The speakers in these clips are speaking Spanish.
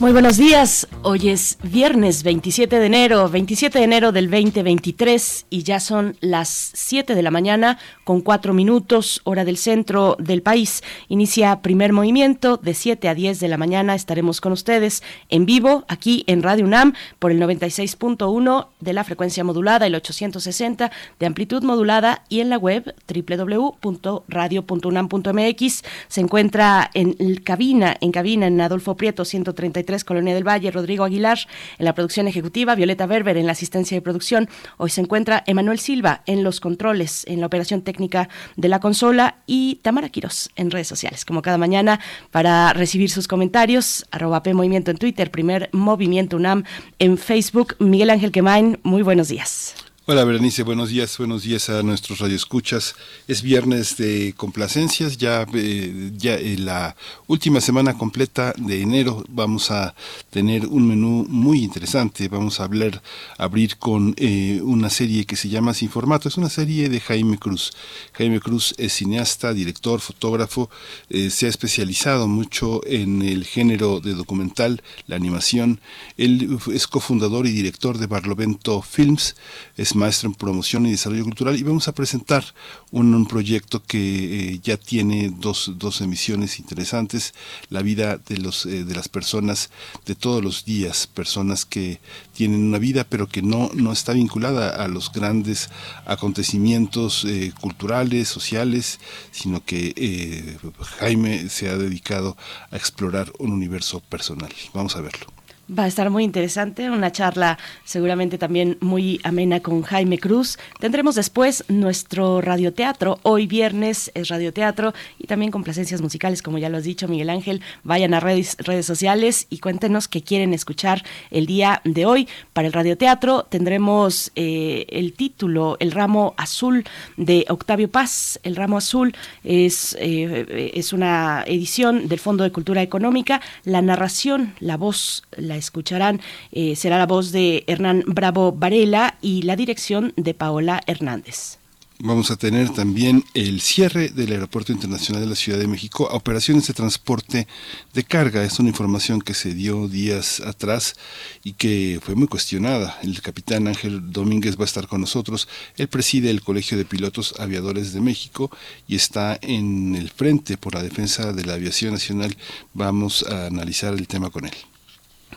Muy buenos días. Hoy es viernes 27 de enero, 27 de enero del 2023 y ya son las 7 de la mañana con 4 minutos, hora del centro del país. Inicia primer movimiento de 7 a 10 de la mañana. Estaremos con ustedes en vivo aquí en Radio UNAM por el 96.1 de la frecuencia modulada, el 860 de amplitud modulada y en la web www.radio.unam.mx. Se encuentra en cabina, en cabina en Adolfo Prieto 133 Colonia del Valle, Rodrigo Aguilar en la producción ejecutiva, Violeta Berber en la asistencia de producción. Hoy se encuentra Emanuel Silva en los controles, en la operación técnica de la consola y Tamara Quiros en redes sociales, como cada mañana, para recibir sus comentarios. Arroba P Movimiento en Twitter, primer Movimiento UNAM en Facebook. Miguel Ángel Quemain, muy buenos días. Hola Berenice, buenos días, buenos días a nuestros radioescuchas. Es viernes de complacencias, ya, eh, ya en la última semana completa de enero vamos a tener un menú muy interesante. Vamos a hablar, abrir con eh, una serie que se llama Sin Formato. Es una serie de Jaime Cruz. Jaime Cruz es cineasta, director, fotógrafo, eh, se ha especializado mucho en el género de documental, la animación. Él es cofundador y director de Barlovento Films. Es maestro en promoción y desarrollo cultural y vamos a presentar un, proyecto que eh, ya tiene dos, dos, emisiones interesantes, la vida de, los, eh, de las personas de todos los días, personas que tienen una vida pero que no, no está vinculada a los grandes acontecimientos eh, culturales, sociales, sino que Jaime se ha dedicado a explorar un universo personal. Vamos a verlo. Va a estar muy interesante, una charla seguramente también muy amena con Jaime Cruz. Tendremos después nuestro radioteatro. Hoy viernes es radioteatro y también complacencias musicales, como ya lo has dicho, Miguel Ángel. Vayan a redes, redes sociales y cuéntenos qué quieren escuchar el día de hoy. Para el radioteatro tendremos eh, el título, El ramo azul de Octavio Paz. El ramo azul es, eh, es una edición del Fondo de Cultura Económica. La narración, la voz, la escucharán eh, será la voz de Hernán Bravo Varela y la dirección de Paola Hernández. Vamos a tener también el cierre del Aeropuerto Internacional de la Ciudad de México a operaciones de transporte de carga. Es una información que se dio días atrás y que fue muy cuestionada. El capitán Ángel Domínguez va a estar con nosotros. Él preside el Colegio de Pilotos Aviadores de México y está en el frente por la defensa de la aviación nacional. Vamos a analizar el tema con él.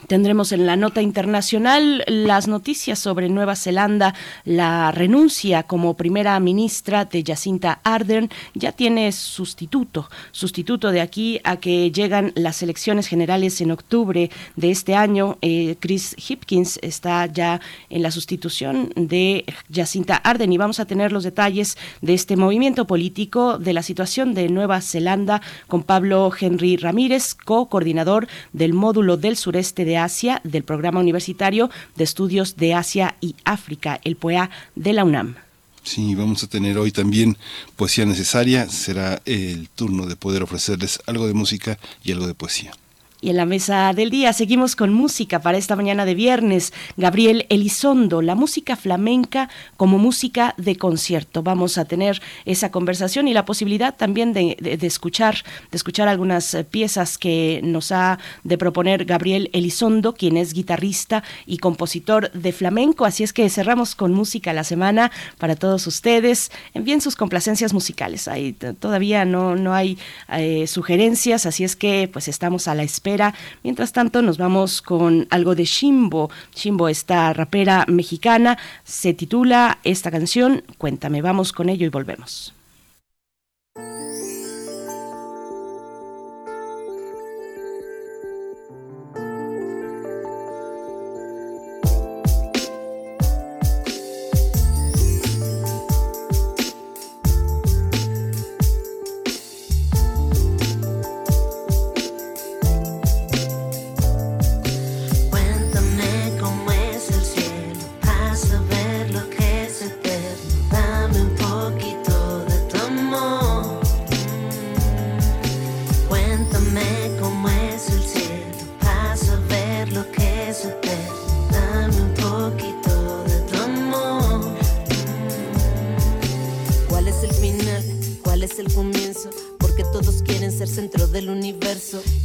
Tendremos en la nota internacional las noticias sobre Nueva Zelanda, la renuncia como primera ministra de Jacinta Ardern ya tiene sustituto, sustituto de aquí a que llegan las elecciones generales en octubre de este año. Eh, Chris Hipkins está ya en la sustitución de Jacinta Ardern y vamos a tener los detalles de este movimiento político de la situación de Nueva Zelanda con Pablo Henry Ramírez, co-coordinador del módulo del sureste de Asia del Programa Universitario de Estudios de Asia y África, el POEA de la UNAM. Sí, vamos a tener hoy también poesía necesaria. Será el turno de poder ofrecerles algo de música y algo de poesía. Y en la mesa del día seguimos con música para esta mañana de viernes. Gabriel Elizondo, la música flamenca como música de concierto. Vamos a tener esa conversación y la posibilidad también de, escuchar, de escuchar algunas eh, piezas que nos ha de proponer Gabriel Elizondo, quien es guitarrista y compositor de flamenco. Así es que cerramos con música la semana para todos ustedes. Envíen sus complacencias musicales. Ahí todavía no, no hay eh, sugerencias, así es que pues estamos a la espera Mientras tanto, nos vamos con algo de Shimbo. Shimbo, esta rapera mexicana, se titula esta canción Cuéntame, vamos con ello y volvemos.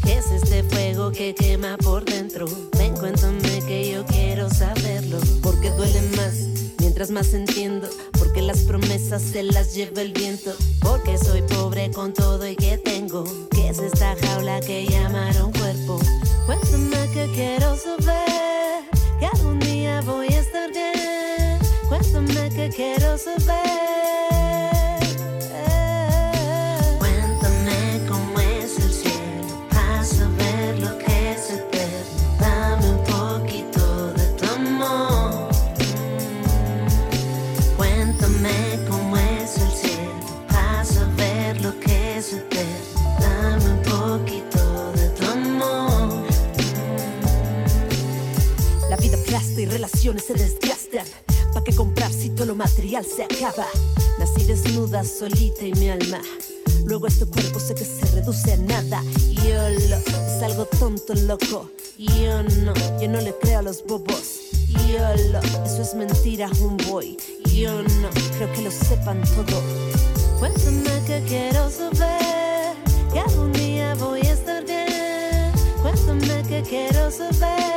¿Qué es este fuego que quema por dentro? Ven, cuéntame que yo quiero saberlo. Porque duele más mientras más entiendo. Porque las promesas se las lleva el viento. Porque soy pobre con todo y que tengo. ¿Qué es esta jaula que llamaron cuerpo? Cuéntame que quiero saber. Que algún día voy a estar bien. Cuéntame que quiero saber. Y relaciones se desgastan. ¿Para qué comprar si todo lo material se acaba? Nací desnuda, solita y mi alma. Luego este cuerpo sé que se reduce a nada. Yo lo, es algo tonto, loco. Yo no, yo no le creo a los bobos. Yo lo, eso es mentira, boy. Yo no, creo que lo sepan todo. Cuéntame que quiero saber. Que algún día voy a estar bien. Cuéntame que quiero saber.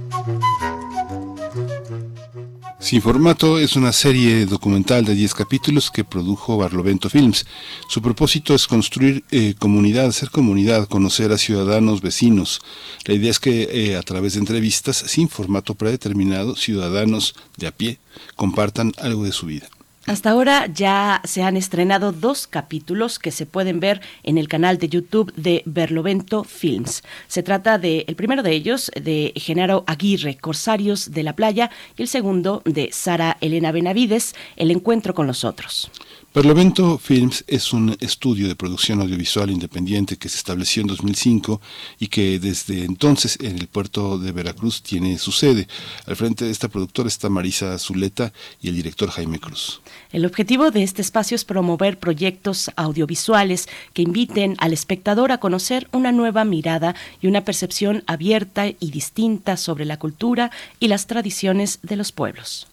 sin Formato es una serie documental de 10 capítulos que produjo Barlovento Films. Su propósito es construir eh, comunidad, hacer comunidad, conocer a ciudadanos vecinos. La idea es que eh, a través de entrevistas sin formato predeterminado, ciudadanos de a pie compartan algo de su vida. Hasta ahora ya se han estrenado dos capítulos que se pueden ver en el canal de YouTube de Berlovento Films. Se trata de el primero de ellos de Genaro Aguirre, Corsarios de la Playa, y el segundo de Sara Elena Benavides, El encuentro con los otros. Perlovento Films es un estudio de producción audiovisual independiente que se estableció en 2005 y que desde entonces en el puerto de Veracruz tiene su sede. Al frente de esta productora está Marisa Zuleta y el director Jaime Cruz. El objetivo de este espacio es promover proyectos audiovisuales que inviten al espectador a conocer una nueva mirada y una percepción abierta y distinta sobre la cultura y las tradiciones de los pueblos.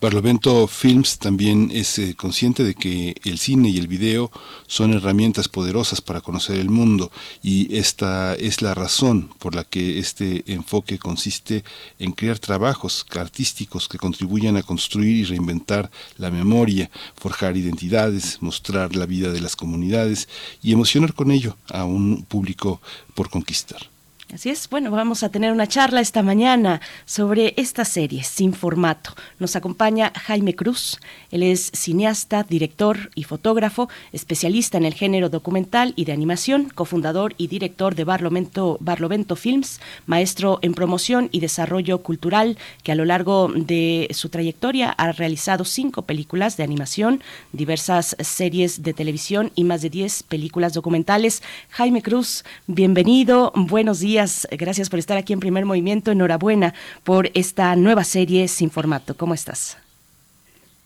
Barlovento Films también es eh, consciente de que el cine y el video son herramientas poderosas para conocer el mundo y esta es la razón por la que este enfoque consiste en crear trabajos artísticos que contribuyan a construir y reinventar la memoria, forjar identidades, mostrar la vida de las comunidades y emocionar con ello a un público por conquistar. Así es, bueno, vamos a tener una charla esta mañana sobre esta serie sin formato. Nos acompaña Jaime Cruz, él es cineasta, director y fotógrafo, especialista en el género documental y de animación, cofundador y director de Barlovento, Barlovento Films, maestro en promoción y desarrollo cultural, que a lo largo de su trayectoria ha realizado cinco películas de animación, diversas series de televisión y más de diez películas documentales. Jaime Cruz, bienvenido, buenos días Gracias por estar aquí en Primer Movimiento. Enhorabuena por esta nueva serie sin formato. ¿Cómo estás?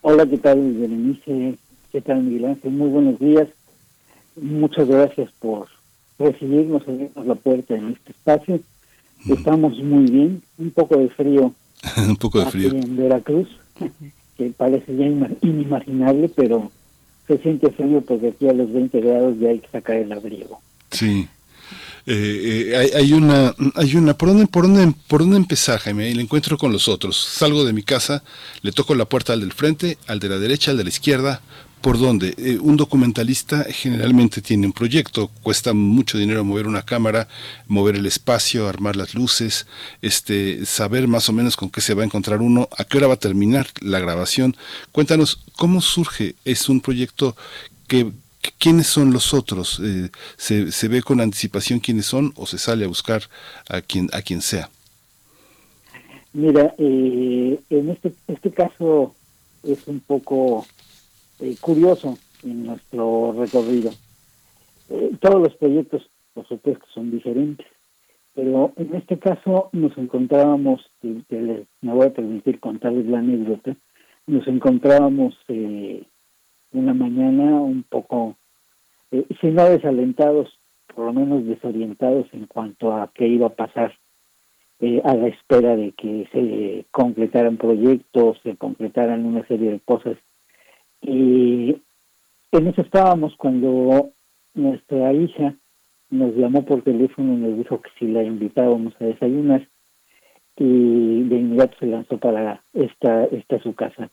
Hola, ¿qué tal, Berenice? ¿Qué tal, Miguel Ángel? Muy buenos días. Muchas gracias por recibirnos, abrirnos la puerta en este espacio. Estamos muy bien, un poco de frío. un poco de frío. en Veracruz, que parece ya inimaginable, pero se siente frío porque aquí a los 20 grados ya hay que sacar el abrigo. Sí. Eh, eh, hay, una, hay una, ¿por dónde, por dónde, por dónde empezar, Jaime? El encuentro con los otros. Salgo de mi casa, le toco la puerta al del frente, al de la derecha, al de la izquierda. ¿Por dónde? Eh, un documentalista generalmente tiene un proyecto, cuesta mucho dinero mover una cámara, mover el espacio, armar las luces, este, saber más o menos con qué se va a encontrar uno, a qué hora va a terminar la grabación. Cuéntanos, ¿cómo surge? ¿Es un proyecto que, ¿Quiénes son los otros? Eh, ¿se, ¿se, ve con anticipación quiénes son o se sale a buscar a quien, a quien sea? Mira, eh, en este, este caso es un poco eh, curioso en nuestro recorrido. Eh, todos los proyectos, por supuesto, son diferentes, pero en este caso nos encontrábamos, me voy a permitir contarles la anécdota, nos encontrábamos eh, una mañana un poco, eh, si no desalentados, por lo menos desorientados en cuanto a qué iba a pasar, eh, a la espera de que se concretaran proyectos, se concretaran una serie de cosas. Y en eso estábamos cuando nuestra hija nos llamó por teléfono y nos dijo que si la invitábamos a desayunar y de inmediato se lanzó para esta, esta su casa.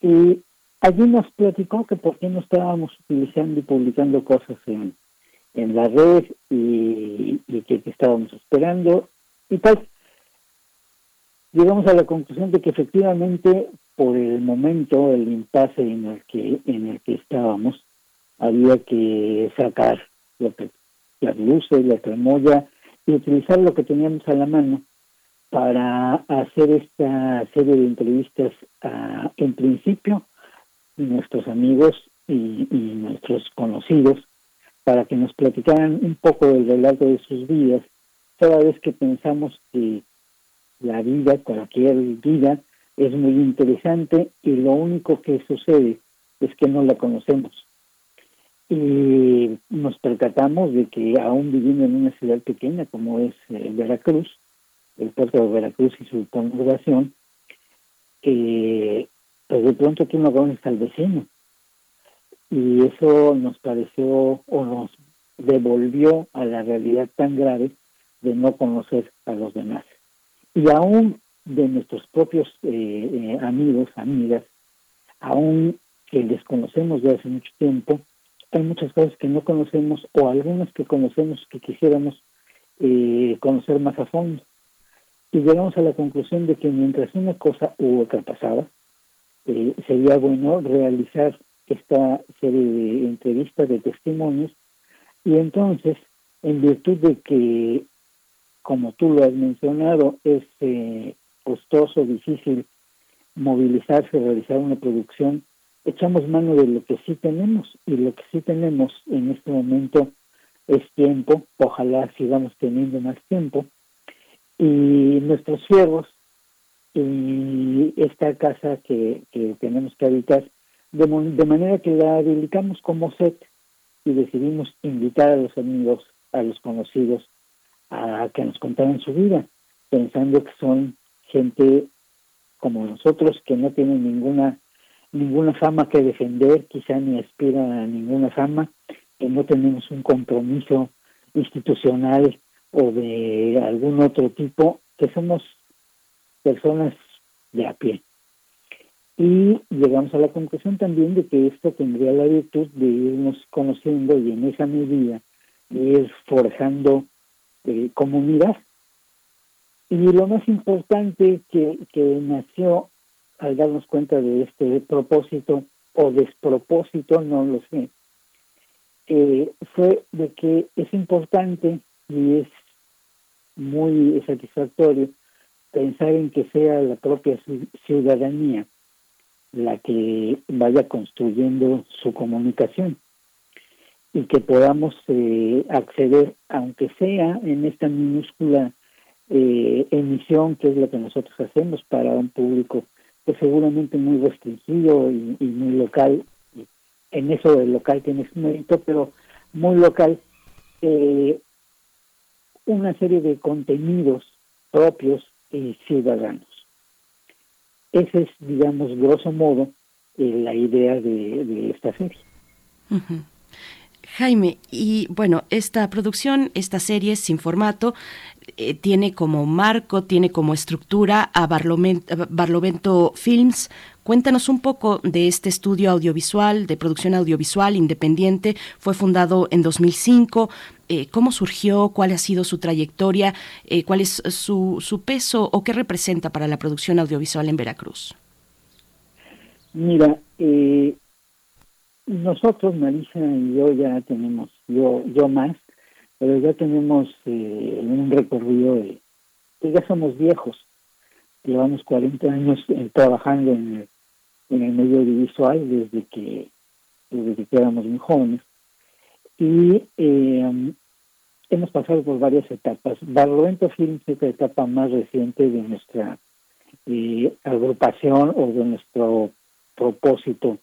Y Allí nos platicó que por qué no estábamos utilizando y publicando cosas en, en la red y, que, estábamos esperando y tal. Llegamos a la conclusión de que efectivamente por el momento, el impasse en el que en el que estábamos, había que sacar lo que, las luces, la tremoya y utilizar lo que teníamos a la mano para hacer esta serie de entrevistas ah, en principio nuestros amigos y, nuestros conocidos para que nos platicaran un poco del relato de sus vidas, cada vez que pensamos que la vida, cualquier vida, es muy interesante y lo único que sucede es que no la conocemos. Y nos percatamos de que aún viviendo en una ciudad pequeña como es eh, Veracruz, el puerto de Veracruz y su conurbación, eh, pues de pronto tú no conoces al vecino. Y eso nos pareció o nos devolvió a la realidad tan grave de no conocer a los demás. Y aún de nuestros propios eh, eh, amigos, amigas, aún que les conocemos de hace mucho tiempo, hay muchas cosas que no conocemos o algunas que conocemos que quisiéramos eh, conocer más a fondo. Y llegamos a la conclusión de que mientras una cosa u otra pasaba, eh, sería bueno realizar esta serie de entrevistas, de testimonios, y entonces, en virtud de que, como tú lo has mencionado, es eh, costoso, difícil movilizarse, realizar una producción, echamos mano de lo que sí tenemos, y lo que sí tenemos en este momento es tiempo, ojalá sigamos teniendo más tiempo, y nuestros fierros y esta casa que, que tenemos que habitar, de, de manera que la dedicamos como set y decidimos invitar a los amigos, a los conocidos, a que nos contaran su vida, pensando que son gente como nosotros que no tienen ninguna ninguna fama que defender, quizá ni aspiran a ninguna fama, que no tenemos un compromiso institucional o de algún otro tipo, que somos personas de a pie. Y llegamos a la conclusión también de que esto tendría la virtud de irnos conociendo y en esa medida ir forjando eh, comunidad. Y lo más importante que, que nació al darnos cuenta de este propósito o despropósito, no lo sé, eh, fue de que es importante y es muy satisfactorio pensar en que sea la propia ciudadanía la que vaya construyendo su comunicación y que podamos eh, acceder, aunque sea en esta minúscula eh, emisión que es lo que nosotros hacemos para un público que seguramente muy restringido y, muy local. En eso del local tienes mérito, pero muy local. Eh, una serie de contenidos propios ciudadanos. Ese es, digamos, grosso modo, la idea de, esta serie. Jaime, y bueno, esta producción, esta serie sin formato, eh, tiene como marco, tiene como estructura a Barlovento, Films. Cuéntanos un poco de este estudio audiovisual, de producción audiovisual independiente. Fue fundado en 2005. Eh, ¿Cómo surgió? ¿Cuál ha sido su trayectoria? Eh, ¿Cuál es su, su peso o qué representa para la producción audiovisual en Veracruz? Mira, eh, nosotros, Marisa y yo ya tenemos, yo, yo más, pero ya tenemos eh, un recorrido de ya somos viejos. Llevamos 40 años trabajando en el, medio audiovisual desde que, desde que éramos muy jóvenes. Y eh, hemos pasado por varias etapas. Barlovento Films es la etapa más reciente de nuestra agrupación o de nuestro propósito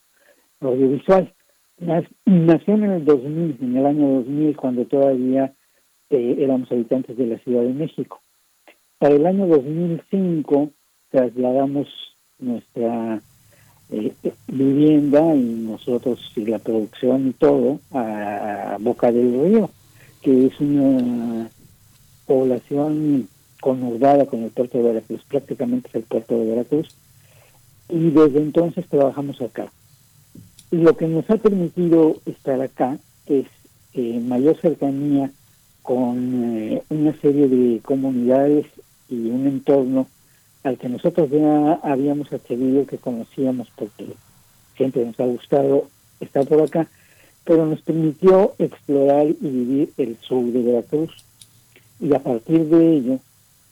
audiovisual. Nació en el 2000, en el año 2000, cuando todavía eh, éramos habitantes de la Ciudad de México. Para el año 2005 trasladamos nuestra eh, vivienda y nosotros y la producción y todo a Boca del Río, que es una población conurbada con el puerto de Veracruz, prácticamente es el puerto de Veracruz, y desde entonces trabajamos acá. Lo que nos ha permitido estar acá es eh, mayor cercanía con eh, una serie de comunidades y un entorno al que nosotros ya habíamos accedido, que conocíamos porque siempre nos ha gustado estar por acá, pero nos permitió explorar y vivir el sur de Veracruz. Y a partir de ello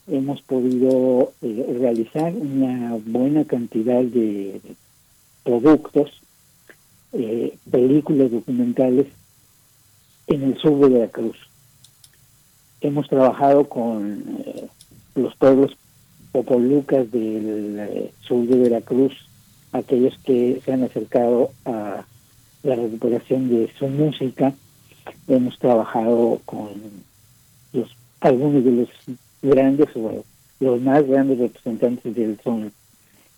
hemos podido eh, realizar una buena cantidad de productos eh, películas documentales en el sur de Veracruz. Hemos trabajado con eh, los pueblos popolucas del eh, sur de Veracruz, aquellos que se han acercado a la recuperación de su música. Hemos trabajado con algunos de los grandes o los más grandes representantes del son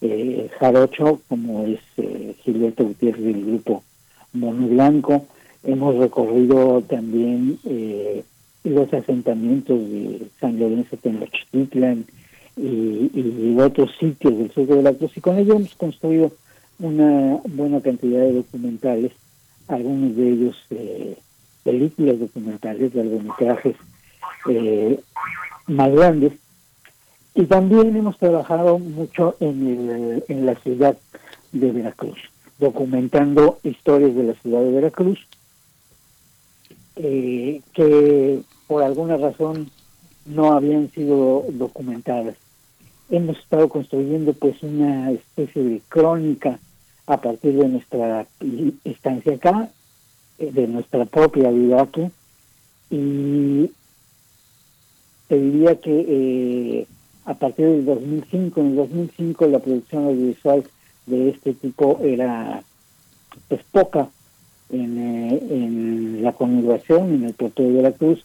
eh, jarocho, como es eh, Gilberto Gutiérrez del grupo Mono Blanco. Hemos recorrido también eh, los asentamientos de San Lorenzo Tenochtitlan y, y otros sitios del sur de Veracruz y con ello hemos construido una buena cantidad de documentales, algunos de ellos eh, películas documentales, largometrajes eh, más grandes, y también hemos trabajado mucho en, en la ciudad de Veracruz, documentando historias de la ciudad de Veracruz, eh, que por alguna razón no habían sido documentadas. Hemos estado construyendo pues una especie de crónica a partir de nuestra estancia acá, eh, de nuestra propia vida aquí, y te diría que eh, a partir del 2005. En el 2005 la producción audiovisual de este tipo era pues poca en, eh, en la conurbación, en el puerto de Veracruz.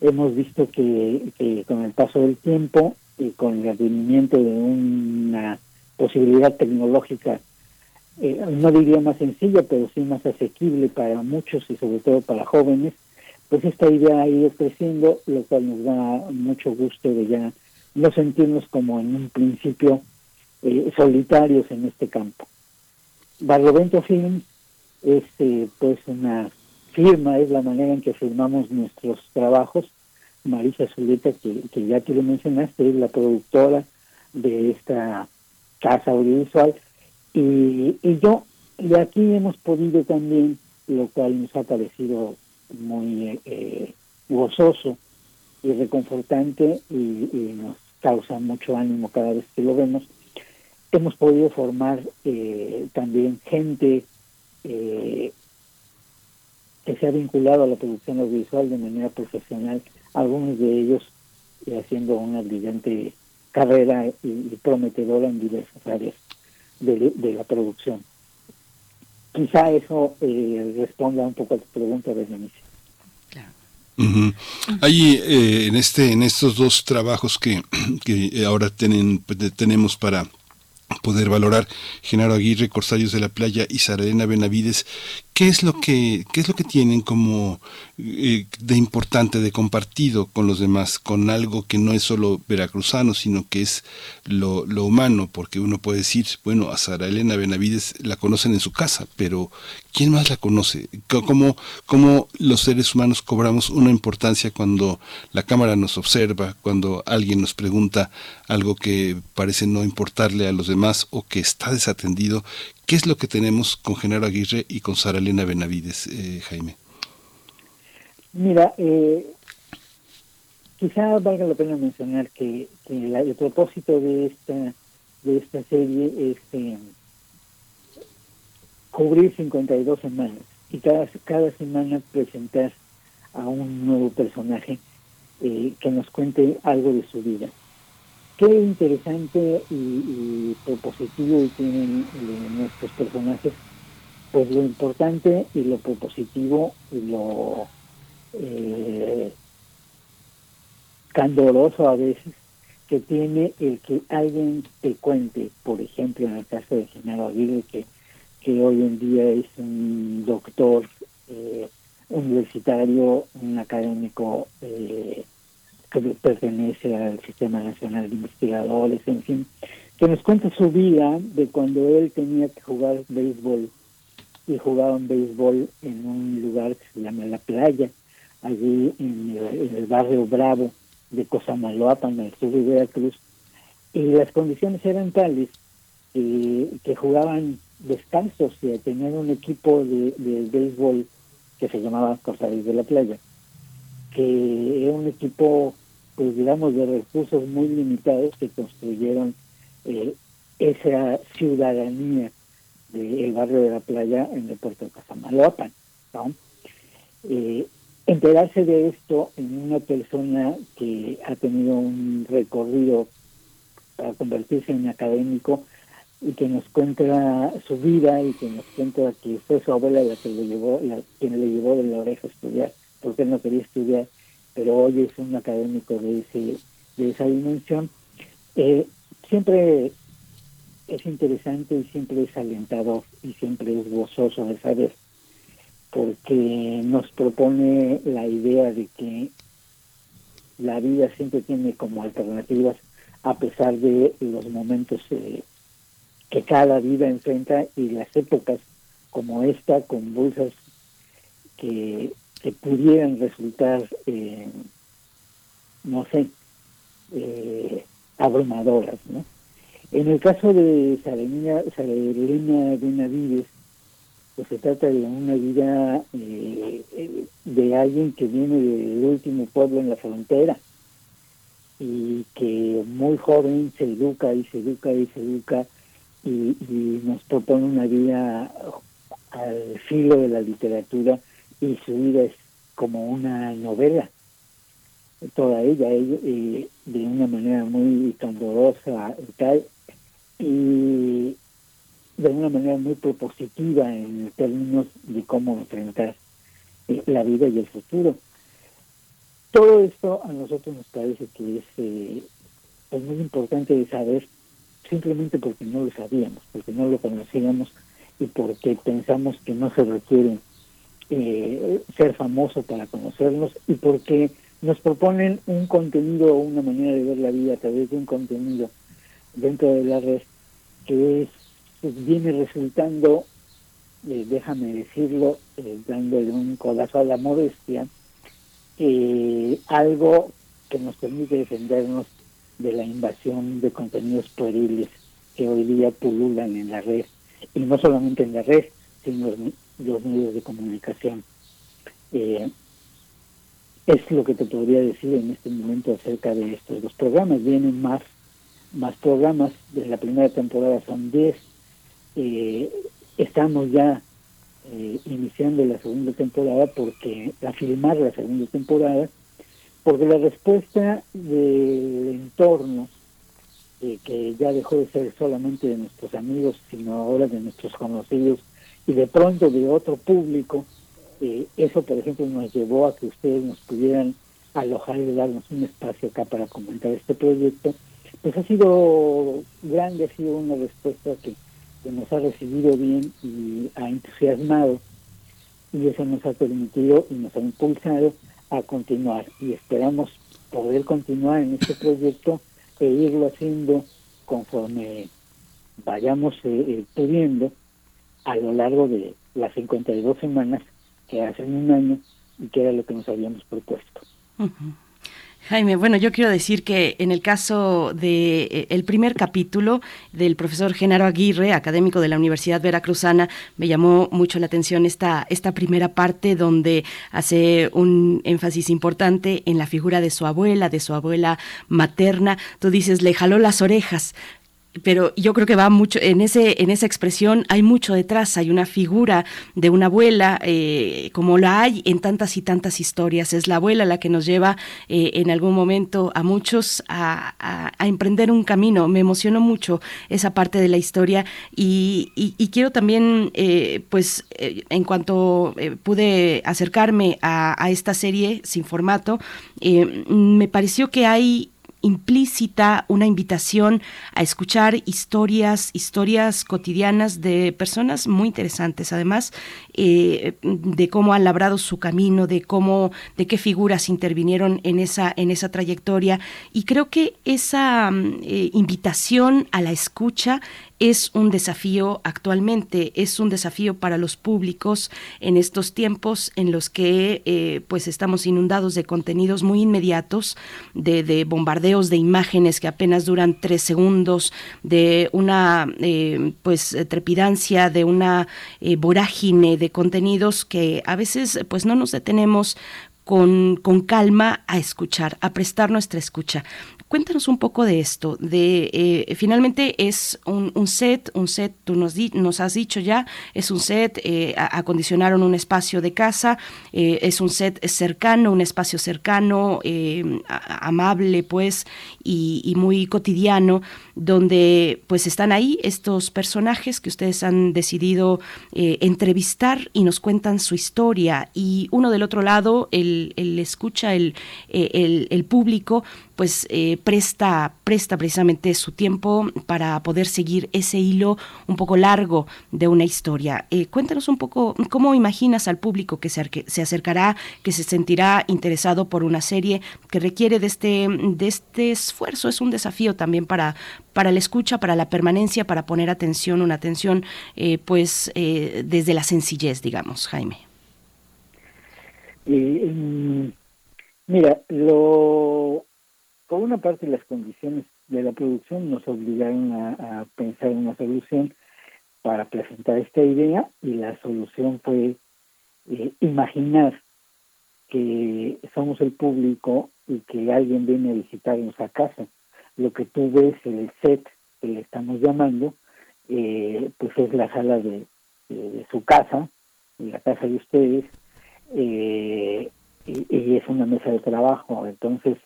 Hemos visto que, con el paso del tiempo y con el advenimiento de una posibilidad tecnológica, eh, no diría más sencilla, pero sí más asequible para muchos y sobre todo para jóvenes, pues esta idea ha ido creciendo, lo cual nos da mucho gusto de ya no sentirnos como en un principio eh, solitarios en este campo. Barlovento Film es eh, pues una firma, es la manera en que firmamos nuestros trabajos. Marisa Zuleta, que, ya tú lo mencionaste, es la productora de esta casa audiovisual. Y, yo, y aquí hemos podido también, lo cual nos ha parecido muy eh, gozoso y reconfortante y, y, nos causa mucho ánimo cada vez que lo vemos. Hemos podido formar eh, también gente eh, que se ha vinculado a la producción audiovisual de manera profesional, algunos de ellos eh, haciendo una brillante carrera y, prometedora en diversas áreas de, la producción. Quizá eso responda un poco a tu pregunta, Berenice. Hay en este en estos dos trabajos que, que ahora tienen, tenemos para poder valorar Genaro Aguirre, Corsarios de la Playa y Sara Elena Benavides, ¿qué es lo que, qué es lo que tienen como eh, de importante, de compartido con los demás, con algo que no es solo veracruzano, sino que es lo, lo humano, porque uno puede decir, bueno, a Sara Elena Benavides la conocen en su casa, pero ¿quién más la conoce? ¿Cómo, cómo los seres humanos cobramos una importancia cuando la cámara nos observa, cuando alguien nos pregunta algo que parece no importarle a los demás o que está desatendido? ¿Qué es lo que tenemos con Genaro Aguirre y con Sara Elena Benavides, eh, Jaime? Mira, eh, quizá valga la pena mencionar que, el propósito de esta de esta serie es eh, cubrir 52 semanas y cada, cada semana presentar a un nuevo personaje eh, que nos cuente algo de su vida. Qué interesante y, propositivo tienen nuestros personajes. Pues lo importante y lo propositivo y lo eh, candoroso a veces que tiene el que alguien te cuente, por ejemplo, en el caso de Genaro Aguirre, que, que hoy en día es un doctor eh, universitario, un académico eh, que pertenece al Sistema Nacional de Investigadores, en fin, que nos cuenta su vida de cuando él tenía que jugar béisbol y jugaba en béisbol en un lugar que se llama La Playa, allí en el, barrio Bravo de Cosamaloapan, el sur de Veracruz, y las condiciones eran tales que jugaban descansos y tenían un equipo de, de béisbol que se llamaba Cosaris de la Playa, que era un equipo, pues digamos, de recursos muy limitados que construyeron eh, esa ciudadanía del barrio de la playa en el puerto de Casamaloapan. ¿no? Eh, enterarse de esto en una persona que ha tenido un recorrido para convertirse en académico y que nos cuenta su vida y que nos cuenta que fue su abuela la que le llevó, la, quien le llevó de la oreja a estudiar, porque él no quería estudiar, pero hoy es un académico de ese de esa dimensión. Eh, siempre es interesante y siempre es alentador y siempre es gozoso de saber porque nos propone la idea de que la vida siempre tiene como alternativas a pesar de los momentos eh, que cada vida enfrenta y las épocas como esta convulsas que, que pudieran resultar, eh, no sé, eh, abrumadoras. ¿no? En el caso de Sarelina, Sarelina Benavides, pues se trata de una vida eh, de alguien que viene del último pueblo en la frontera y que muy joven se educa y se educa y se educa y, nos propone una vida al filo de la literatura y su vida es como una novela toda ella, eh, de una manera muy candorosa y tal y de una manera muy propositiva en términos de cómo enfrentar eh, la vida y el futuro. Todo esto a nosotros nos parece que es, eh, muy importante de saber simplemente porque no lo sabíamos, porque no lo conocíamos y porque pensamos que no se requiere eh, ser famoso para conocernos y porque nos proponen un contenido o una manera de ver la vida a través de un contenido dentro de la red que es pues, viene resultando, eh, déjame decirlo, eh, dándole un codazo a la modestia, algo que nos permite defendernos de la invasión de contenidos pueriles que hoy día pululan en la red, y no solamente en la red, sino los medios de comunicación. es lo que te podría decir en este momento acerca de estos dos programas. Vienen más, más programas, de la primera temporada son 10, eh, estamos ya eh, iniciando la segunda temporada porque a filmar la segunda temporada porque la respuesta del entorno eh, que ya dejó de ser solamente de nuestros amigos sino ahora de nuestros conocidos y de pronto de otro público eso por ejemplo nos llevó a que ustedes nos pudieran alojar y darnos un espacio acá para comentar este proyecto pues ha sido grande, ha sido una respuesta que, nos ha recibido bien y ha entusiasmado y eso nos ha permitido y nos ha impulsado a continuar y esperamos poder continuar en este proyecto e irlo haciendo conforme vayamos eh, eh, pudiendo a lo largo de las 52 semanas que hacen un año y que era lo que nos habíamos propuesto. Jaime, bueno, yo quiero decir que en el caso de eh, el primer capítulo del profesor Genaro Aguirre, académico de la Universidad Veracruzana, me llamó mucho la atención esta esta primera parte donde hace un énfasis importante en la figura de su abuela, de su abuela materna. Tú dices, le jaló las orejas pero yo creo que va mucho en ese en esa expresión hay mucho detrás hay una figura de una abuela eh, como la hay en tantas y tantas historias. Es la abuela la que nos lleva eh, en algún momento a muchos a, emprender un camino. Me emocionó mucho esa parte de la historia y, quiero también eh, pues en cuanto pude acercarme a, a, esta serie sin formato me pareció que hay implícita una invitación a escuchar historias, historias cotidianas de personas muy interesantes, además eh, de cómo han labrado su camino, de cómo, de qué figuras intervinieron en esa, en esa trayectoria. Y creo que esa mm, eh, invitación a la escucha es un desafío actualmente, es un desafío para los públicos en estos tiempos en los que eh, pues estamos inundados de contenidos muy inmediatos, de, bombardeos de imágenes que apenas duran tres segundos, de una eh, pues trepidancia, de una eh, vorágine de contenidos que a veces pues no nos detenemos con, con, calma a escuchar, a prestar nuestra escucha. Cuéntanos un poco de esto, de eh, finalmente es un, set, un set, tú nos, nos has dicho ya, es un set, eh, acondicionaron un espacio de casa, eh, es un set cercano, un espacio cercano, amable pues, y, muy cotidiano, donde pues están ahí estos personajes que ustedes han decidido entrevistar y nos cuentan su historia, y uno del otro lado, el, escucha, el, el público, pues eh, presta, presta precisamente su tiempo para poder seguir ese hilo un poco largo de una historia. Eh, cuéntanos un poco cómo imaginas al público que se, se, acercará, que se sentirá interesado por una serie que requiere de este, de este esfuerzo, es un desafío también para, para la escucha, para la permanencia, para poner atención, una atención eh, pues desde la sencillez, digamos, Jaime. Mm, mira, lo por una parte las condiciones de la producción nos obligaron a, pensar en una solución para presentar esta idea y la solución fue eh, imaginar que somos el público y que alguien viene a visitarnos a casa. Lo que tú ves, el set que le estamos llamando, eh, pues es la sala de, su casa, la casa de ustedes, eh, y, es una mesa de trabajo. Entonces,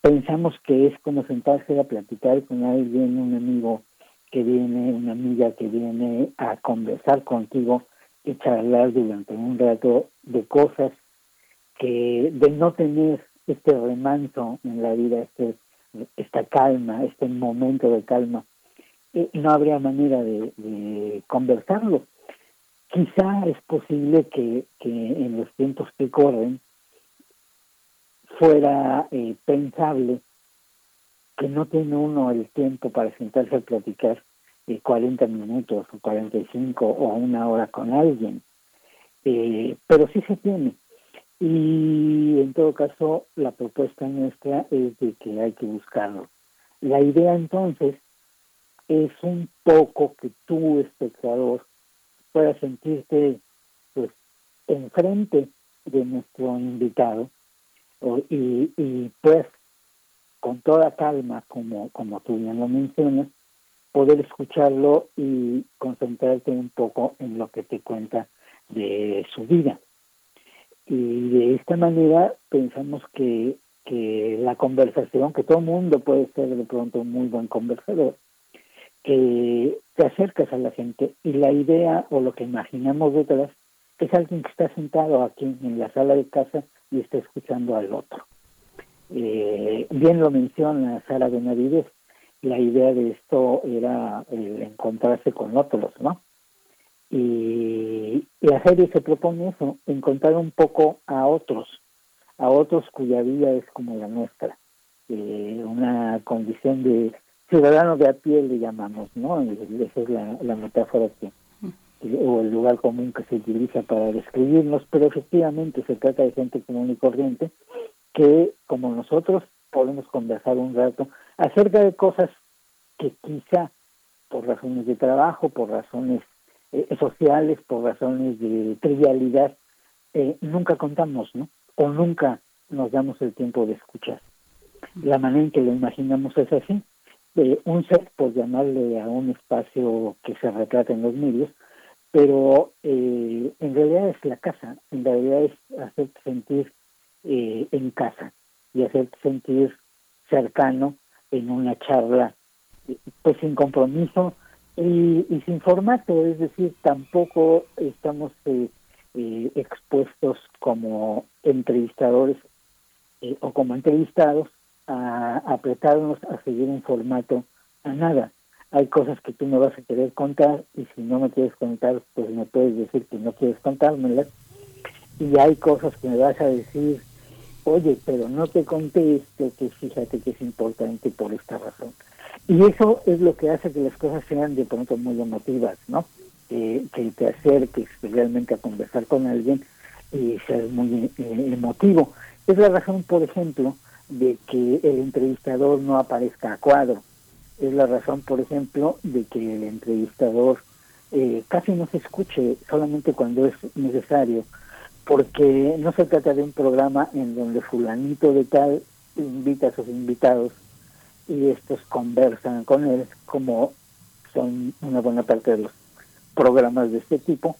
pensamos que es como sentarse a platicar con alguien, un amigo que viene, una amiga que viene a conversar contigo y charlar durante un rato de cosas que de no tener este remanso en la vida, este, esta calma, este momento de calma, eh, no habría manera de, conversarlo. Quizá es posible que, que en los tiempos que corren fuera eh, pensable que no tiene uno el tiempo para sentarse a platicar eh, 40 minutos o 45 o una hora con alguien, eh, pero sí se tiene. Y en todo caso, la propuesta nuestra es de que hay que buscarlo. La idea entonces es un poco que tú, espectador, puedas sentirte pues enfrente de nuestro invitado y, y pues con toda calma, como, como tú bien lo mencionas, poder escucharlo y concentrarte un poco en lo que te cuenta de su vida. Y de esta manera pensamos que, que la conversación, que todo mundo puede ser de pronto un muy buen conversador, que te acercas a la gente y la idea o lo que imaginamos detrás es alguien que está sentado aquí en la sala de casa y está escuchando al otro. Eh, bien lo menciona Sara Benavides, la idea de esto era el encontrarse con otros, ¿no? Y la serie se propone eso, encontrar un poco a otros, a otros cuya vida es como la nuestra, eh, una condición de ciudadano de a pie le llamamos, ¿no? Esa es la, metáfora que, o el lugar común que se utiliza para describirnos, pero efectivamente se trata de gente común y corriente que, como nosotros, podemos conversar un rato acerca de cosas que quizá por razones de trabajo, por razones eh, sociales, por razones de trivialidad, eh, nunca contamos, ¿no? O nunca nos damos el tiempo de escuchar. La manera en que lo imaginamos es así. Eh, un set, por llamarle a un espacio que se retrata en los medios, pero en realidad es la casa, en realidad es hacerte sentir en casa y hacerte sentir cercano en una charla, pues sin compromiso, y, sin formato, es decir, tampoco estamos eh, eh, expuestos como entrevistadores eh, o como entrevistados a, apretarnos a seguir un formato a nada. Hay cosas que tú me vas a querer contar y si no me quieres contar, pues me puedes decir que no quieres contármelas. Y hay cosas que me vas a decir, oye, pero no te conté esto, que fíjate que es importante por esta razón. Y eso es lo que hace que las cosas sean de pronto muy emotivas, ¿no? que te acerques realmente a conversar con alguien y seas muy eh, emotivo. Es la razón, por ejemplo, de que el entrevistador no aparezca a cuadro. Es la razón, por ejemplo, de que el entrevistador eh, casi no se escuche solamente cuando es necesario, porque no se trata de un programa en donde fulanito de tal invita a sus invitados y estos conversan con él como son una buena parte de los programas de este tipo,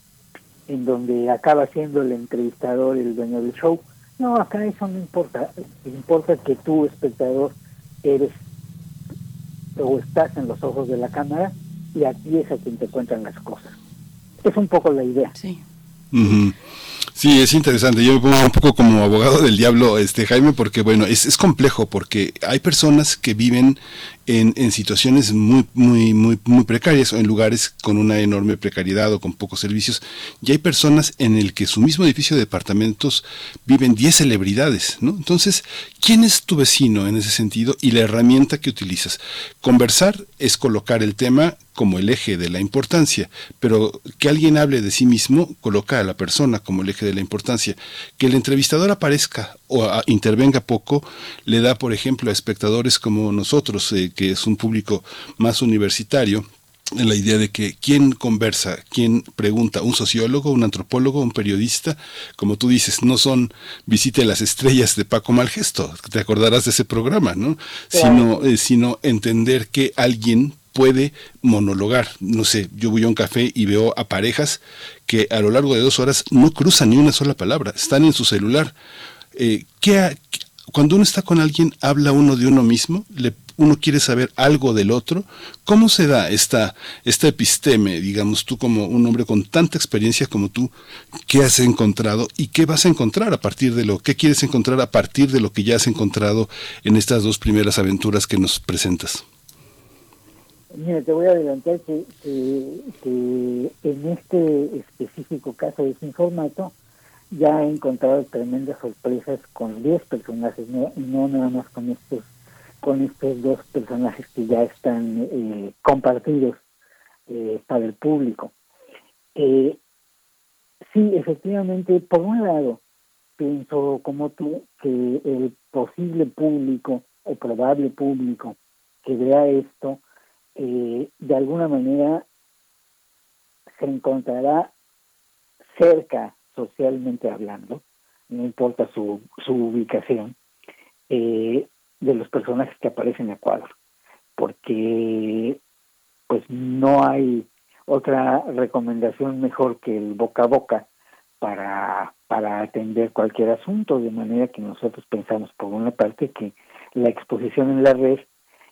en donde acaba siendo el entrevistador el dueño del show. No, acá eso no importa. Importa que tú, espectador, eres o estás en los ojos de la cámara y aquí es a quien te cuentan las cosas. Es un poco la idea. Sí. Sí, es interesante. Yo me pongo un poco como abogado del diablo, este Jaime, porque bueno, es, es complejo, porque hay personas que viven en, situaciones muy, muy, muy, muy precarias o en lugares con una enorme precariedad o con pocos servicios. Y hay personas en el que su mismo edificio de departamentos viven 10 celebridades, ¿no? Entonces, ¿quién es tu vecino en ese sentido y la herramienta que utilizas? Conversar es colocar el tema como el eje de la importancia, pero que alguien hable de sí mismo coloca a la persona como el eje de la importancia. Que el entrevistador aparezca o intervenga poco le da, por ejemplo, a espectadores como nosotros, eh, que es un público más universitario, la idea de que quién conversa, quién pregunta, un sociólogo, un antropólogo, un periodista, como tú dices, no son visite las estrellas de Paco Malgesto, te acordarás de ese programa, ¿no? Sino, eh, sino entender que alguien puede monologar. No sé, yo voy a un café y veo a parejas que a lo largo de dos horas no cruzan ni una sola palabra, están en su celular. Eh, ¿qué, cuando uno está con alguien, habla uno de uno mismo, le, uno quiere saber algo del otro. ¿Cómo se da esta, esta episteme, digamos, tú como un hombre con tanta experiencia como tú, qué has encontrado y qué vas a encontrar a partir de lo, qué quieres encontrar a partir de lo que ya has encontrado en estas dos primeras aventuras que nos presentas? Mira, te voy a adelantar que, en este específico caso de sin formato ya he encontrado tremendas sorpresas con 10 personajes, no, no nada más con estos con estos dos personajes que ya están eh, compartidos eh, para el público. Eh, sí, efectivamente, por un lado, pienso como tú que el posible público o probable público que vea esto eh, de alguna manera se encontrará cerca socialmente hablando, no importa su, su ubicación, eh, de los personajes que aparecen a cuadro, porque pues no hay otra recomendación mejor que el boca a boca para, para atender cualquier asunto, de manera que nosotros pensamos por una parte que la exposición en la red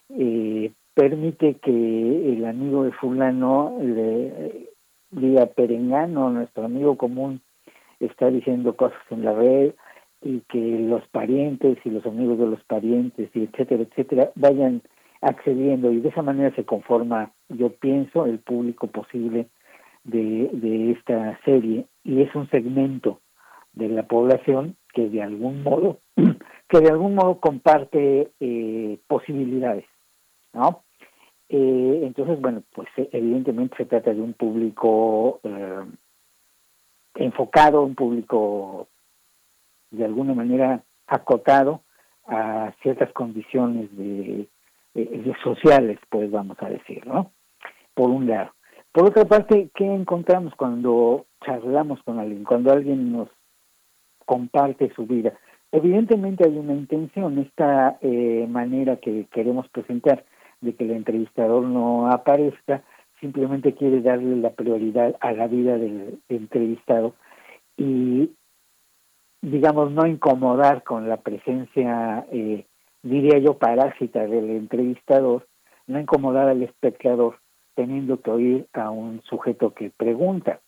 eh, permite que el amigo de fulano le diga Perengano, nuestro amigo común, está diciendo cosas en la red y que los parientes y los amigos de los parientes y etcétera, etcétera, vayan accediendo y de esa manera se conforma, yo pienso, el público posible de, de esta serie y es un segmento de la población que de algún modo que de algún modo comparte eh, posibilidades, ¿no? Eh, entonces, bueno, pues evidentemente se trata de un público eh, enfocado, un público de alguna manera acotado a ciertas condiciones de, sociales, pues vamos a decir, ¿no? Por un lado. Por otra parte, ¿qué encontramos cuando charlamos con alguien, cuando alguien nos comparte su vida? Evidentemente hay una intención, esta manera que queremos presentar de que el entrevistador no aparezca, simplemente quiere darle la prioridad a la vida del entrevistado y, digamos, no incomodar con la presencia, eh, diría yo, parásita del entrevistador, no incomodar al espectador teniendo que oír a un sujeto que pregunta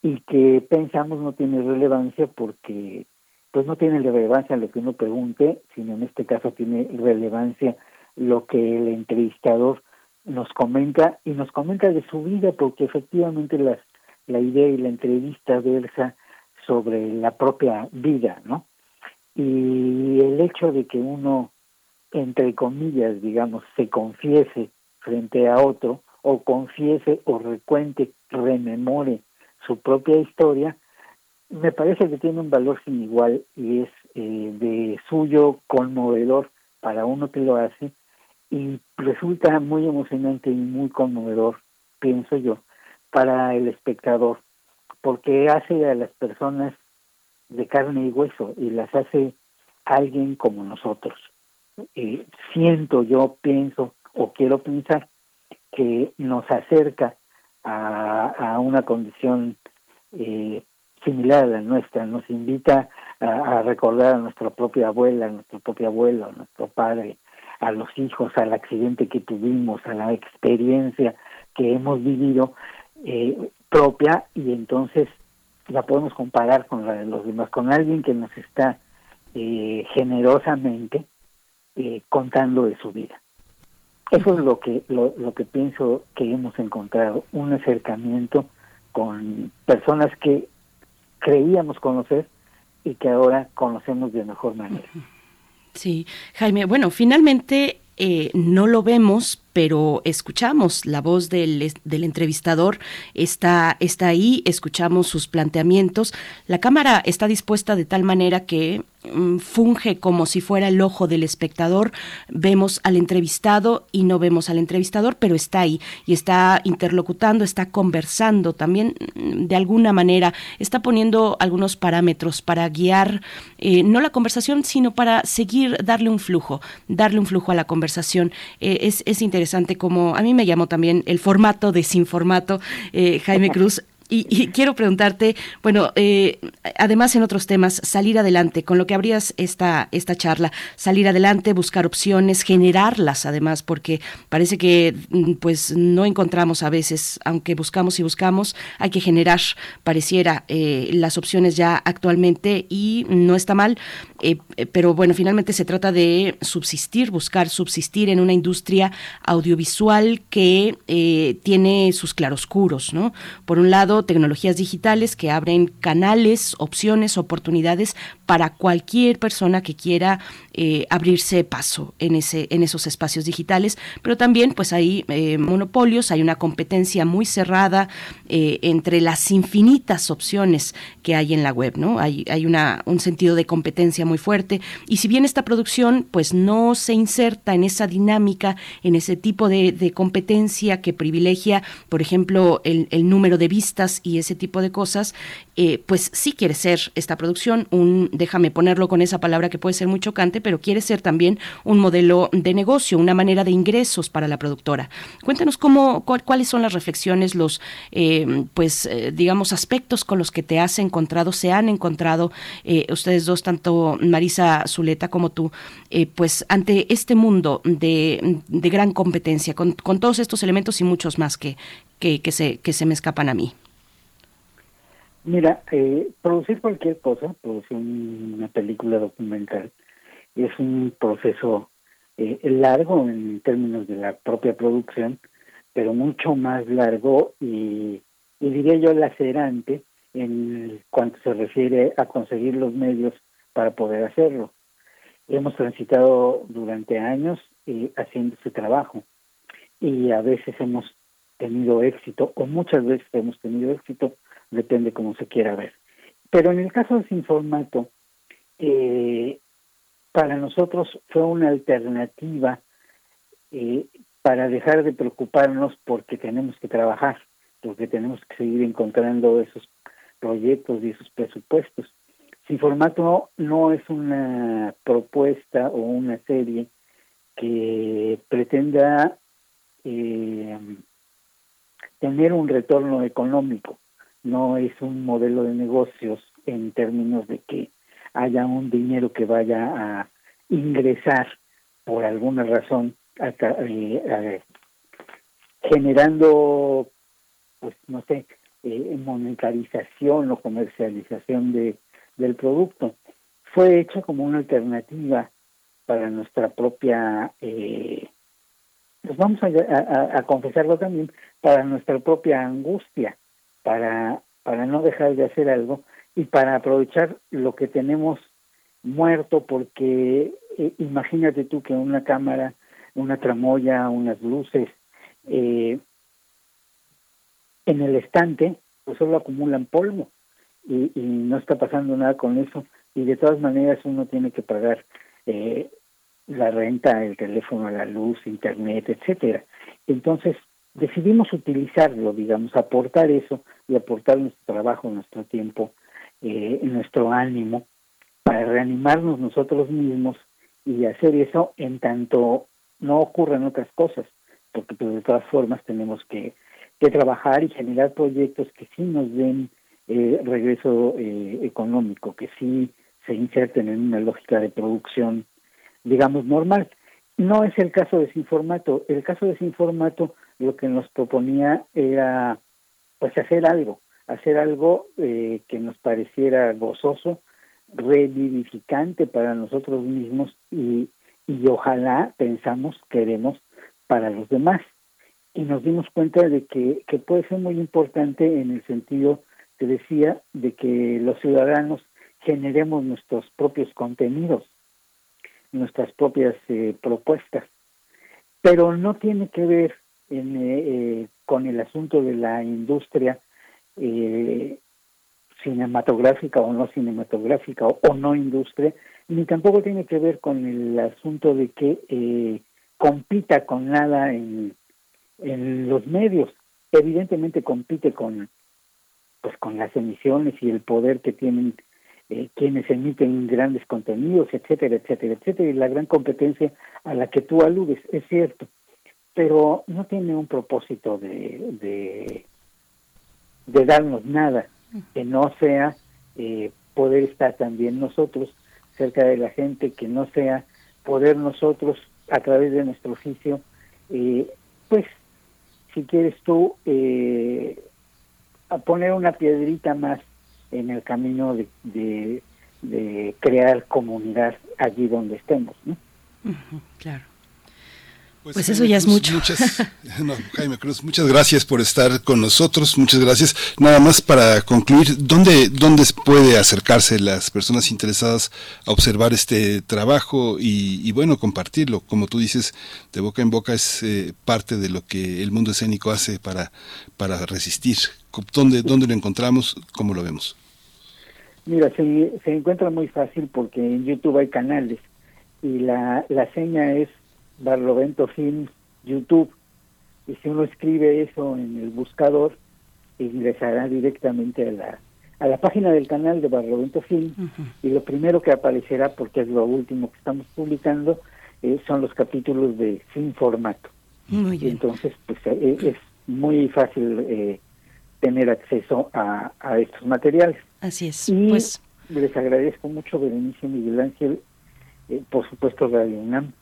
y que pensamos no tiene relevancia porque pues no tiene relevancia lo que uno pregunte, sino en este caso tiene relevancia lo que el entrevistador nos comenta y nos comenta de su vida porque efectivamente las, la idea y la entrevista versa sobre la propia vida, ¿no? Y el hecho de que uno, entre comillas, digamos, se confiese frente a otro, o confiese o recuente, rememore su propia historia, me parece que tiene un valor sin igual y es eh, de suyo conmovedor para uno que lo hace y resulta muy emocionante y muy conmovedor, pienso yo, para el espectador, porque hace a las personas de carne y hueso y las hace alguien como nosotros. Siento yo, pienso o quiero pensar que nos acerca a, una condición eh, similar a la nuestra, nos invita a, a, recordar a nuestra propia abuela, a nuestro propio abuelo, a nuestro padre, a los hijos, al accidente que tuvimos, a la experiencia que hemos vivido eh, propia y entonces la podemos comparar con la de los demás, con alguien que nos está eh, generosamente eh, contando de su vida. Eso es lo que lo, lo que pienso que hemos encontrado, un acercamiento con personas que creíamos conocer y que ahora conocemos de mejor manera. Sí, Jaime, bueno, finalmente eh, no lo vemos, pero escuchamos la voz del, del, entrevistador, está, está ahí, escuchamos sus planteamientos. La cámara está dispuesta de tal manera que mm, funge como si fuera el ojo del espectador. Vemos al entrevistado y no vemos al entrevistador, pero está ahí y está interlocutando, está conversando también mm, de alguna manera, está poniendo algunos parámetros para guiar eh, no la conversación, sino para seguir, darle un flujo, darle un flujo a la conversación. Eh, es, es interesante interesante como a mí me llamó también el formato de sin formato, eh, Jaime Cruz. Y, quiero preguntarte, bueno, eh, además en otros temas, salir adelante, con lo que abrías esta, esta charla, salir adelante, buscar opciones, generarlas además, porque parece que mm, pues no encontramos a veces, aunque buscamos y buscamos, hay que generar, pareciera, eh, las opciones ya actualmente y no está mal, eh, pero bueno, finalmente se trata de subsistir, buscar subsistir en una industria audiovisual que tiene sus claroscuros, ¿no? Por un lado, tecnologías digitales que abren canales, opciones, oportunidades para cualquier persona que quiera eh, abrirse paso en, ese, en esos espacios digitales, pero también pues hay eh, monopolios, hay una competencia muy cerrada eh, entre las infinitas opciones que hay en la web, ¿no? Hay, hay una, un sentido de competencia muy fuerte y si bien esta producción pues no se inserta en esa dinámica, en ese tipo de, competencia que privilegia, por ejemplo, el, el número de vistas y ese tipo de cosas, eh, pues sí quiere ser esta producción un, déjame ponerlo con esa palabra que puede ser muy chocante, pero quiere ser también un modelo de negocio, una manera de ingresos para la productora. Cuéntanos cómo, cuáles son las reflexiones, los, eh, pues, eh, digamos, aspectos con los que te has encontrado, se han encontrado ustedes dos, tanto Marisa Zuleta como tú, pues, ante este mundo de, de gran competencia, con, con, todos estos elementos y muchos más que, que, que, se, que se me escapan a mí. Mira, eh, producir cualquier cosa, producir una película documental, es un proceso eh, largo en términos de la propia producción, pero mucho más largo y, diría yo lacerante en cuanto se refiere a conseguir los medios para poder hacerlo. Hemos transitado durante años eh, haciendo ese trabajo y a veces hemos tenido éxito o muchas veces hemos tenido éxito, depende cómo se quiera ver. Pero en el caso de Sin Formato, eh, para nosotros fue una alternativa eh, para dejar de preocuparnos porque tenemos que trabajar, porque tenemos que seguir encontrando esos proyectos y esos presupuestos. Sin formato no es una propuesta o una serie que pretenda eh, tener un retorno económico, no es un modelo de negocios en términos de que haya un dinero que vaya a ingresar por alguna razón eh, generando pues no sé eh, monetarización o comercialización de del producto. Fue hecho como una alternativa para nuestra propia eh, pues vamos a, a, confesarlo también para nuestra propia angustia para para no dejar de hacer algo y para aprovechar lo que tenemos muerto porque eh, imagínate tú que una cámara una tramoya unas luces eh, en el estante pues solo acumulan polvo y, y, no está pasando nada con eso y de todas maneras uno tiene que pagar eh, la renta, el teléfono, la luz, internet, etcétera. Entonces decidimos utilizarlo, digamos, aportar eso y aportar nuestro trabajo, nuestro tiempo, eh, nuestro ánimo para reanimarnos nosotros mismos y hacer eso en tanto no ocurran otras cosas, porque pues, de todas formas tenemos que, que trabajar y generar proyectos que sí nos den eh, regreso eh, económico, que sí se inserten en una lógica de producción, digamos, normal. No es el caso de Sin Formato. El caso de Sin Formato lo que nos proponía era pues hacer algo, hacer algo eh, que nos pareciera gozoso, revivificante para nosotros mismos y, y ojalá pensamos, queremos para los demás. Y nos dimos cuenta de que, que puede ser muy importante en el sentido te decía de que los ciudadanos generemos nuestros propios contenidos, nuestras propias eh, propuestas, pero no tiene que ver en, eh, eh, con el asunto de la industria cinematográfica o no cinematográfica o, no industria, ni tampoco tiene que ver con el asunto de que compita con nada en, en los medios. Evidentemente compite con pues con las emisiones y el poder que tienen eh, quienes emiten grandes contenidos, etcétera, etcétera, etcétera, y la gran competencia a la que tú aludes, es cierto, pero no tiene un propósito de, de, darnos nada que no sea eh, poder estar también nosotros cerca de la gente, que no sea poder nosotros a través de nuestro oficio, eh, pues si quieres tú eh, a poner una piedrita más en el camino de, de, crear comunidad allí donde estemos. ¿no? claro. Pues, pues eso ya es mucho. Muchas, Jaime Cruz, muchas gracias por estar con nosotros, muchas gracias. Nada más para concluir, ¿dónde, dónde puede acercarse las personas interesadas a observar este trabajo y, bueno, compartirlo? Como tú dices, de boca en boca es eh, parte de lo que el mundo escénico hace para, para resistir. ¿Dónde, ¿Dónde lo encontramos? ¿Cómo lo vemos? Mira, se, se encuentra muy fácil porque en YouTube hay canales y la, la seña es Barlovento Films YouTube. Y si uno escribe eso en el buscador, ingresará directamente a la, a la página del canal de Barlovento Film y lo primero que aparecerá, porque es lo último que estamos publicando, eh, son los capítulos de Sin Formato. Entonces, pues eh, es muy fácil eh, tener acceso a, a, estos materiales. Así es. Y pues... les agradezco mucho, Berenice Miguel Ángel, por supuesto Radio UNAM,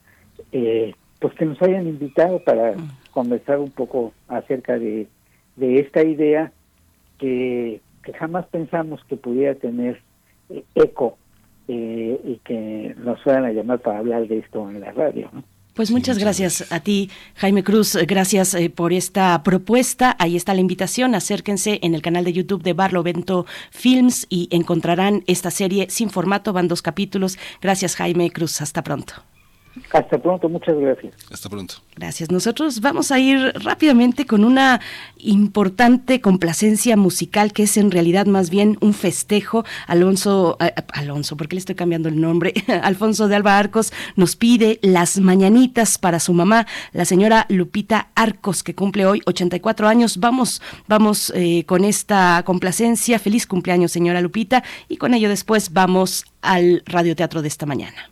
eh, pues que nos hayan invitado para mm. conversar un poco acerca de, de esta idea que que jamás pensamos que pudiera tener eh, eco eh, y que nos fueran a llamar para hablar de esto en la radio. ¿no? Pues muchas gracias a ti, Jaime Cruz. Gracias eh, por esta propuesta. Ahí está la invitación. Acérquense en el canal de YouTube de Barlovento Films y encontrarán esta serie sin formato. Van dos capítulos. Gracias, Jaime Cruz. Hasta pronto. Hasta pronto, muchas gracias. Hasta pronto. Gracias. Nosotros vamos a ir rápidamente con una importante complacencia musical que es en realidad más bien un festejo. Alonso, eh, Alonso, ¿por qué le estoy cambiando el nombre? Alfonso de Alba Arcos nos pide las mañanitas para su mamá, la señora Lupita Arcos, que cumple hoy 84 años. Vamos, vamos eh, con esta complacencia. Feliz cumpleaños, señora Lupita. Y con ello después vamos al radioteatro de esta mañana.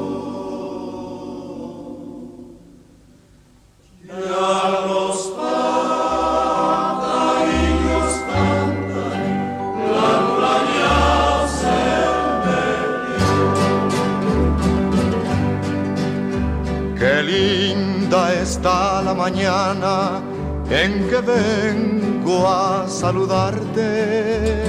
Mañana en que vengo a saludarte.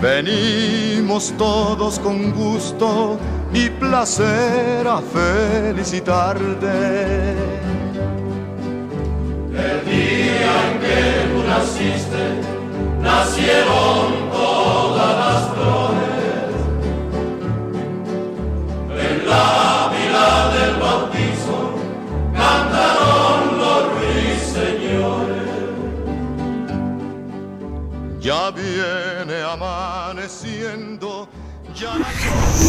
Venimos todos con gusto y placer a felicitarte. El día en que tú naciste, nacieron todas las flores. En la vila del bautizo cantaron los ruiseñores. Ya viene amaneciendo,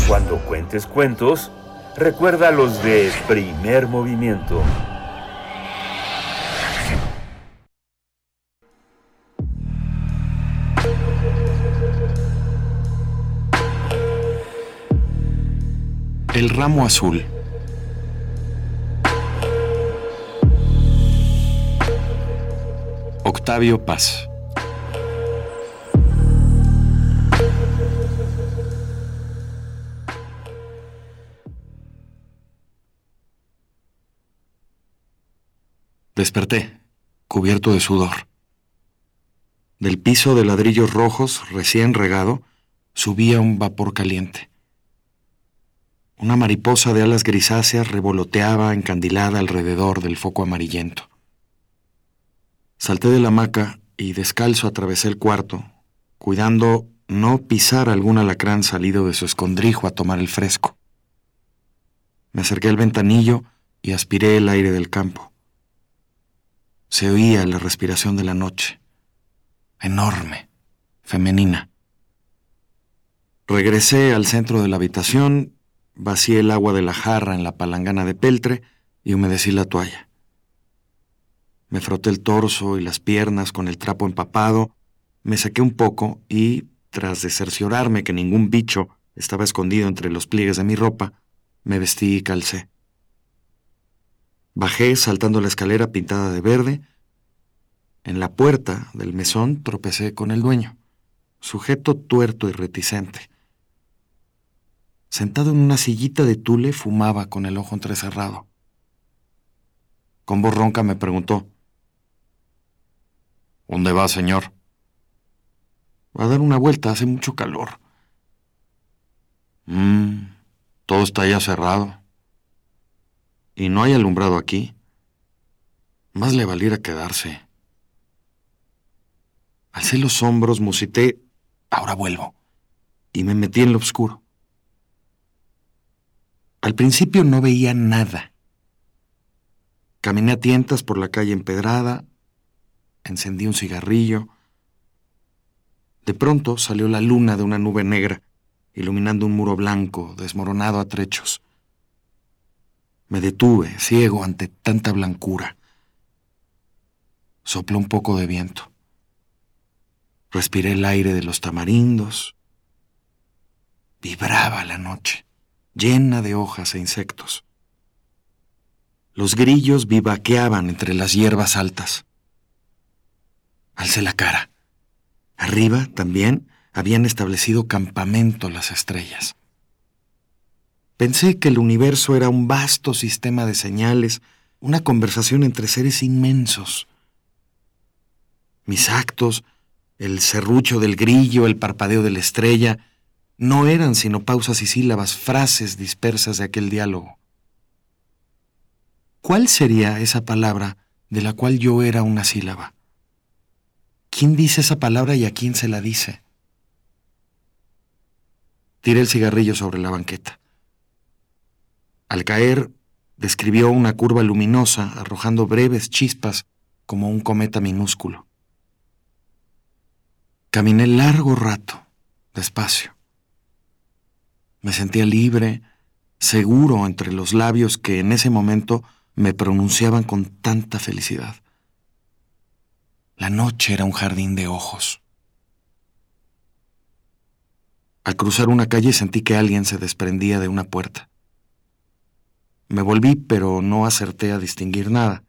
Cuando cuentes cuentos, recuerda los de primer movimiento. El ramo azul. Octavio Paz. Desperté, cubierto de sudor. Del piso de ladrillos rojos, recién regado, subía un vapor caliente. Una mariposa de alas grisáceas revoloteaba encandilada alrededor del foco amarillento. Salté de la hamaca y descalzo atravesé el cuarto, cuidando no pisar algún alacrán salido de su escondrijo a tomar el fresco. Me acerqué al ventanillo y aspiré el aire del campo. Se oía la respiración de la noche, enorme, femenina. Regresé al centro de la habitación, vacié el agua de la jarra en la palangana de peltre y humedecí la toalla. Me froté el torso y las piernas con el trapo empapado, me saqué un poco y, tras de cerciorarme que ningún bicho estaba escondido entre los pliegues de mi ropa, me vestí y calcé. Bajé saltando la escalera pintada de verde. En la puerta del mesón tropecé con el dueño, sujeto tuerto y reticente. Sentado en una sillita de tule fumaba con el ojo entrecerrado. Con voz ronca me preguntó, ¿Dónde va, señor? Va a dar una vuelta, hace mucho calor. Mmm, todo está ya cerrado. Y no hay alumbrado aquí. Más le valiera quedarse. Alcé los hombros, musité, ahora vuelvo, y me metí en lo oscuro. Al principio no veía nada. Caminé a tientas por la calle empedrada, encendí un cigarrillo. De pronto salió la luna de una nube negra iluminando un muro blanco, desmoronado a trechos. Me detuve, ciego ante tanta blancura. Sopló un poco de viento. Respiré el aire de los tamarindos. Vibraba la noche, llena de hojas e insectos. Los grillos vivaqueaban entre las hierbas altas. Alcé la cara. Arriba también habían establecido campamento las estrellas. Pensé que el universo era un vasto sistema de señales, una conversación entre seres inmensos. Mis actos, el serrucho del grillo, el parpadeo de la estrella, no eran sino pausas y sílabas, frases dispersas de aquel diálogo. ¿Cuál sería esa palabra de la cual yo era una sílaba? ¿Quién dice esa palabra y a quién se la dice? Tiré el cigarrillo sobre la banqueta. Al caer, describió una curva luminosa, arrojando breves chispas como un cometa minúsculo. Caminé largo rato, despacio. Me sentía libre, seguro entre los labios que en ese momento me pronunciaban con tanta felicidad. La noche era un jardín de ojos. Al cruzar una calle sentí que alguien se desprendía de una puerta. Me volví, pero no acerté a distinguir nada.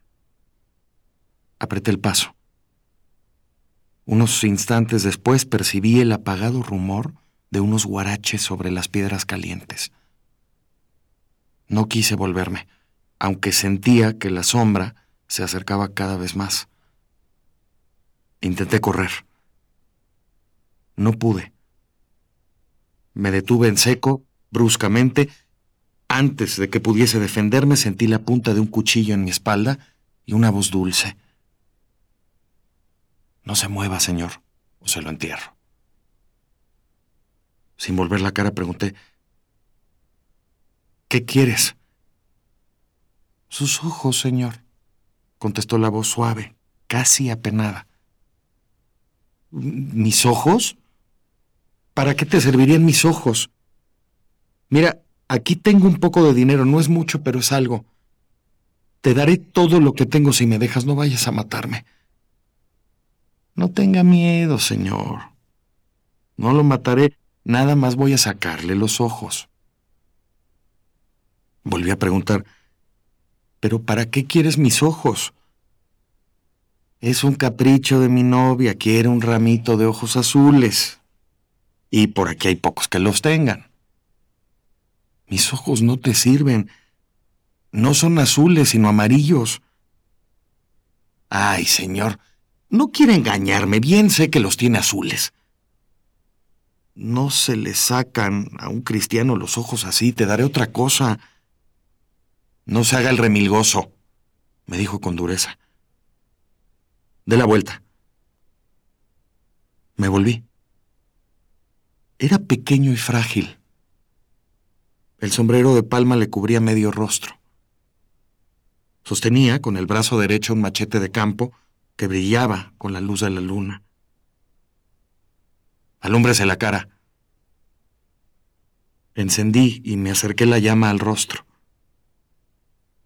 Apreté el paso. Unos instantes después percibí el apagado rumor de unos guaraches sobre las piedras calientes. No quise volverme aunque sentía que la sombra se acercaba cada vez más. Intenté correr. No pude. Me detuve en seco, bruscamente. Antes de que pudiese defenderme sentí la punta de un cuchillo en mi espalda y una voz dulce. No se mueva, señor, o se lo entierro. Sin volver la cara pregunté, ¿qué quieres? Sus ojos, señor, contestó la voz suave, casi apenada. ¿Mis ojos? ¿Para qué te servirían mis ojos? Mira, aquí tengo un poco de dinero, no es mucho, pero es algo. Te daré todo lo que tengo si me dejas, no vayas a matarme. No tenga miedo, señor. No lo mataré, nada más voy a sacarle los ojos. Volví a preguntar, ¿Pero para qué quieres mis ojos? Es un capricho de mi novia, quiere un ramito de ojos azules. Y por aquí hay pocos que los tengan. Mis ojos no te sirven. No son azules, sino amarillos. Ay, señor, no quiere engañarme, bien sé que los tiene azules. No se le sacan a un cristiano los ojos así, te daré otra cosa. No se haga el remilgoso, me dijo con dureza. De la vuelta. Me volví. Era pequeño y frágil. El sombrero de palma le cubría medio rostro. Sostenía con el brazo derecho un machete de campo que brillaba con la luz de la luna. Alúmbrese la cara. Encendí y me acerqué la llama al rostro.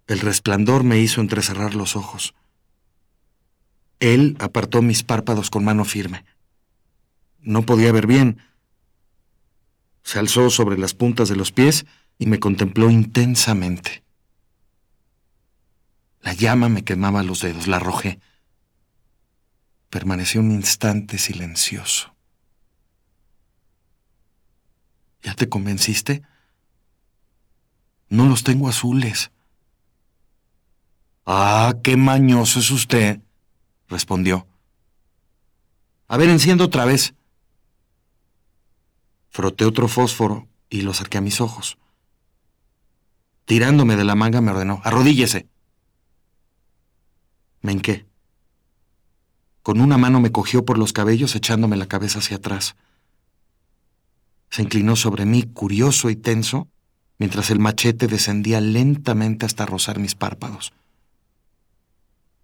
El resplandor me hizo entrecerrar los ojos. Él apartó mis párpados con mano firme. No podía ver bien. Se alzó sobre las puntas de los pies y me contempló intensamente. La llama me quemaba los dedos, la arrojé. Permaneció un instante silencioso. ¿Ya te convenciste? No los tengo azules. Ah, qué mañoso es usted, respondió. A ver, enciendo otra vez. Froté otro fósforo y lo acerqué a mis ojos. Tirándome de la manga me ordenó, arrodíllese. Me hinqué. Con una mano me cogió por los cabellos echándome la cabeza hacia atrás. Se inclinó sobre mí, curioso y tenso, mientras el machete descendía lentamente hasta rozar mis párpados.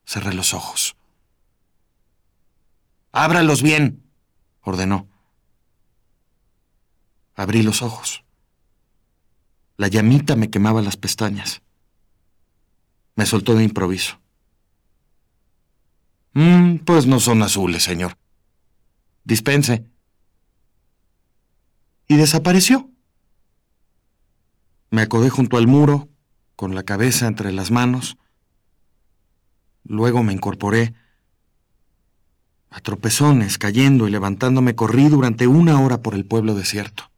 Cerré los ojos. Ábralos bien, ordenó. Abrí los ojos. La llamita me quemaba las pestañas. Me soltó de improviso. Mm, pues no son azules, señor. Dispense. Y desapareció. Me acodé junto al muro, con la cabeza entre las manos. Luego me incorporé. A tropezones, cayendo y levantándome, corrí durante una hora por el pueblo desierto.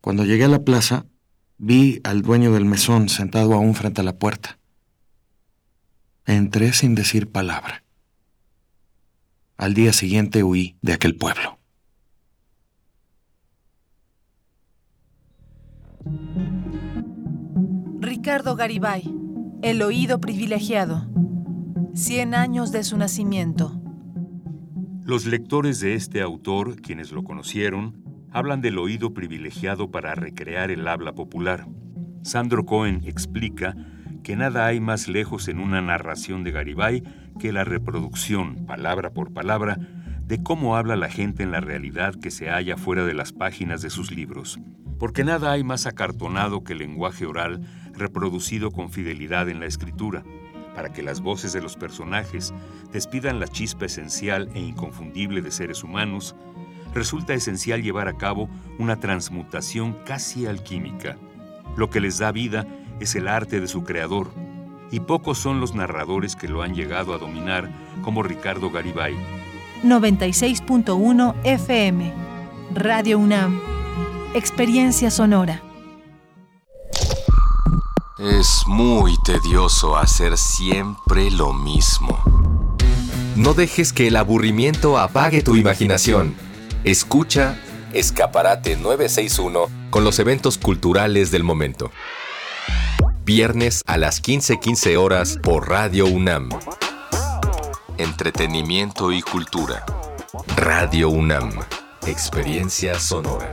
Cuando llegué a la plaza, vi al dueño del mesón sentado aún frente a la puerta. Entré sin decir palabra. Al día siguiente huí de aquel pueblo. Ricardo Garibay, El oído privilegiado. Cien años de su nacimiento. Los lectores de este autor, quienes lo conocieron, hablan del oído privilegiado para recrear el habla popular. Sandro Cohen explica que nada hay más lejos en una narración de Garibay que la reproducción, palabra por palabra, de cómo habla la gente en la realidad que se halla fuera de las páginas de sus libros. Porque nada hay más acartonado que el lenguaje oral reproducido con fidelidad en la escritura, para que las voces de los personajes despidan la chispa esencial e inconfundible de seres humanos, resulta esencial llevar a cabo una transmutación casi alquímica. Lo que les da vida es el arte de su creador, y pocos son los narradores que lo han llegado a dominar como Ricardo Garibay. 96.1 FM Radio UNAM Experiencia sonora. Es muy tedioso hacer siempre lo mismo. No dejes que el aburrimiento apague tu imaginación. Escucha Escaparate 961 con los eventos culturales del momento. Viernes a las 15:15 horas por Radio UNAM. Entretenimiento y cultura. Radio UNAM. Experiencia sonora.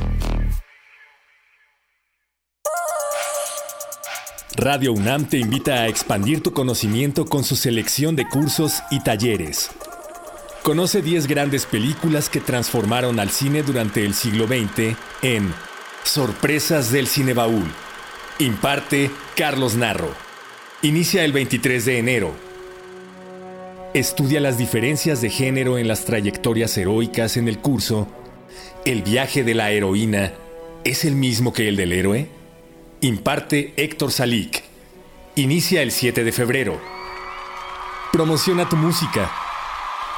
Radio UNAM te invita a expandir tu conocimiento con su selección de cursos y talleres. Conoce 10 grandes películas que transformaron al cine durante el siglo XX en Sorpresas del Cinebaúl. Imparte Carlos Narro. Inicia el 23 de enero. Estudia las diferencias de género en las trayectorias heroicas en el curso. ¿El viaje de la heroína es el mismo que el del héroe? Imparte Héctor Salik. Inicia el 7 de febrero. Promociona tu música.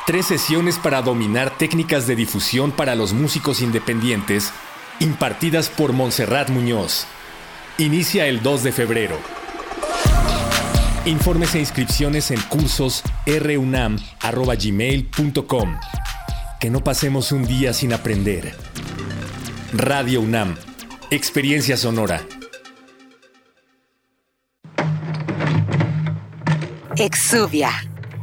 Tres sesiones para dominar técnicas de difusión para los músicos independientes, impartidas por Montserrat Muñoz. Inicia el 2 de febrero. Informes e inscripciones en cursos runam.gmail.com. Que no pasemos un día sin aprender. Radio UNAM. Experiencia sonora. Exuvia.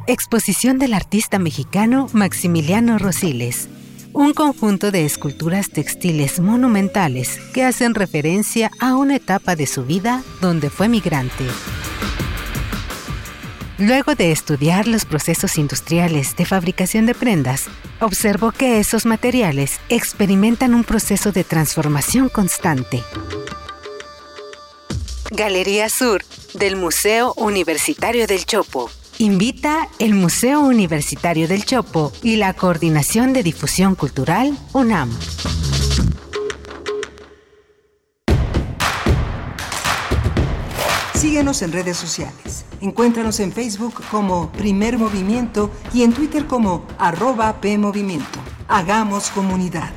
Exposición del artista mexicano Maximiliano Rosiles. un conjunto de esculturas textiles monumentales que hacen referencia a una etapa de su vida donde fue migrante. Luego de estudiar los procesos industriales de fabricación de prendas, observó que esos materiales experimentan un proceso de transformación constante. Galería Sur del Museo Universitario del Chopo. Invita el Museo Universitario del Chopo y la Coordinación de Difusión Cultural UNAM. Síguenos en redes sociales. Encuéntranos en Facebook como Primer Movimiento y en Twitter como arroba PMovimiento. Hagamos comunidad.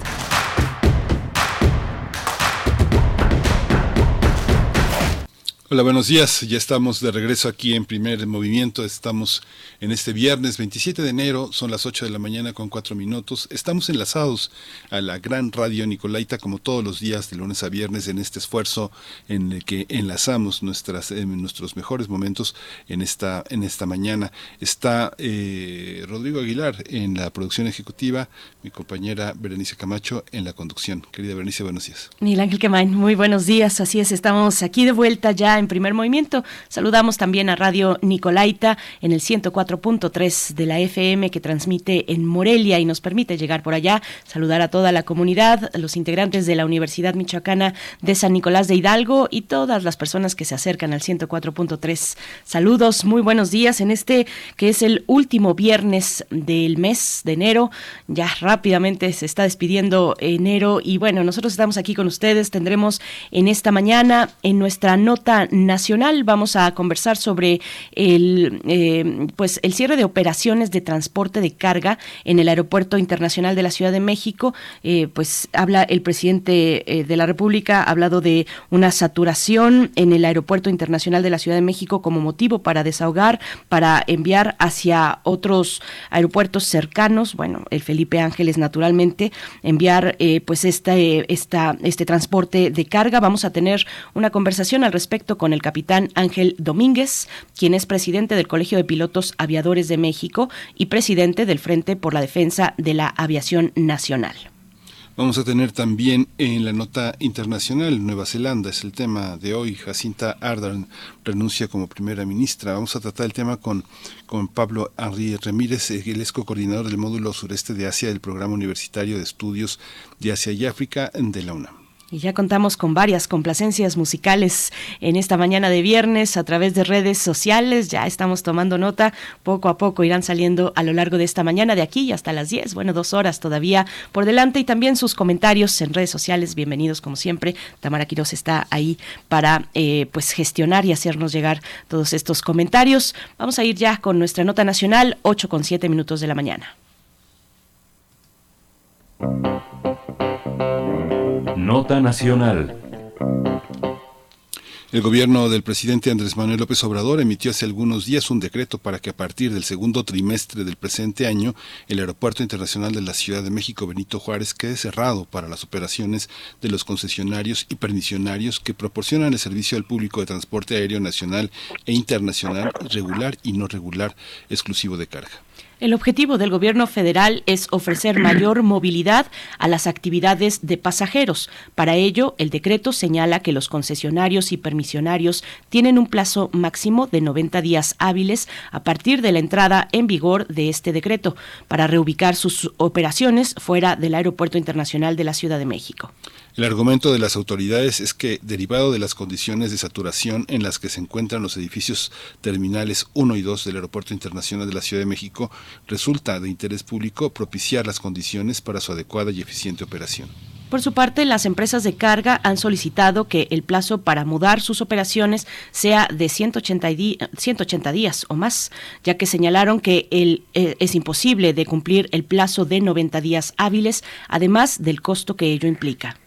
Hola, buenos días. Ya estamos de regreso aquí en Primer Movimiento. Estamos en este viernes 27 de enero, son las 8 de la mañana con 4 minutos. Estamos enlazados a la gran radio Nicolaita como todos los días de lunes a viernes en este esfuerzo en el que enlazamos nuestras, nuestros mejores momentos en esta, en esta mañana. Está eh, Rodrigo Aguilar en la producción ejecutiva, mi compañera Berenice Camacho en la conducción. Querida Berenice, buenos días. Miguel Ángel Quemain, muy buenos días. Así es, estamos aquí de vuelta ya en primer movimiento. Saludamos también a Radio Nicolaita en el 104.3 de la FM que transmite en Morelia y nos permite llegar por allá. Saludar a toda la comunidad, a los integrantes de la Universidad Michoacana de San Nicolás de Hidalgo y todas las personas que se acercan al 104.3. Saludos, muy buenos días en este que es el último viernes del mes de enero. Ya rápidamente se está despidiendo enero y bueno, nosotros estamos aquí con ustedes. Tendremos en esta mañana en nuestra nota nacional. Vamos a conversar sobre el, eh, pues el cierre de operaciones de transporte de carga en el Aeropuerto Internacional de la Ciudad de México. Eh, pues habla el presidente eh, de la República, ha hablado de una saturación en el Aeropuerto Internacional de la Ciudad de México como motivo para desahogar, para enviar hacia otros aeropuertos cercanos. Bueno, el Felipe Ángeles, naturalmente, enviar pues este, esta, este transporte de carga. Vamos a tener una conversación al respecto con el capitán Ángel Domínguez, quien es presidente del Colegio de Pilotos Aviadores de México y presidente del Frente por la Defensa de la Aviación Nacional. Vamos a tener también en la nota internacional, Nueva Zelanda es el tema de hoy. Jacinta Ardern renuncia como primera ministra. Vamos a tratar el tema con, con Pablo Henri Ramírez, el es coordinador del módulo sureste de Asia del Programa Universitario de Estudios de Asia y África de la UNAM. Y ya contamos con varias complacencias musicales en esta mañana de viernes a través de redes sociales. Ya estamos tomando nota. Poco a poco irán saliendo a lo largo de esta mañana, de aquí hasta las 10. Bueno, dos horas todavía por delante. Y también sus comentarios en redes sociales. Bienvenidos como siempre. Tamara Quiroz está ahí para eh, pues gestionar y hacernos llegar todos estos comentarios. Vamos a ir ya con nuestra nota nacional, 8 con 7 minutos de la mañana. Nota Nacional. El gobierno del presidente Andrés Manuel López Obrador emitió hace algunos días un decreto para que a partir del segundo trimestre del presente año el Aeropuerto Internacional de la Ciudad de México Benito Juárez quede cerrado para las operaciones de los concesionarios y permisionarios que proporcionan el servicio al público de transporte aéreo nacional e internacional regular y no regular exclusivo de carga. El objetivo del gobierno federal es ofrecer mayor movilidad a las actividades de pasajeros. Para ello, el decreto señala que los concesionarios y permisionarios tienen un plazo máximo de 90 días hábiles a partir de la entrada en vigor de este decreto para reubicar sus operaciones fuera del Aeropuerto Internacional de la Ciudad de México. El argumento de las autoridades es que, derivado de las condiciones de saturación en las que se encuentran los edificios terminales 1 y 2 del Aeropuerto Internacional de la Ciudad de México, resulta de interés público propiciar las condiciones para su adecuada y eficiente operación. Por su parte, las empresas de carga han solicitado que el plazo para mudar sus operaciones sea de 180, 180 días o más, ya que señalaron que el, eh, es imposible de cumplir el plazo de 90 días hábiles, además del costo que ello implica.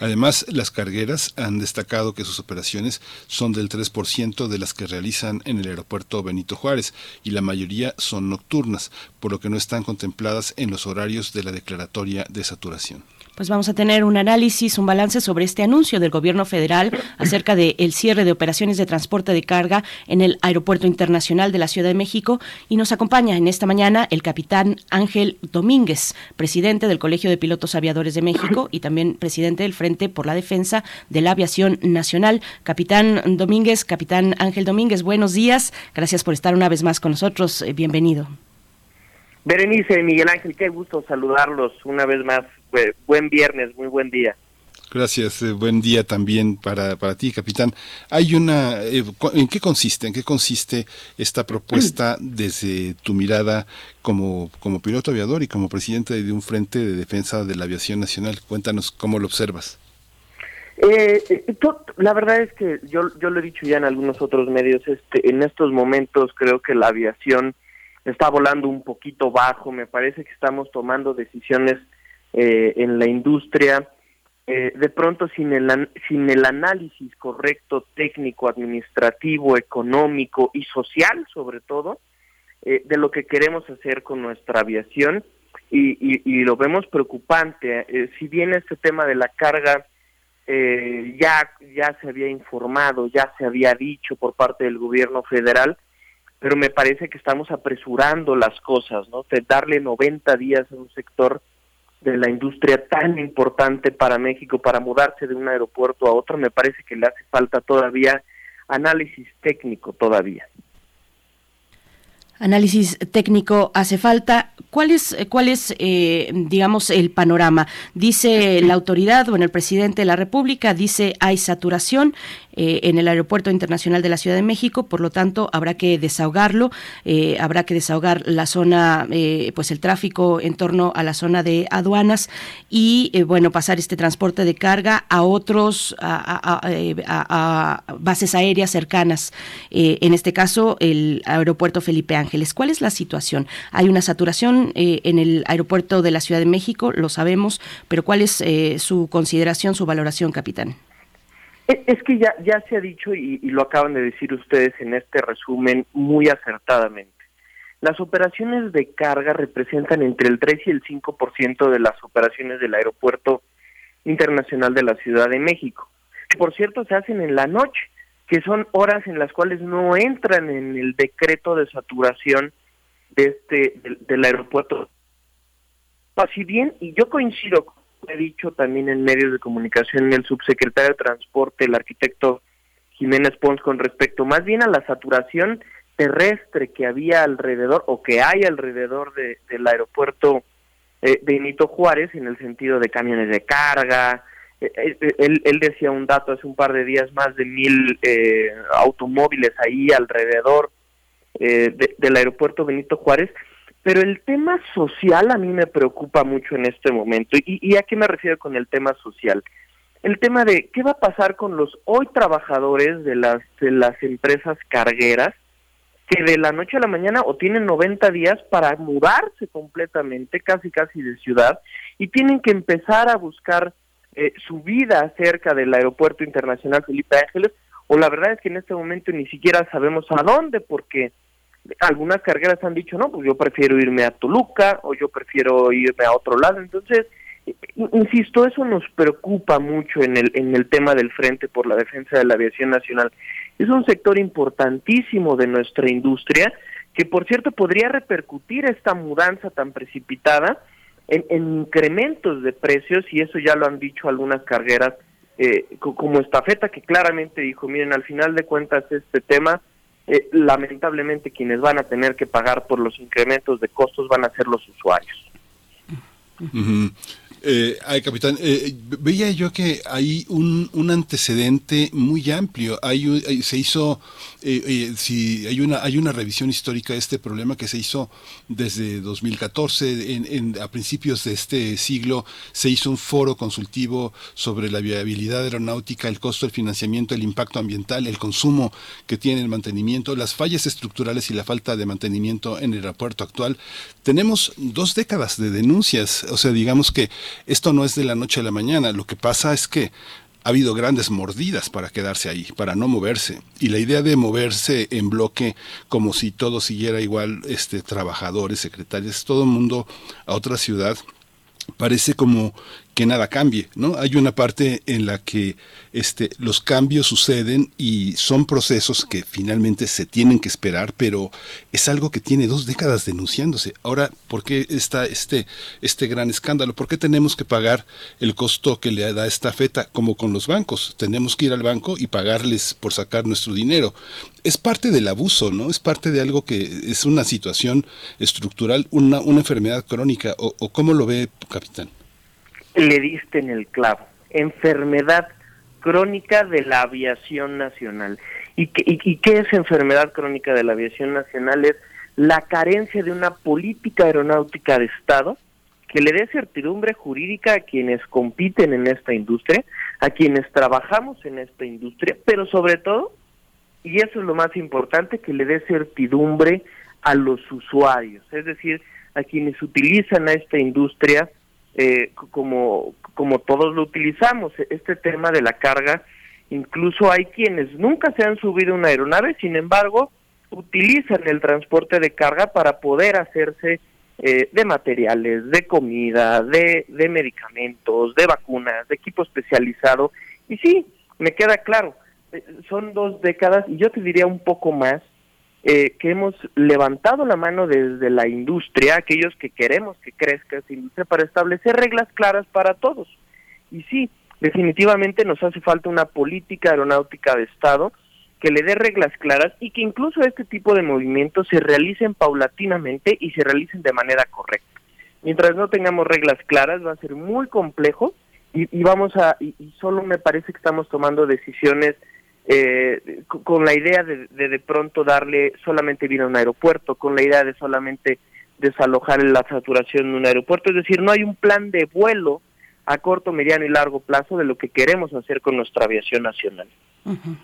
Además, las cargueras han destacado que sus operaciones son del 3% de las que realizan en el aeropuerto Benito Juárez y la mayoría son nocturnas, por lo que no están contempladas en los horarios de la declaratoria de saturación. Pues vamos a tener un análisis, un balance sobre este anuncio del gobierno federal acerca del cierre de operaciones de transporte de carga en el Aeropuerto Internacional de la Ciudad de México. Y nos acompaña en esta mañana el capitán Ángel Domínguez, presidente del Colegio de Pilotos Aviadores de México y también presidente del Frente por la Defensa de la Aviación Nacional. Capitán Domínguez, capitán Ángel Domínguez, buenos días. Gracias por estar una vez más con nosotros. Eh, bienvenido. Berenice, Miguel Ángel, qué gusto saludarlos una vez más. Buen viernes, muy buen día. Gracias, eh, buen día también para, para ti, capitán. Hay una, eh, ¿en qué consiste? ¿En qué consiste esta propuesta desde tu mirada como, como piloto aviador y como presidente de un frente de defensa de la aviación nacional? Cuéntanos cómo lo observas. Eh, la verdad es que yo, yo lo he dicho ya en algunos otros medios, este, en estos momentos creo que la aviación está volando un poquito bajo, me parece que estamos tomando decisiones eh, en la industria, eh, de pronto sin el, sin el análisis correcto técnico, administrativo, económico y social sobre todo, eh, de lo que queremos hacer con nuestra aviación y, y, lo vemos preocupante. si bien este tema de la carga ya, ya se había informado, ya se había dicho por parte del gobierno federal, pero me parece que estamos apresurando las cosas, ¿no? De darle 90 días a un sector de la industria tan importante para México para mudarse de un aeropuerto a otro, me parece que le hace falta todavía análisis técnico todavía. Análisis técnico hace falta. ¿Cuál es, cuál es eh, digamos, el panorama? Dice la autoridad, bueno, el presidente de la República dice hay saturación eh, en el Aeropuerto Internacional de la Ciudad de México, por lo tanto habrá que desahogarlo, eh, habrá que desahogar la zona, eh, pues el tráfico en torno a la zona de aduanas y bueno, pasar este transporte de carga a otros, a, bases aéreas cercanas, en este caso el aeropuerto Felipe Ángeles. ¿Cuál es la situación? Hay una saturación en el aeropuerto de la Ciudad de México, lo sabemos, pero ¿cuál es su consideración, su valoración, capitán? Es que ya, ya se ha dicho y, lo acaban de decir ustedes en este resumen muy acertadamente. Las operaciones de carga representan entre el 3 y el 5% de las operaciones del Aeropuerto Internacional de la Ciudad de México. Por cierto, se hacen en la noche, que son horas en las cuales no entran en el decreto de saturación de este del, del aeropuerto. Así bien, y yo coincido he dicho también en medios de comunicación el subsecretario de Transporte, el arquitecto Jiménez Pons, con respecto más bien a la saturación terrestre que había alrededor o que hay alrededor de, del aeropuerto eh, Benito Juárez en el sentido de camiones de carga. Eh, eh, él, él, decía un dato hace un par de días, más de mil eh, automóviles ahí alrededor del aeropuerto Benito Juárez pero el tema social a mí me preocupa mucho en este momento. ¿Y, a qué me refiero con el tema social? El tema de qué va a pasar con los hoy trabajadores de las, de las empresas cargueras que de la noche a la mañana o tienen 90 días para mudarse completamente, casi casi de ciudad, y tienen que empezar a buscar eh, su vida cerca del Aeropuerto Internacional Felipe Ángeles, o la verdad es que en este momento ni siquiera sabemos a dónde, porque algunas cargueras han dicho, no, pues yo prefiero irme a Toluca o yo prefiero irme a otro lado. Entonces, insisto, eso nos preocupa mucho en el, en el tema del Frente por la Defensa de la Aviación Nacional. Es un sector importantísimo de nuestra industria que, por cierto, podría repercutir esta mudanza tan precipitada en, incrementos de precios y eso ya lo han dicho algunas cargueras eh, como Estafeta, que claramente dijo, miren, al final de cuentas este tema eh, lamentablemente quienes van a tener que pagar por los incrementos de costos van a ser los usuarios. Eh, ay, capitán, eh, veía yo que hay un, un antecedente muy amplio. Hay, se hizo, eh, eh, si hay una hay una revisión histórica de este problema que se hizo desde 2014, en, a principios de este siglo se hizo un foro consultivo sobre la viabilidad aeronáutica, el costo del financiamiento, el impacto ambiental, el consumo que tiene el mantenimiento, las fallas estructurales y la falta de mantenimiento en el aeropuerto actual. Tenemos dos décadas de denuncias, o sea, digamos que esto no es de la noche a la mañana, lo que pasa es que ha habido grandes mordidas para quedarse ahí, para no moverse. Y la idea de moverse en bloque como si todo siguiera igual, este, trabajadores, secretarios, todo el mundo a otra ciudad, parece como que nada cambie, ¿no? Hay una parte en la que este, los cambios suceden y son procesos que finalmente se tienen que esperar, pero es algo que tiene dos décadas denunciándose. Ahora, ¿por qué está este, este gran escándalo? ¿Por qué tenemos que pagar el costo que le da esta feta como con los bancos? Tenemos que ir al banco y pagarles por sacar nuestro dinero. Es parte del abuso, ¿no? Es parte de algo que es una situación estructural, una, una enfermedad crónica. ¿O, o cómo lo ve, capitán? Le diste en el clavo. Enfermedad crónica de la aviación nacional. ¿Y qué, y, qué es enfermedad crónica de la aviación nacional? Es la carencia de una política aeronáutica de Estado que le dé certidumbre jurídica a quienes compiten en esta industria, a quienes trabajamos en esta industria, pero sobre todo, y eso es lo más importante, que le dé certidumbre a los usuarios, es decir, a quienes utilizan a esta industria eh, como, como todos lo utilizamos. Este tema de la carga, incluso hay quienes nunca se han subido a una aeronave, sin embargo, utilizan el transporte de carga para poder hacerse eh, de materiales, de comida, de, de medicamentos, de vacunas, de equipo especializado. Y sí, me queda claro, eh, son dos décadas y yo te diría un poco más eh, que hemos levantado la mano desde la industria, aquellos que queremos que crezca esa industria, para establecer reglas claras para todos. Y sí, definitivamente nos hace falta una política aeronáutica de Estado que le dé reglas claras y que incluso este tipo de movimientos se realicen paulatinamente y se realicen de manera correcta. Mientras no tengamos reglas claras va a ser muy complejo y, vamos a y, solo me parece que estamos tomando decisiones eh, con la idea de, de, de pronto darle solamente vida a un aeropuerto, con la idea de solamente desalojar la saturación de un aeropuerto, es decir, no hay un plan de vuelo a corto, mediano y largo plazo de lo que queremos hacer con nuestra aviación nacional.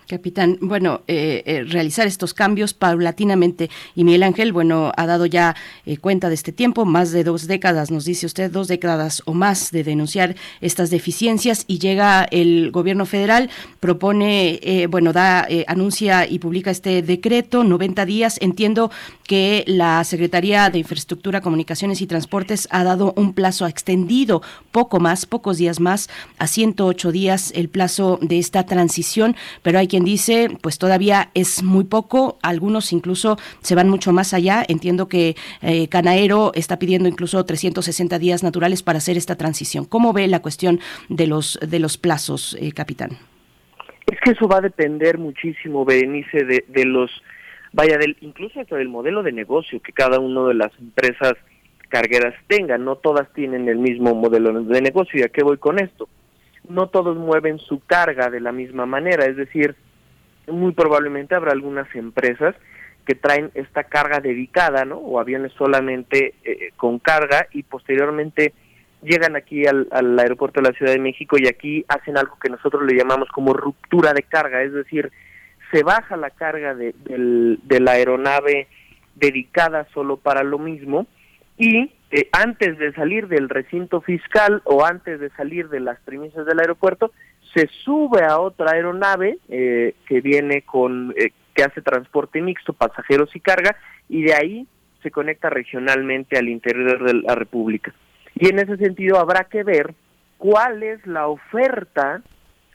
Capitán, bueno, eh, eh, realizar estos cambios paulatinamente. Y Miguel Ángel, bueno, ha dado ya eh, cuenta de este tiempo, más de dos décadas, nos dice usted, dos décadas o más de denunciar estas deficiencias. Y llega el gobierno federal, propone, bueno, da, anuncia y publica este decreto, 90 días. Entiendo que la Secretaría de Infraestructura, Comunicaciones y Transportes ha dado un plazo extendido, poco más, pocos días más, a 108 días el plazo de esta transición pero hay quien dice, pues todavía es muy poco, algunos incluso se van mucho más allá. Entiendo que eh, Canaero está pidiendo incluso 360 días naturales para hacer esta transición. ¿Cómo ve la cuestión de los, de los plazos, eh, capitán? Es que eso va a depender muchísimo, Berenice, de, de los, vaya, del, incluso hasta del modelo de negocio que cada una de las empresas cargueras tenga. No todas tienen el mismo modelo de negocio. ¿Y a qué voy con esto? No todos mueven su carga de la misma manera, es decir, muy probablemente habrá algunas empresas que traen esta carga dedicada, ¿no? O aviones solamente eh, con carga y posteriormente llegan aquí al, aeropuerto de la Ciudad de México y aquí hacen algo que nosotros le llamamos como ruptura de carga, es decir, se baja la carga de, de la aeronave dedicada solo para lo mismo y eh, antes de salir del recinto fiscal o antes de salir de las premisas del aeropuerto, se sube a otra aeronave eh, que viene con, eh, que hace transporte mixto, pasajeros y carga, y de ahí se conecta regionalmente al interior de la República. Y en ese sentido habrá que ver cuál es la oferta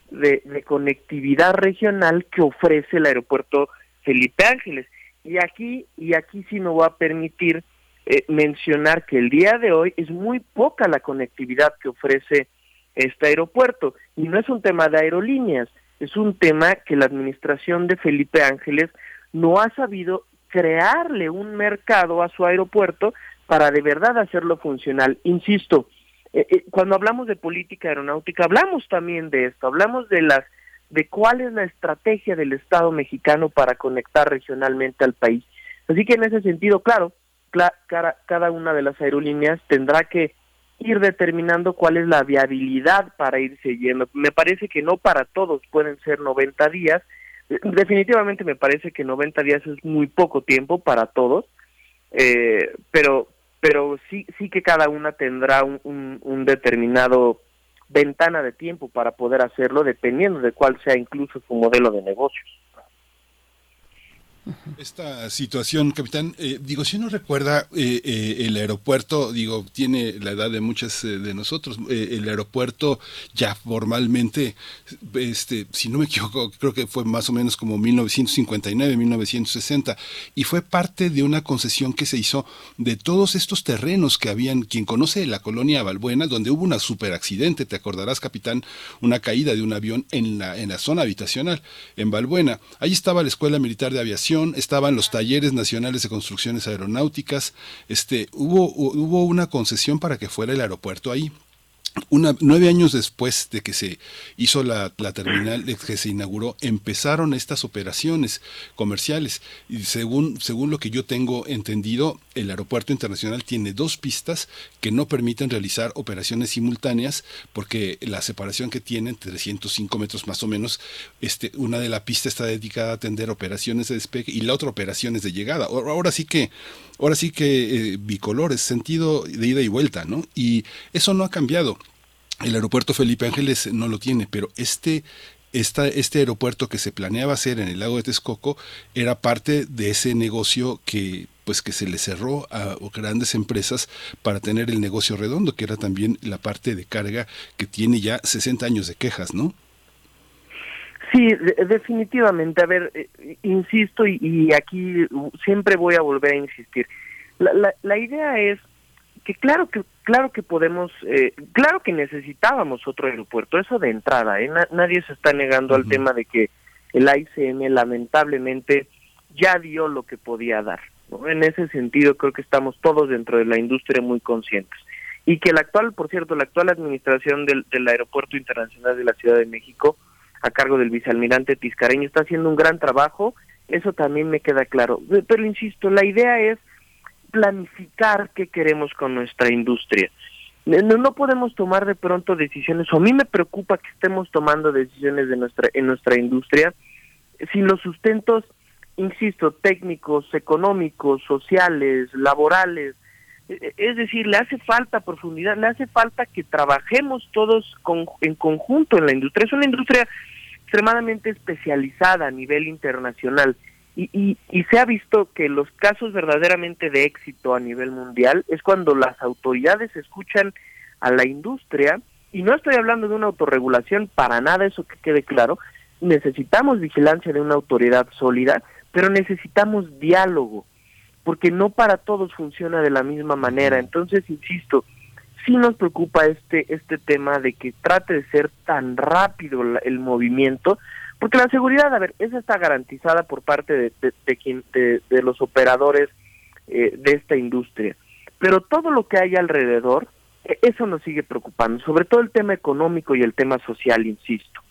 de, de conectividad regional que ofrece el aeropuerto Felipe Ángeles. Y aquí, y aquí sí me voy a permitir eh, mencionar que el día de hoy es muy poca la conectividad que ofrece este aeropuerto y no es un tema de aerolíneas, es un tema que la administración de Felipe Ángeles no ha sabido crearle un mercado a su aeropuerto para de verdad hacerlo funcional. Insisto, eh, eh, cuando hablamos de política aeronáutica hablamos también de esto, hablamos de las de cuál es la estrategia del Estado mexicano para conectar regionalmente al país. Así que en ese sentido, claro, cada una de las aerolíneas tendrá que ir determinando cuál es la viabilidad para irse yendo. Me parece que no para todos pueden ser 90 días. Definitivamente me parece que 90 días es muy poco tiempo para todos, eh, pero pero sí sí que cada una tendrá un, un determinado ventana de tiempo para poder hacerlo dependiendo de cuál sea incluso su modelo de negocios. Esta situación, capitán, eh, digo, si uno recuerda eh, eh, el aeropuerto, digo, tiene la edad de muchas de nosotros, el aeropuerto ya formalmente, este, si no me equivoco, creo que fue más o menos como 1959, 1960, y fue parte de una concesión que se hizo de todos estos terrenos que habían, quien conoce la colonia Valbuena, donde hubo un super accidente, te acordarás, capitán, una caída de un avión en la, en la zona habitacional, en Valbuena. Ahí estaba la Escuela Militar de Aviación, estaban los talleres nacionales de construcciones aeronáuticas, este, hubo, hubo una concesión para que fuera el aeropuerto ahí nueve años después de que se hizo la, terminal, que se inauguró, empezaron estas operaciones comerciales. Y según, según lo que yo tengo entendido, el aeropuerto internacional tiene dos pistas que no permiten realizar operaciones simultáneas porque la separación que tienen, 305 metros más o menos, este, una de la pista está dedicada a atender operaciones de despegue y la otra operaciones de llegada. Ahora sí que ahora sí que eh, bicolores, sentido de ida y vuelta, ¿no? Y eso no ha cambiado. El aeropuerto Felipe Ángeles no lo tiene, pero este, esta, este aeropuerto que se planeaba hacer en el lago de Texcoco era parte de ese negocio que pues que se le cerró a grandes empresas para tener el negocio redondo, que era también la parte de carga que tiene ya 60 años de quejas, ¿no? Sí, definitivamente. A ver, eh, insisto y, aquí siempre voy a volver a insistir. La, la, idea es que claro que claro que podemos, eh, claro que necesitábamos otro aeropuerto, eso de entrada. ¿eh? nadie se está negando al tema de que el ICM lamentablemente ya dio lo que podía dar. En ese sentido creo que estamos todos dentro de la industria muy conscientes y que la actual, por cierto, la actual administración del, del Aeropuerto Internacional de la Ciudad de México a cargo del vicealmirante Tiscareño está haciendo un gran trabajo, eso también me queda claro. Pero insisto, la idea es planificar qué queremos con nuestra industria. No, no podemos tomar de pronto decisiones, o a mí me preocupa que estemos tomando decisiones de nuestra, en nuestra industria sin los sustentos, insisto, técnicos, económicos, sociales, laborales, es decir, le hace falta profundidad, le hace falta que trabajemos todos en conjunto en la industria. Es una industria extremadamente especializada a nivel internacional y, y, se ha visto que los casos verdaderamente de éxito a nivel mundial es cuando las autoridades escuchan a la industria y no estoy hablando de una autorregulación para nada, eso que quede claro, necesitamos vigilancia de una autoridad sólida, pero necesitamos diálogo porque no para todos funciona de la misma manera. Entonces, insisto, sí nos preocupa este, este tema de que trate de ser tan rápido el movimiento, porque la seguridad, a ver, esa está garantizada por parte de, de, los operadores eh, de esta industria. Pero todo lo que hay alrededor, e, eso nos sigue preocupando, sobre todo el tema económico y el tema social, insisto.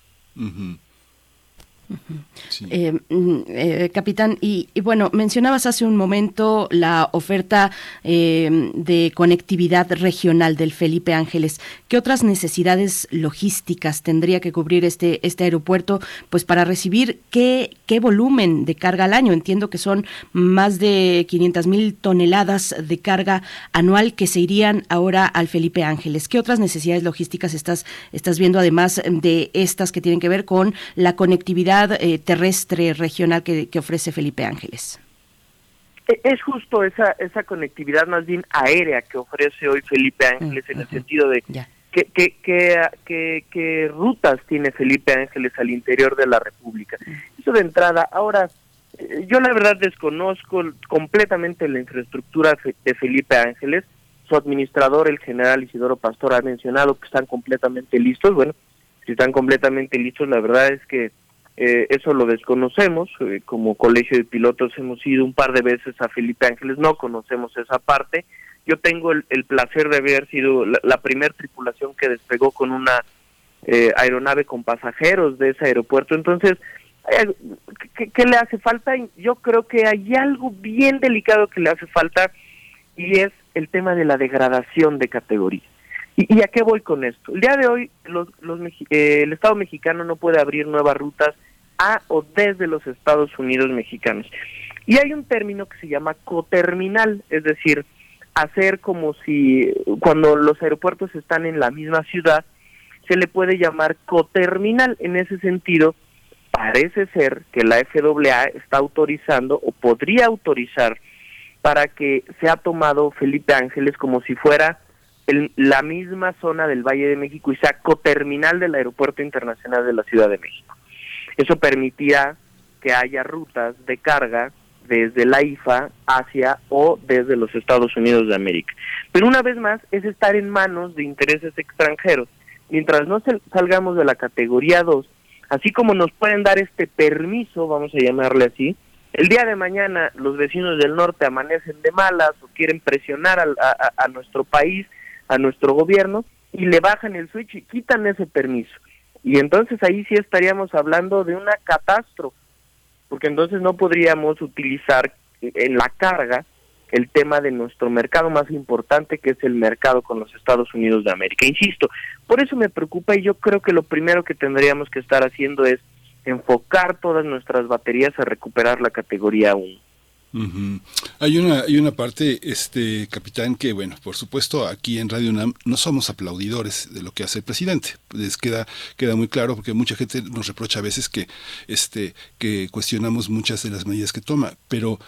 Mm, eh, capitán, y, bueno, mencionabas hace un momento la oferta eh, de conectividad regional del Felipe Ángeles. ¿Qué otras necesidades logísticas tendría que cubrir este, este aeropuerto pues para recibir qué, qué volumen de carga al año? Entiendo que son más de 500 mil toneladas de carga anual que se irían ahora al Felipe Ángeles. ¿Qué otras necesidades logísticas estás, estás viendo además de estas que tienen que ver con la conectividad eh, terrestre regional que, ofrece Felipe Ángeles. E, es justo esa, esa conectividad más bien aérea que ofrece hoy Felipe Ángeles en el sentido de qué que, que, rutas tiene Felipe Ángeles al interior de la República. Eso de entrada. Ahora, eh, yo la verdad desconozco completamente la infraestructura de Felipe Ángeles. Su administrador, el general Isidoro Pastor, ha mencionado que están completamente listos. Bueno, si están completamente listos, la verdad es que eh, eso lo desconocemos, eh, como colegio de pilotos hemos ido un par de veces a Felipe Ángeles, no conocemos esa parte. Yo tengo el, placer de haber sido la, primera tripulación que despegó con una eh, aeronave con pasajeros de ese aeropuerto. Entonces, ¿qué, le hace falta? Yo creo que hay algo bien delicado que le hace falta y es el tema de la degradación de categoría. ¿Y, a qué voy con esto? El día de hoy los, los, el Estado mexicano no puede abrir nuevas rutas a o desde los Estados Unidos mexicanos. Y hay un término que se llama coterminal, es decir, hacer como si cuando los aeropuertos están en la misma ciudad, se le puede llamar coterminal. En ese sentido, parece ser que la FAA está autorizando o podría autorizar para que sea tomado Felipe Ángeles como si fuera la misma zona del Valle de México y sea coterminal del Aeropuerto Internacional de la Ciudad de México. Eso permitirá que haya rutas de carga desde la IFA hacia o desde los Estados Unidos de América. Pero una vez más es estar en manos de intereses extranjeros. Mientras no salgamos de la categoría 2, así como nos pueden dar este permiso, vamos a llamarle así, el día de mañana los vecinos del norte amanecen de malas o quieren presionar a, nuestro país, a nuestro gobierno, y le bajan el switch y quitan ese permiso. Y entonces ahí sí estaríamos hablando de una catástrofe, porque entonces no podríamos utilizar en la carga el tema de nuestro mercado más importante, que es el mercado con los Estados Unidos de América. Insisto, por eso me preocupa y yo creo que lo primero que tendríamos que estar haciendo es enfocar todas nuestras baterías a recuperar la categoría 1. Hay una hay una parte este capitán que bueno por supuesto aquí en Radio UNAM no somos aplaudidores de lo que hace el presidente. Les queda queda muy claro porque mucha gente nos reprocha a veces que este que cuestionamos muchas de las medidas que toma. Pero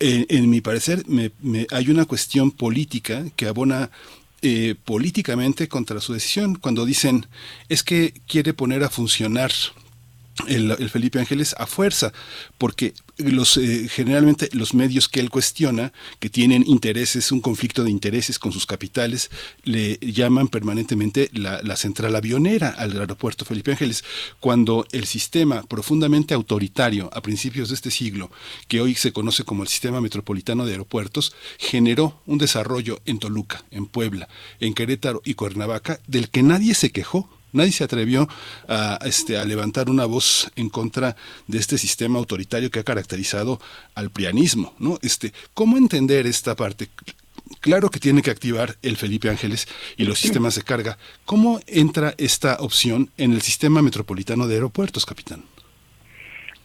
en, mi parecer me, hay una cuestión política que abona eh, políticamente contra su decisión cuando dicen es que quiere poner a funcionar el, Felipe Ángeles a fuerza, porque los eh, generalmente los medios que él cuestiona, que tienen intereses, un conflicto de intereses con sus capitales, le llaman permanentemente la, la central avionera al aeropuerto Felipe Ángeles, cuando el sistema profundamente autoritario a principios de este siglo, que hoy se conoce como el sistema metropolitano de aeropuertos, generó un desarrollo en Toluca, en Puebla, en Querétaro y Cuernavaca, del que nadie se quejó Nadie se atrevió a, este, a levantar una voz en contra de este sistema autoritario que ha caracterizado al prianismo. ¿no? Este, ¿Cómo entender esta parte? Claro que tiene que activar el Felipe Ángeles y los sistemas de carga. ¿Cómo entra esta opción en el sistema metropolitano de aeropuertos, capitán?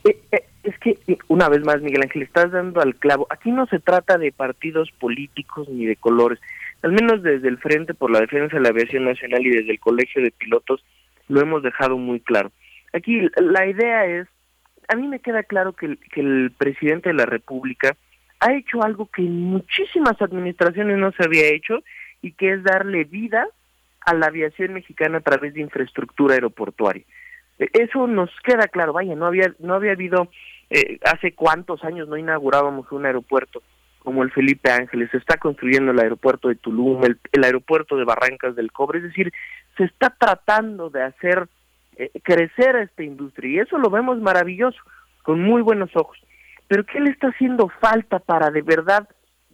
Eh, eh, es que, eh, una vez más, Miguel Ángel, estás dando al clavo. Aquí no se trata de partidos políticos ni de colores al menos desde el Frente por la Defensa de la Aviación Nacional y desde el Colegio de Pilotos, lo hemos dejado muy claro. Aquí la idea es, a mí me queda claro que, el presidente de la República ha hecho algo que en muchísimas administraciones no se había hecho y que es darle vida a la aviación mexicana a través de infraestructura aeroportuaria. E, eso nos queda claro, vaya, no había no había habido eh, hace cuántos años no inaugurábamos un aeropuerto como el Felipe Ángeles, se está construyendo el aeropuerto de Tulum, el, aeropuerto de Barrancas del Cobre, es decir, se está tratando de hacer eh, crecer a esta industria y eso lo vemos maravilloso, con muy buenos ojos. Pero ¿qué le está haciendo falta para de verdad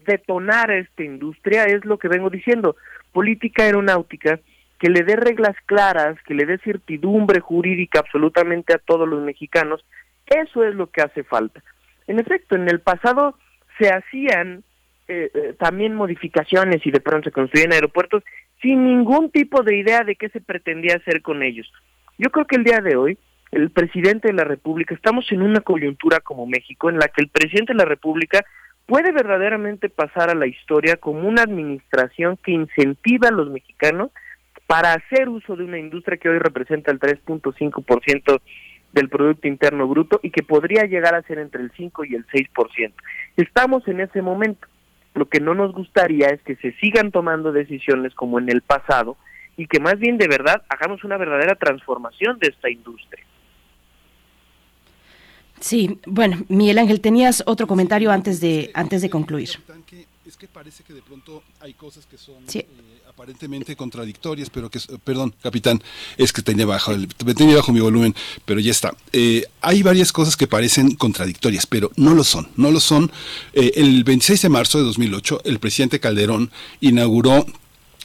detonar a esta industria? Es lo que vengo diciendo, política aeronáutica que le dé reglas claras, que le dé certidumbre jurídica absolutamente a todos los mexicanos, eso es lo que hace falta. En efecto, en el pasado se hacían eh, eh, también modificaciones y de pronto se construían aeropuertos sin ningún tipo de idea de qué se pretendía hacer con ellos. Yo creo que el día de hoy, el presidente de la República, estamos en una coyuntura como México en la que el presidente de la República puede verdaderamente pasar a la historia como una administración que incentiva a los mexicanos para hacer uso de una industria que hoy representa el 3.5% del Producto Interno Bruto y que podría llegar a ser entre el 5 y el 6%. Estamos en ese momento. Lo que no nos gustaría es que se sigan tomando decisiones como en el pasado y que más bien de verdad hagamos una verdadera transformación de esta industria. Sí, bueno, Miguel Ángel, tenías otro comentario antes de antes de concluir. Es que parece que de pronto hay cosas que son eh, aparentemente contradictorias, pero que, perdón, capitán, es que tenía bajo, el, tenía bajo mi volumen, pero ya está. Eh, hay varias cosas que parecen contradictorias, pero no lo son, no lo son. Eh, el 26 de marzo de 2008, el presidente Calderón inauguró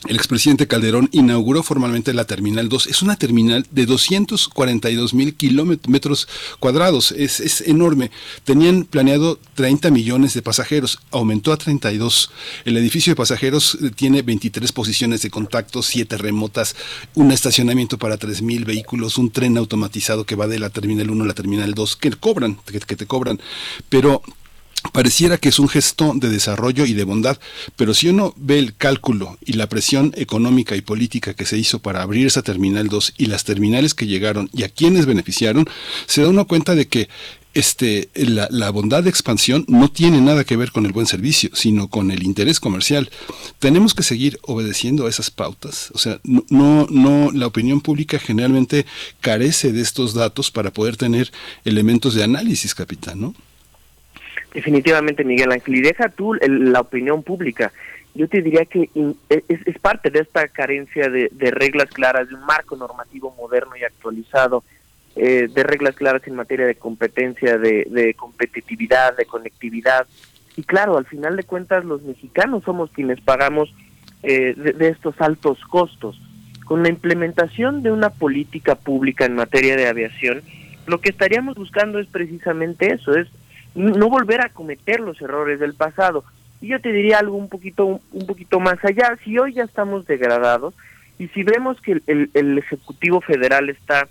el expresidente Calderón inauguró formalmente la Terminal 2. Es una terminal de 242 mil kilómetros cuadrados. Es, es, enorme. Tenían planeado 30 millones de pasajeros. Aumentó a 32. El edificio de pasajeros eh, tiene 23 posiciones de contacto, 7 remotas, un estacionamiento para 3 mil vehículos, un tren automatizado que va de la Terminal 1 a la Terminal 2, que cobran, que, que te cobran. Pero pareciera que es un gesto de desarrollo y de bondad, pero si uno ve el cálculo y la presión económica y política que se hizo para abrir esa terminal 2 y las terminales que llegaron y a quienes beneficiaron, se da uno cuenta de que este, la, bondad de expansión no tiene nada que ver con el buen servicio, sino con el interés comercial. Tenemos que seguir obedeciendo a esas pautas. O sea, no, no, no, la opinión pública generalmente carece de estos datos para poder tener elementos de análisis, capitán, ¿no? Definitivamente, Miguel Ángel. Y deja tú el, la opinión pública. Yo te diría que es, es parte de esta carencia de, de reglas claras, de un marco normativo moderno y actualizado eh, de reglas claras en materia de competencia, de, competitividad, de conectividad. Y claro, al final de cuentas los mexicanos somos quienes pagamos eh, de, estos altos costos. Con la implementación de una política pública en materia de aviación, lo que estaríamos buscando es precisamente eso, es no volver a cometer los errores del pasado. Y yo te diría algo un poquito, un poquito más allá, si hoy ya estamos degradados y si vemos que el Ejecutivo Federal está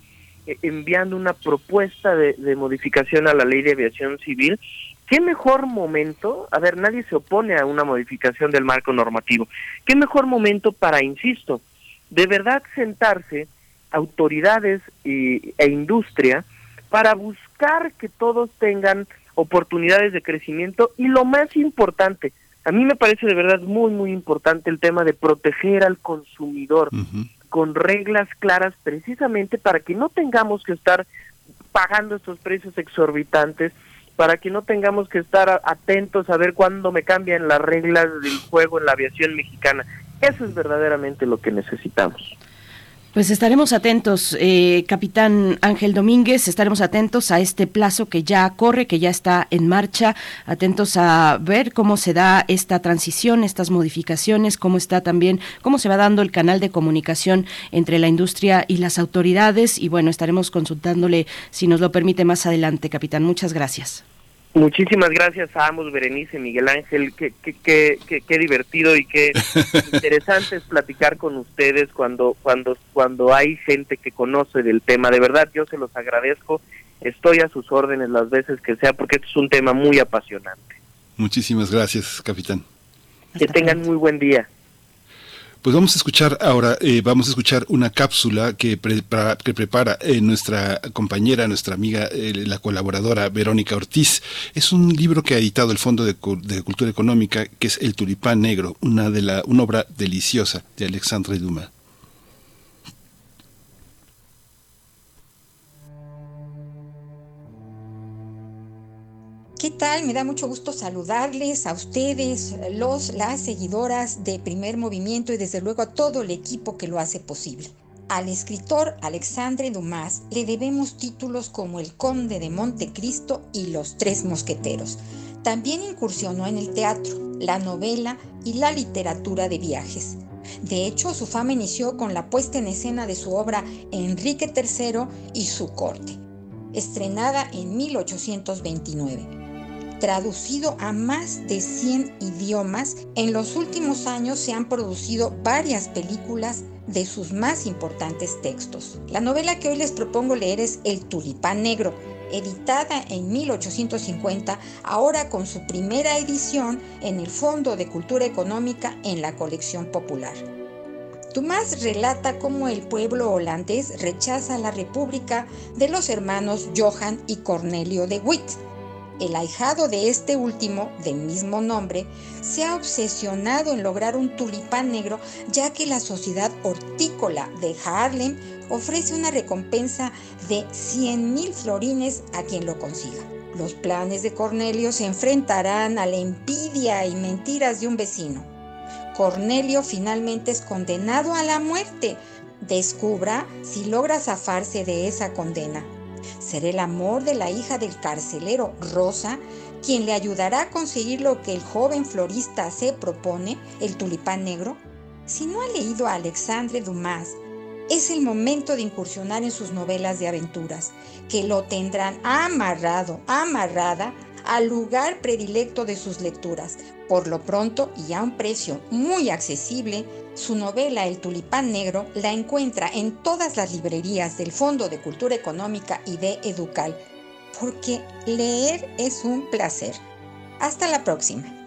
eh, enviando una propuesta de, modificación a la ley de aviación civil, ¿qué mejor momento? A ver, nadie se opone a una modificación del marco normativo. ¿Qué mejor momento para, insisto, de verdad sentarse autoridades y, e industria para buscar que todos tengan oportunidades de crecimiento y lo más importante, a mí me parece de verdad muy, muy importante el tema de proteger al consumidor con reglas claras precisamente para que no tengamos que estar pagando estos precios exorbitantes, para que no tengamos que estar atentos a ver cuándo me cambian las reglas del juego en la aviación mexicana. Eso es verdaderamente lo que necesitamos. Pues estaremos atentos, eh, capitán Ángel Domínguez, estaremos atentos a este plazo que ya corre, que ya está en marcha, atentos a ver cómo se da esta transición, estas modificaciones, cómo está también, cómo se va dando el canal de comunicación entre la industria y las autoridades. Y bueno, estaremos consultándole, si nos lo permite, más adelante, capitán. Muchas gracias. Muchísimas gracias a ambos, Berenice, Miguel Ángel. Qué, qué, qué, qué, divertido y qué interesante es platicar con ustedes cuando, cuando, cuando hay gente que conoce del tema. De verdad, yo se los agradezco. Estoy a sus órdenes las veces que sea porque esto es un tema muy apasionante. Muchísimas gracias, capitán. que tengan muy buen día. Pues vamos a escuchar ahora, eh, vamos a escuchar una cápsula que, prepara, que prepara eh, nuestra compañera, nuestra amiga, eh, la colaboradora Verónica Ortiz. Es un libro que ha editado el Fondo de, de, Cultura Económica, que es El Tulipán Negro, una, de la, una obra deliciosa de Alexandre Dumas. ¿Qué tal? Me da mucho gusto saludarles a ustedes, los, las seguidoras de Primer Movimiento y desde luego a todo el equipo que lo hace posible. Al escritor Alexandre Dumas le debemos títulos como El Conde de Montecristo y Los Tres Mosqueteros. También incursionó en el teatro, la novela y la literatura de viajes. De hecho, su fama inició con la puesta en escena de su obra Enrique III y su corte, estrenada en 1829 traducido a más de 100 idiomas, en los últimos años se han producido varias películas de sus más importantes textos. La novela que hoy les propongo leer es El Tulipán Negro, editada en 1850, ahora con su primera edición en el Fondo de Cultura Económica en la colección popular. Dumas relata cómo el pueblo holandés rechaza la república de los hermanos Johan y Cornelio de Witt, el ahijado de este último, del mismo nombre, se ha obsesionado en lograr un tulipán negro ya que la sociedad hortícola de Haarlem ofrece una recompensa de 100 mil florines a quien lo consiga. Los planes de Cornelio se enfrentarán a la envidia y mentiras de un vecino. Cornelio finalmente es condenado a la muerte. Descubra si logra zafarse de esa condena. Será el amor de la hija del carcelero Rosa quien le ayudará a conseguir lo que el joven florista se propone, el tulipán negro. Si no ha leído a Alexandre Dumas, es el momento de incursionar en sus novelas de aventuras, que lo tendrán amarrado, amarrada al lugar predilecto de sus lecturas. Por lo pronto y a un precio muy accesible, su novela El tulipán negro la encuentra en todas las librerías del Fondo de Cultura Económica y de Educal, porque leer es un placer. Hasta la próxima.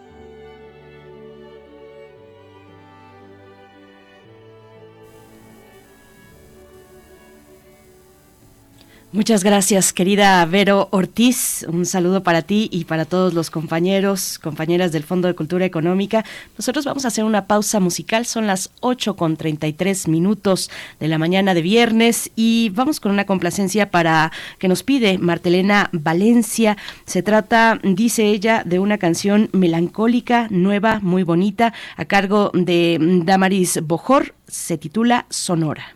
Muchas gracias, querida Vero Ortiz. Un saludo para ti y para todos los compañeros, compañeras del Fondo de Cultura Económica. Nosotros vamos a hacer una pausa musical. Son las 8 con 33 minutos de la mañana de viernes y vamos con una complacencia para que nos pide Martelena Valencia. Se trata, dice ella, de una canción melancólica, nueva, muy bonita, a cargo de Damaris Bojor. Se titula Sonora.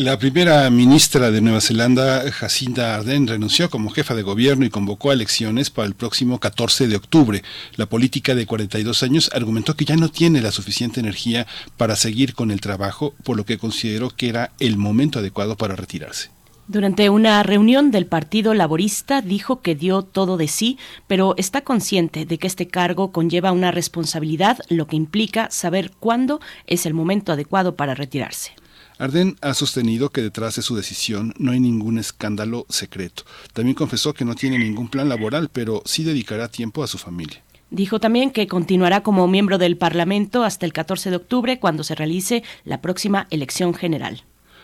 La primera ministra de Nueva Zelanda, Jacinda Ardern, renunció como jefa de gobierno y convocó a elecciones para el próximo 14 de octubre. La política de 42 años argumentó que ya no tiene la suficiente energía para seguir con el trabajo, por lo que consideró que era el momento adecuado para retirarse. Durante una reunión del Partido Laborista dijo que dio todo de sí, pero está consciente de que este cargo conlleva una responsabilidad, lo que implica saber cuándo es el momento adecuado para retirarse. Arden ha sostenido que detrás de su decisión no hay ningún escándalo secreto. También confesó que no tiene ningún plan laboral, pero sí dedicará tiempo a su familia. Dijo también que continuará como miembro del Parlamento hasta el 14 de octubre, cuando se realice la próxima elección general.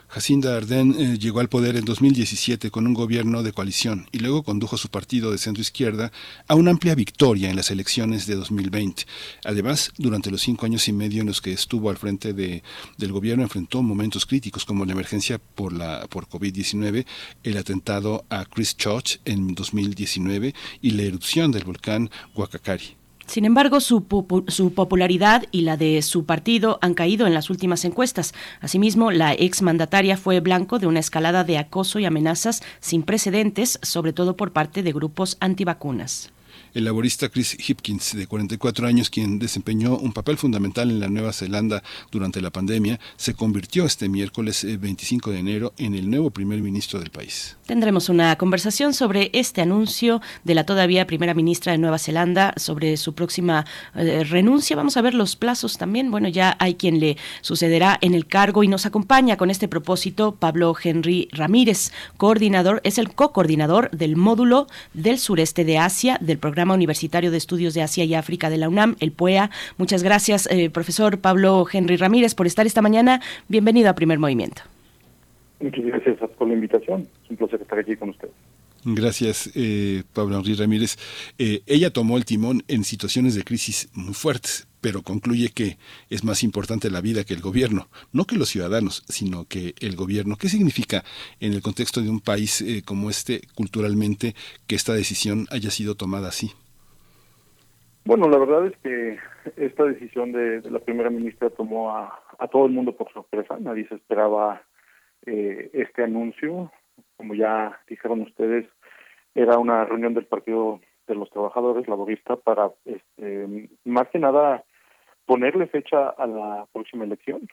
Jacinda Ardern eh, llegó al poder en 2017 con un gobierno de coalición y luego condujo su partido de centro izquierda a una amplia victoria en las elecciones de 2020. Además, durante los cinco años y medio en los que estuvo al frente de, del gobierno enfrentó momentos críticos como la emergencia por la por COVID-19, el atentado a Christchurch en 2019 y la erupción del volcán Huacacari. Sin embargo, su, su, popularidad y la de su partido han caído en las últimas encuestas. Asimismo, la exmandataria fue blanco de una escalada de acoso y amenazas sin precedentes, sobre todo por parte de grupos antivacunas. El laborista Chris Hipkins, de 44 años, quien desempeñó un papel fundamental en la Nueva Zelanda durante la pandemia, se convirtió este miércoles 25 eh, de enero en el nuevo primer ministro del país. Tendremos una conversación sobre este anuncio de la todavía primera ministra de Nueva Zelanda, sobre su próxima eh, renuncia. Vamos a ver los plazos también. Bueno, ya hay quien le sucederá en el cargo y nos acompaña con este propósito Pablo Henry Ramírez, coordinador, es el co-coordinador del módulo del sureste de Asia del programa Universitario de Estudios de Asia y África de la UNAM, el PUEA. Muchas gracias, eh, profesor Pablo Henry Ramírez, por estar esta mañana. Bienvenido a Primer Movimiento. Muchas gracias por la invitación. Es un placer estar aquí con usted. Gracias, eh, Pablo Henry Ramírez. Eh, ella tomó el timón en situaciones de crisis muy fuertes, pero concluye que es más importante la vida que el gobierno, no que los ciudadanos, sino que el gobierno. ¿Qué significa en el contexto de un país eh, como este, culturalmente, que esta decisión haya sido tomada así? Bueno, la verdad es que esta decisión de, la primera ministra tomó a, todo el mundo por sorpresa. Nadie se esperaba eh, este anuncio. Como ya dijeron ustedes, era una reunión del Partido de los Trabajadores Laborista para, este, más que nada, ponerle fecha a la próxima elección,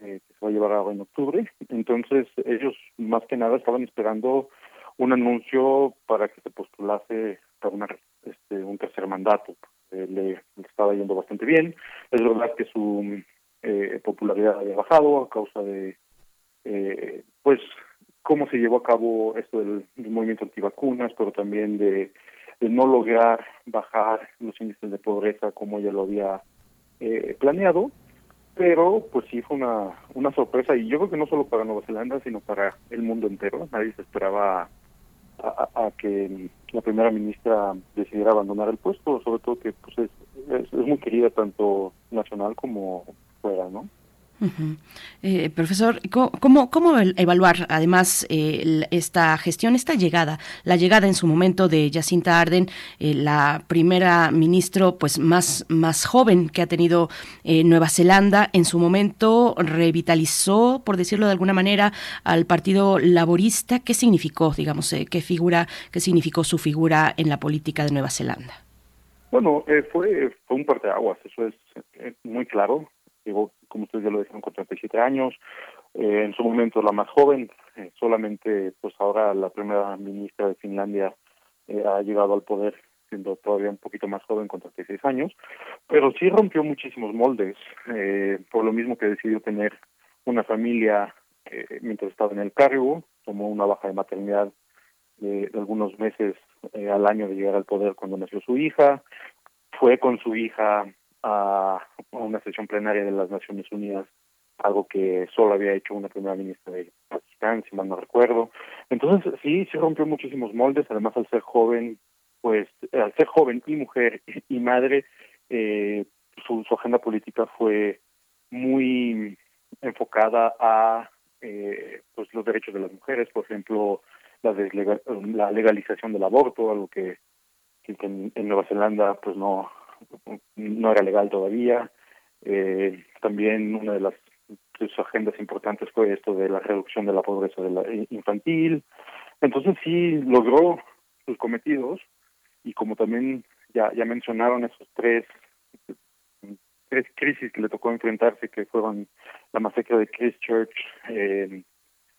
eh, que se va a llevar a en octubre. Entonces, ellos más que nada estaban esperando un anuncio para que se postulase para una, este, un tercer mandato. Eh, le, estaba yendo bastante bien. Es verdad que su eh, popularidad había bajado a causa de, eh, pues, cómo se llevó a cabo esto del, del movimiento antivacunas, pero también de, no lograr bajar los índices de pobreza como ella lo había eh, planeado, pero pues sí fue una, una sorpresa y yo creo que no solo para Nueva Zelanda, sino para el mundo entero. Nadie se esperaba a, que la primera ministra decidiera abandonar el puesto, sobre todo que pues es, es muy querida tanto nacional como fuera, ¿no? Eh, profesor, ¿cómo, ¿cómo, evaluar además eh, esta gestión, esta llegada, la llegada en su momento de Jacinta Arden, eh, la primera ministro pues más, más joven que ha tenido Nueva Zelanda, en su momento revitalizó, por decirlo de alguna manera, al Partido Laborista? ¿Qué significó, digamos, qué figura, qué significó su figura en la política de Nueva Zelanda? Bueno, fue, fue un parteaguas, eso es muy claro llegó, como ustedes ya lo dijeron, con 37 años, eh, en su momento la más joven, eh, solamente pues ahora la primera ministra de Finlandia eh, ha llegado al poder siendo todavía un poquito más joven, con 36 años, pero sí rompió muchísimos moldes, por lo mismo que decidió tener una familia mientras estaba en el cargo, tomó una baja de maternidad de algunos meses al año de llegar al poder cuando nació su hija, fue con su hija a, una sesión plenaria de las Naciones Unidas, algo que solo había hecho una primera ministra de Pakistán, si mal no recuerdo. Entonces, sí, se rompió muchísimos moldes, además al ser joven, pues, al ser joven y mujer y madre, eh, su, su agenda política fue muy enfocada a eh, pues los derechos de las mujeres, por ejemplo, la, la legalización del aborto, algo que, que en, en Nueva Zelanda pues no no era legal todavía. Eh, también una de las sus agendas importantes fue esto de la reducción de la pobreza de la infantil. Entonces sí logró sus cometidos y como también ya, ya mencionaron esos tres tres crisis que le tocó enfrentarse que fueron la masacre de Christchurch, eh,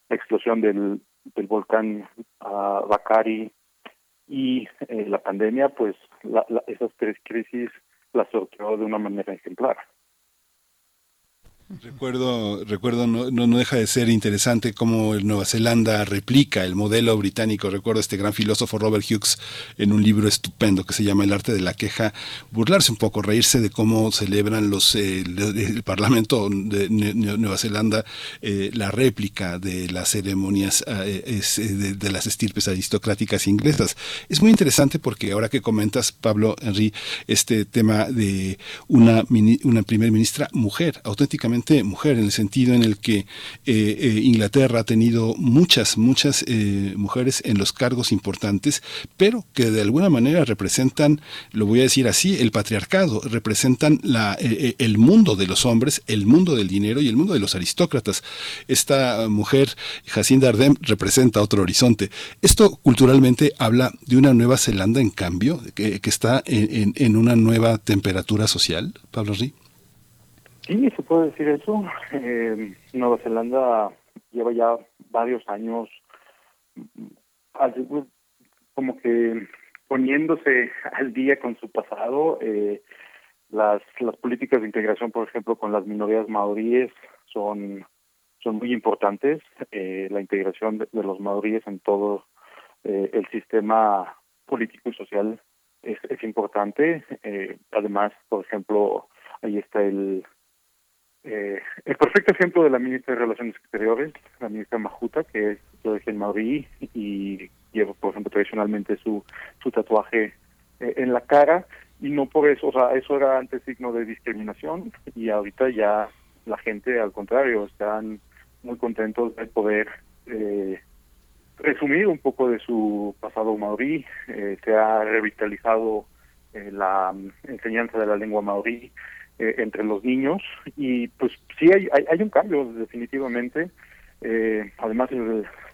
la explosión del, del volcán uh, Bakari y eh, la pandemia, pues la, esas tres crisis las sorteó de una manera ejemplar. Recuerdo, recuerdo no, no, deja de ser interesante cómo Nueva Zelanda replica el modelo británico. Recuerdo este gran filósofo Robert Hughes en un libro estupendo que se llama El arte de la queja, burlarse un poco, reírse de cómo celebran los eh, el, Parlamento de Nueva Zelanda eh, la réplica de las ceremonias eh, de, las estirpes aristocráticas inglesas. Es muy interesante porque ahora que comentas, Pablo Henry, este tema de una, una primer ministra mujer, auténticamente mujer, en el sentido en el que eh, eh, Inglaterra ha tenido muchas, muchas eh, mujeres en los cargos importantes, pero que de alguna manera representan, lo voy a decir así, el patriarcado, representan la, el mundo de los hombres, el mundo del dinero y el mundo de los aristócratas. Esta mujer, Jacinda Ardern, representa otro horizonte. Esto culturalmente habla de una Nueva Zelanda, en cambio, que, está en, en, una nueva temperatura social, Pablo Rí. Sí, se puede decir eso. Eh, Nueva Zelanda lleva ya varios años como que poniéndose al día con su pasado. Eh, las, las políticas de integración, por ejemplo, con las minorías maoríes son, son muy importantes. Eh, la integración de, los maoríes en todo eh, el sistema político y social es, es importante. Eh, además, por ejemplo, ahí está el eh, el perfecto ejemplo de la ministra de Relaciones Exteriores, la ministra Majuta, que es de origen maorí y lleva, por ejemplo, tradicionalmente su, su tatuaje eh, en la cara y no por eso, o sea, eso era antes signo de discriminación y ahorita ya la gente, al contrario, están muy contentos de poder eh, resumir un poco de su pasado maorí, eh, se ha revitalizado eh, la enseñanza de la lengua maorí, eh, entre los niños y pues sí hay, hay, un cambio definitivamente. Eh, además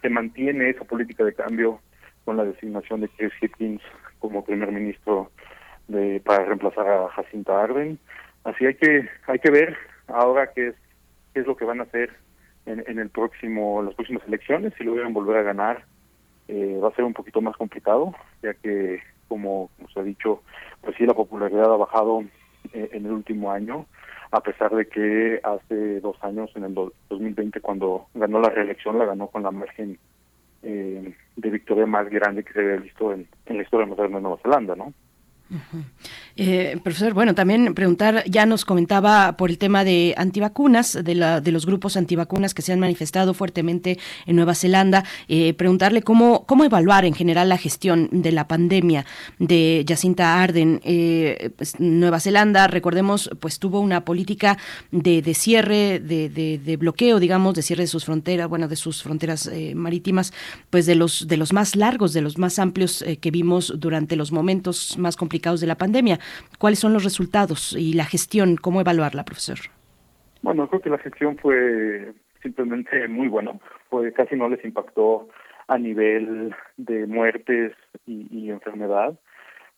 se mantiene esa política de cambio con la designación de Chris Hipkins como primer ministro de, para reemplazar a Jacinta Arden. Así hay que hay que ver ahora qué es qué es lo que van a hacer en, en el próximo las próximas elecciones si lo a volver a ganar eh, va a ser un poquito más complicado ya que como se ha dicho pues sí la popularidad ha bajado eh, en el último año, a pesar de que hace dos años, en el 2020, cuando ganó la reelección, la ganó con la margen eh, de victoria más grande que se había visto en, en la historia moderna de Nueva Zelanda, ¿no? Eh, profesor, bueno, también preguntar, ya nos comentaba por el tema de antivacunas, de, la, de los grupos antivacunas que se han manifestado fuertemente en Nueva Zelanda, eh, preguntarle cómo, cómo evaluar en general la gestión de la pandemia de Jacinta Arden. Eh, pues, Nueva Zelanda, recordemos, pues tuvo una política de, de cierre, de, de, bloqueo, digamos, de cierre de sus fronteras, bueno, de sus fronteras marítimas, pues de los, de los más largos, de los más amplios que vimos durante los momentos más complicados de la pandemia. ¿Cuáles son los resultados y la gestión? ¿Cómo evaluarla, profesor? Bueno, creo que la gestión fue simplemente muy buena. Fue casi no les impactó a nivel de muertes y, enfermedad,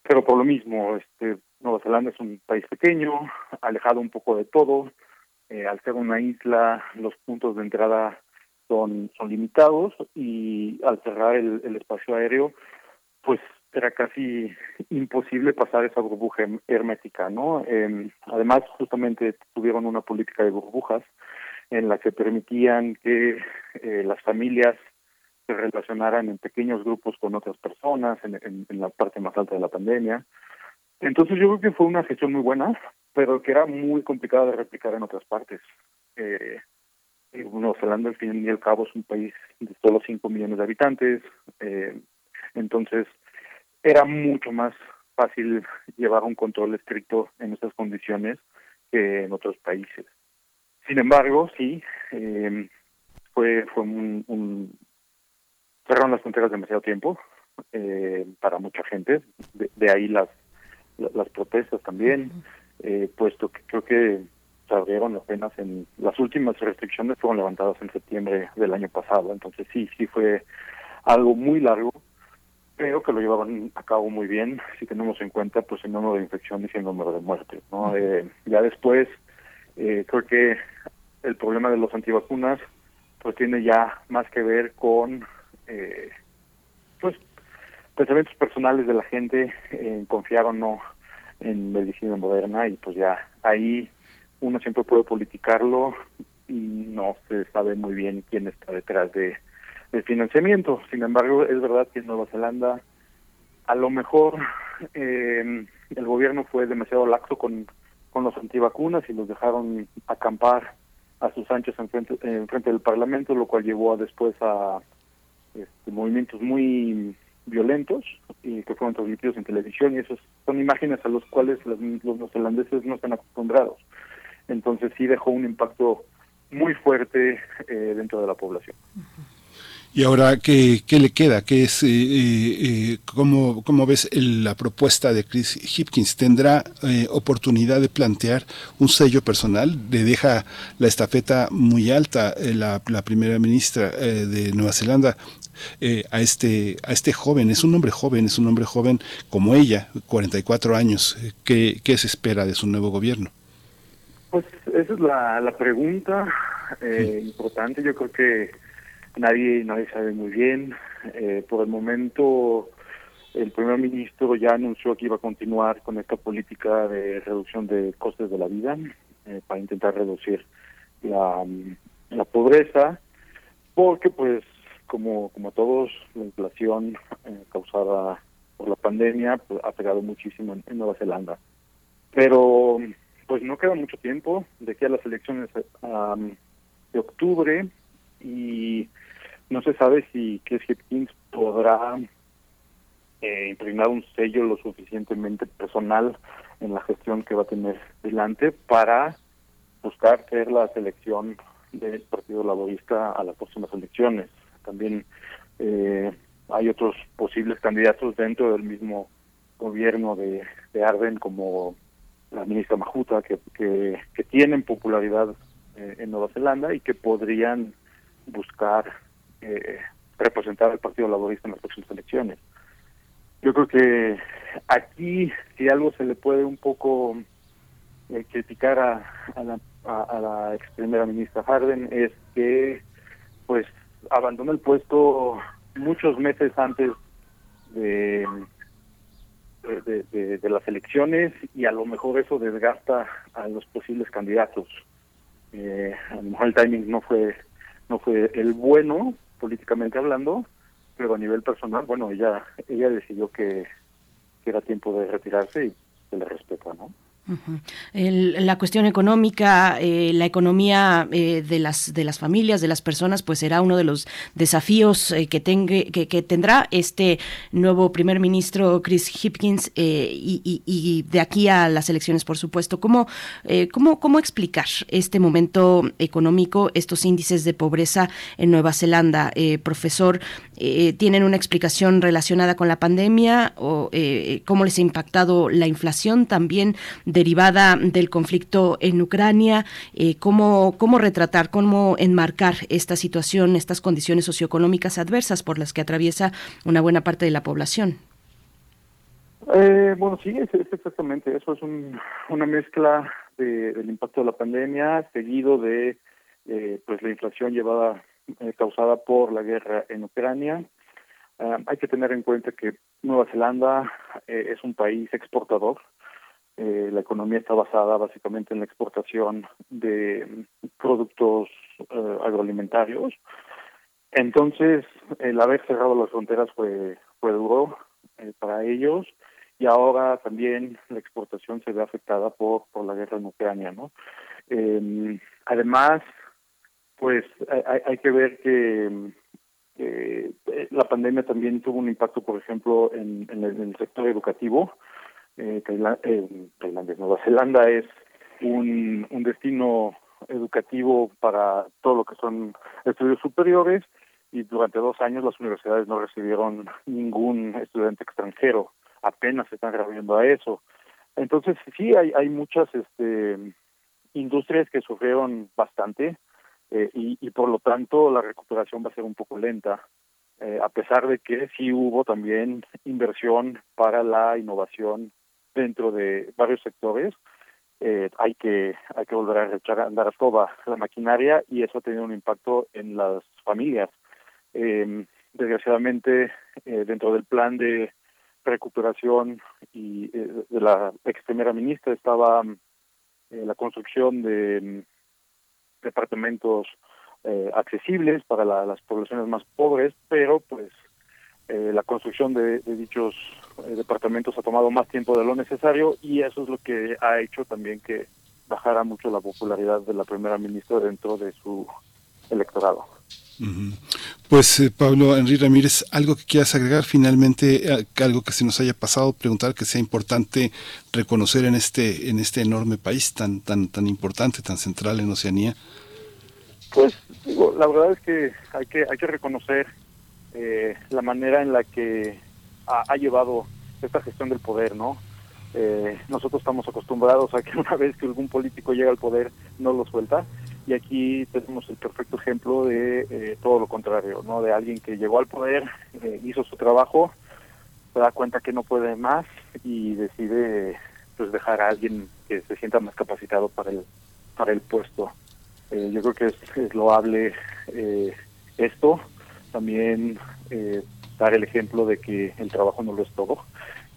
pero por lo mismo, este Nueva Zelanda es un país pequeño, alejado un poco de todo. Eh, al ser una isla, los puntos de entrada son, son limitados y al cerrar el, el espacio aéreo, pues era casi imposible pasar esa burbuja hermética, ¿no? Eh, además, justamente tuvieron una política de burbujas en la que permitían que eh, las familias se relacionaran en pequeños grupos con otras personas en, en, la parte más alta de la pandemia. Entonces yo creo que fue una gestión muy buena, pero que era muy complicada de replicar en otras partes. Eh, Nueva Zelanda, al fin y al cabo, es un país de solo 5 millones de habitantes, eh, entonces era mucho más fácil llevar un control estricto en estas condiciones que en otros países. Sin embargo, sí, eh, fue fue un, un, cerraron las fronteras demasiado tiempo eh, para mucha gente, de, ahí las las protestas también, eh, puesto que creo que se abrieron apenas en las últimas restricciones fueron levantadas en septiembre del año pasado, entonces sí, sí fue algo muy largo pero que lo llevaban a cabo muy bien. Si tenemos en cuenta pues el número de infecciones y el número de muertes no eh, ya después eh, creo que el problema de los antivacunas pues tiene ya más que ver con eh, pues pensamientos personales de la gente en confiar o no en medicina moderna y pues ya ahí uno siempre puede politicarlo y no se sabe muy bien quién está detrás de del financiamiento. Sin embargo, es verdad que en Nueva Zelanda a lo mejor eh, el gobierno fue demasiado laxo con, con los antivacunas y los dejaron acampar a sus anchos en frente, en frente del Parlamento, lo cual llevó a después a este, movimientos muy violentos y que fueron transmitidos en televisión y esas son imágenes a los cuales los, los neozelandeses no están acostumbrados. Entonces sí dejó un impacto muy fuerte eh, dentro de la población. Y ahora, ¿qué, qué le queda? ¿Qué es, eh, eh, cómo, cómo, ves la propuesta de Chris Hipkins? ¿Tendrá eh, oportunidad de plantear un sello personal? ¿Le deja la estafeta muy alta eh, la, la, primera ministra eh, de Nueva Zelanda a, este, a este joven? Es un hombre joven, es un hombre joven como ella, 44 años. ¿Qué, qué se espera de su nuevo gobierno? Pues esa es la, la pregunta sí. importante. Yo creo que nadie nadie sabe muy bien. Eh, por el momento, el primer ministro ya anunció que iba a continuar con esta política de reducción de costes de la vida eh, para intentar reducir la, la pobreza, porque pues como como todos la inflación eh, causada por la pandemia pues, ha pegado muchísimo en, Nueva Zelanda. Pero pues no queda mucho tiempo de que a las elecciones um, de octubre y no se sabe si Chris Hipkins podrá eh, impregnar un sello lo suficientemente personal en la gestión que va a tener delante para buscar ser la selección del Partido Laborista a las próximas elecciones. También eh, hay otros posibles candidatos dentro del mismo gobierno de, de Arden, como la ministra Majuta, que, que, que tienen popularidad eh, en Nueva Zelanda y que podrían buscar eh, representar al Partido Laborista en las próximas elecciones. Yo creo que aquí, si algo se le puede un poco eh, criticar a, la, a, a, la ex primera ministra Harden es que pues abandonó el puesto muchos meses antes de, de, de, de, las elecciones y a lo mejor eso desgasta a los posibles candidatos. Eh, a lo mejor el timing no fue no fue el bueno políticamente hablando, pero a nivel personal, bueno, ella ella decidió que, que era tiempo de retirarse y se le respeta, ¿no? El, la cuestión económica, eh, la economía eh, de las de las familias, de las personas, pues será uno de los desafíos eh, que, tengue, que, tendrá este nuevo primer ministro Chris Hipkins y, de aquí a las elecciones, por supuesto. ¿Cómo, cómo, cómo explicar este momento económico, estos índices de pobreza en Nueva Zelanda, profesor? ¿Tienen una explicación relacionada con la pandemia o cómo les ha impactado la inflación también? Derivada del conflicto en Ucrania, eh, cómo, cómo retratar, cómo enmarcar esta situación, estas condiciones socioeconómicas adversas por las que atraviesa una buena parte de la población. Eh, bueno, sí, es, exactamente eso, es un, una mezcla de, del impacto de la pandemia seguido de eh, pues la inflación llevada eh, causada por la guerra en Ucrania. Uh, hay que tener en cuenta que Nueva Zelanda es un país exportador, eh, la economía está basada básicamente en la exportación de productos eh, agroalimentarios. Entonces, el haber cerrado las fronteras fue, fue duro eh, para ellos y ahora también la exportación se ve afectada por, por la guerra en Ucrania. ¿no? además, pues hay, que ver que la pandemia también tuvo un impacto, por ejemplo, en el sector educativo eh, eh, Tailandia, Nueva Zelanda es un, destino educativo para todo lo que son estudios superiores y durante dos años las universidades no recibieron ningún estudiante extranjero, apenas se están reabriendo a eso. Entonces sí hay, hay muchas este, industrias que sufrieron bastante eh, y, y por lo tanto la recuperación va a ser un poco lenta. Eh, a pesar de que sí hubo también inversión para la innovación dentro de varios sectores, eh, hay que hay que volver a echar a andar toda la maquinaria y eso ha tenido un impacto en las familias. Eh, desgraciadamente, eh, dentro del plan de recuperación y eh, de la ex primera ministra estaba la construcción de mm, departamentos accesibles para las poblaciones más pobres, pero pues la construcción de, de dichos departamentos ha tomado más tiempo de lo necesario y eso es lo que ha hecho también que bajara mucho la popularidad de la primera ministra dentro de su electorado. Pues eh, Pablo Henry Ramírez, algo que quieras agregar finalmente, eh, algo que se nos haya pasado, preguntar que sea importante reconocer en este en este enorme país tan tan tan importante, tan central en Oceanía. Pues digo, la verdad es que hay que hay que reconocer eh, la manera en la que ha, llevado esta gestión del poder, ¿no? nosotros estamos acostumbrados a que una vez que algún político llega al poder no lo suelta y aquí tenemos el perfecto ejemplo de eh, todo lo contrario, ¿no? De alguien que llegó al poder, eh, hizo su trabajo, se da cuenta que no puede más y decide pues dejar a alguien que se sienta más capacitado para el para el puesto. Eh, yo creo que es, loable esto, también dar el ejemplo de que el trabajo no lo es todo,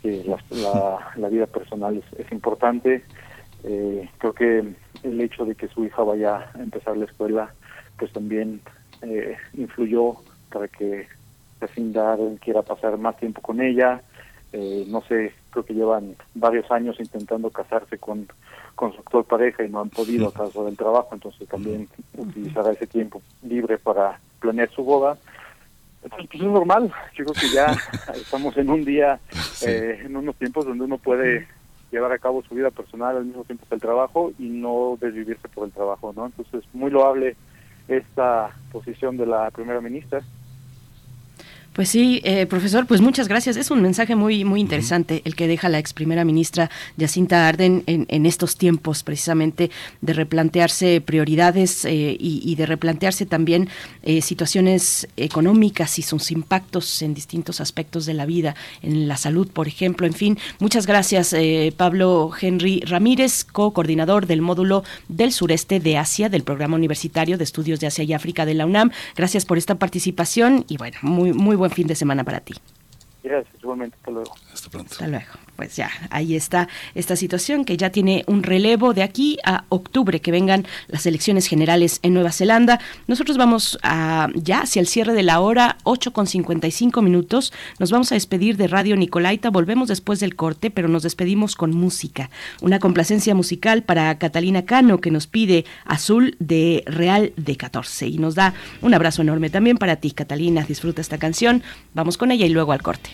que la, la, vida personal es, es importante. creo que el hecho de que su hija vaya a empezar la escuela, pues también eh, influyó para que Jacinda quiera pasar más tiempo con ella. Eh, no sé, creo que llevan varios años intentando casarse con, con su actual pareja y no han podido a causa del trabajo, entonces también utilizará ese tiempo libre para planear su boda. Entonces, pues es normal, yo creo que ya estamos en un día, eh, en unos tiempos donde uno puede llevar a cabo su vida personal al mismo tiempo que el trabajo y no desvivirse por el trabajo, ¿no? Entonces, muy loable esta posición de la primera ministra pues sí, eh, profesor, pues muchas gracias. Es un mensaje muy, muy interesante el que deja la ex primera ministra Jacinta Arden en, estos tiempos, precisamente, de replantearse prioridades eh, y, de replantearse también eh, situaciones económicas y sus impactos en distintos aspectos de la vida, en la salud, por ejemplo. En fin, muchas gracias, Pablo Henry Ramírez, co-coordinador del módulo del sureste de Asia del Programa Universitario de Estudios de Asia y África de la UNAM. Gracias por esta participación y bueno, muy, muy buen fin de semana para ti. Gracias, igualmente. Hasta luego. Hasta pronto. Hasta luego pues ya, ahí está esta situación que ya tiene un relevo de aquí a octubre, que vengan las elecciones generales en Nueva Zelanda. Nosotros vamos a, ya hacia el cierre de la hora, 8 con 55 minutos. Nos vamos a despedir de Radio Nicolaita. Volvemos después del corte, pero nos despedimos con música. Una complacencia musical para Catalina Cano, que nos pide Azul de Real de 14. Y nos da un abrazo enorme también para ti, Catalina. Disfruta esta canción. Vamos con ella y luego al corte.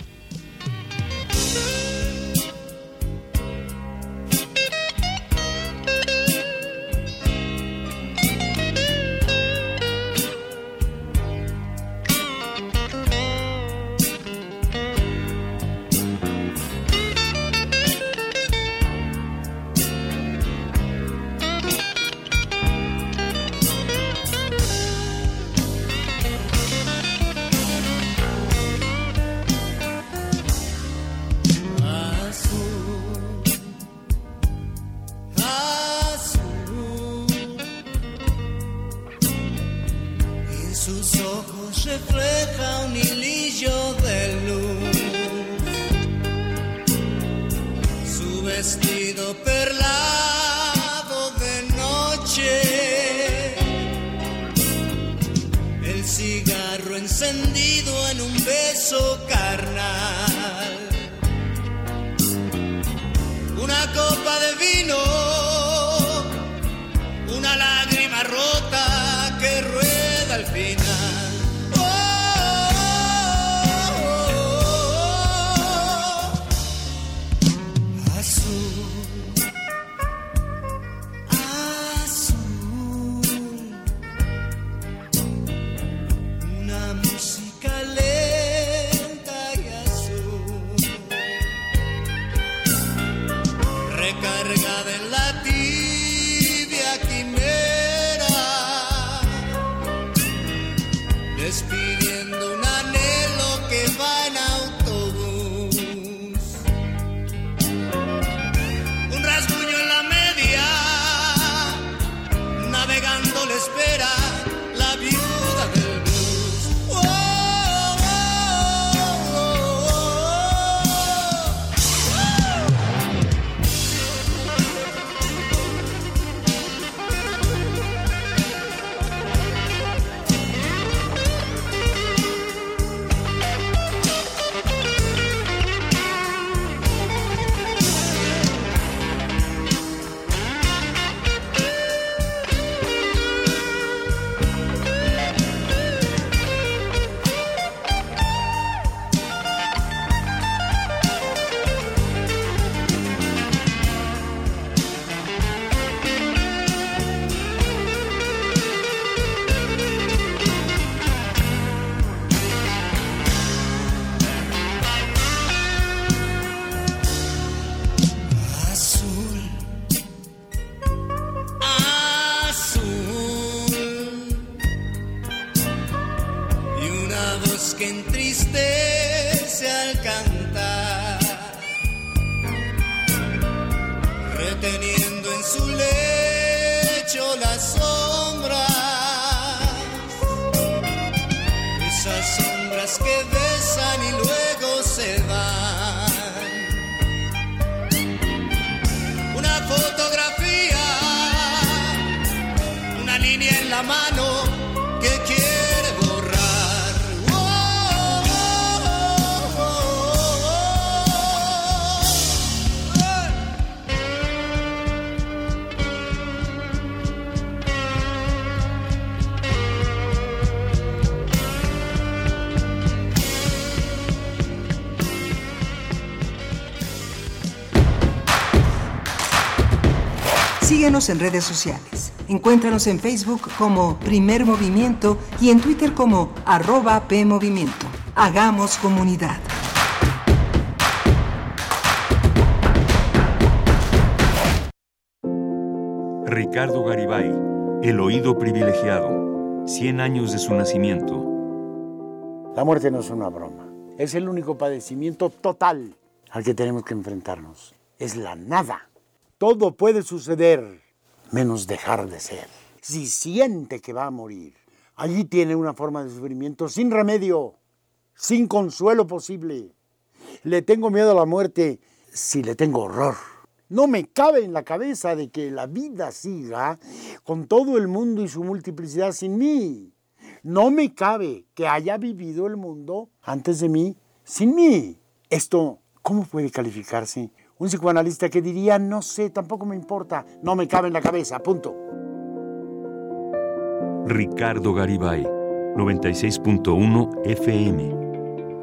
Síguenos en redes sociales. Encuéntranos en Facebook como Primer Movimiento y en Twitter como arroba PMovimiento. Hagamos comunidad. Ricardo Garibay, El oído privilegiado, 100 años de su nacimiento. La muerte no es una broma. Es el único padecimiento total al que tenemos que enfrentarnos. Es la nada. Todo puede suceder, menos dejar de ser. Si siente que va a morir, allí tiene una forma de sufrimiento sin remedio, sin consuelo posible. Le tengo miedo a la muerte si le tengo horror. No me cabe en la cabeza de que la vida siga con todo el mundo y su multiplicidad sin mí. No me cabe que haya vivido el mundo antes de mí sin mí. Esto, ¿cómo puede calificarse? Un psicoanalista que diría, no sé, tampoco me importa, no me cabe en la cabeza, punto. Ricardo Garibay, 96.1 FM.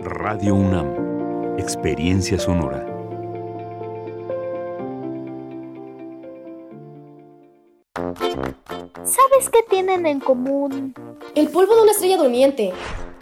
Radio UNAM. Experiencia sonora. ¿Sabes qué tienen en común? El polvo de una estrella durmiente,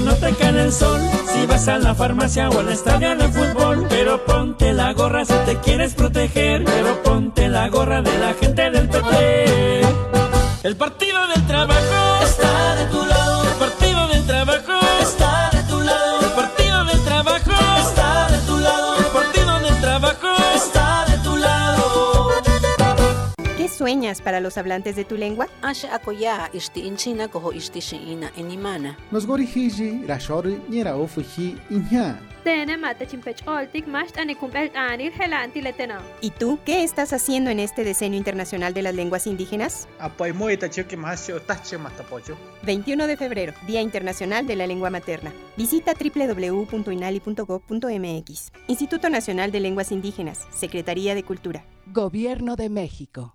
No te cae el sol. Si vas a la farmacia o al estadio de fútbol. Pero ponte la gorra si te quieres proteger. Pero ponte la gorra de la gente del PP. El partido del trabajo oltik mash anikum el anir helanti letena. ¿Y tú qué estás haciendo en este Decenio Internacional de las Lenguas Indígenas? Apoy moita choque más tache matapocho. 21 de febrero, Día Internacional de la Lengua Materna. Visita www.inali.gov.mx. Instituto Nacional de Lenguas Indígenas, Secretaría de Cultura. Gobierno de México.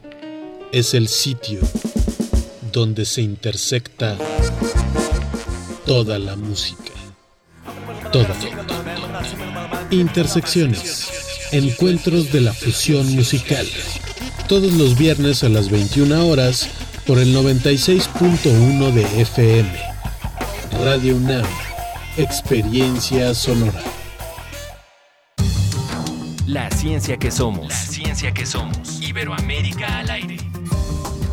es el sitio donde se intersecta toda la música. Toda. Intersecciones. Encuentros de la fusión musical. Todos los viernes a las 21 horas por el 96.1 de FM. Radio UNAM. Experiencia sonora. La ciencia que somos. La ciencia que somos. Iberoamérica al aire.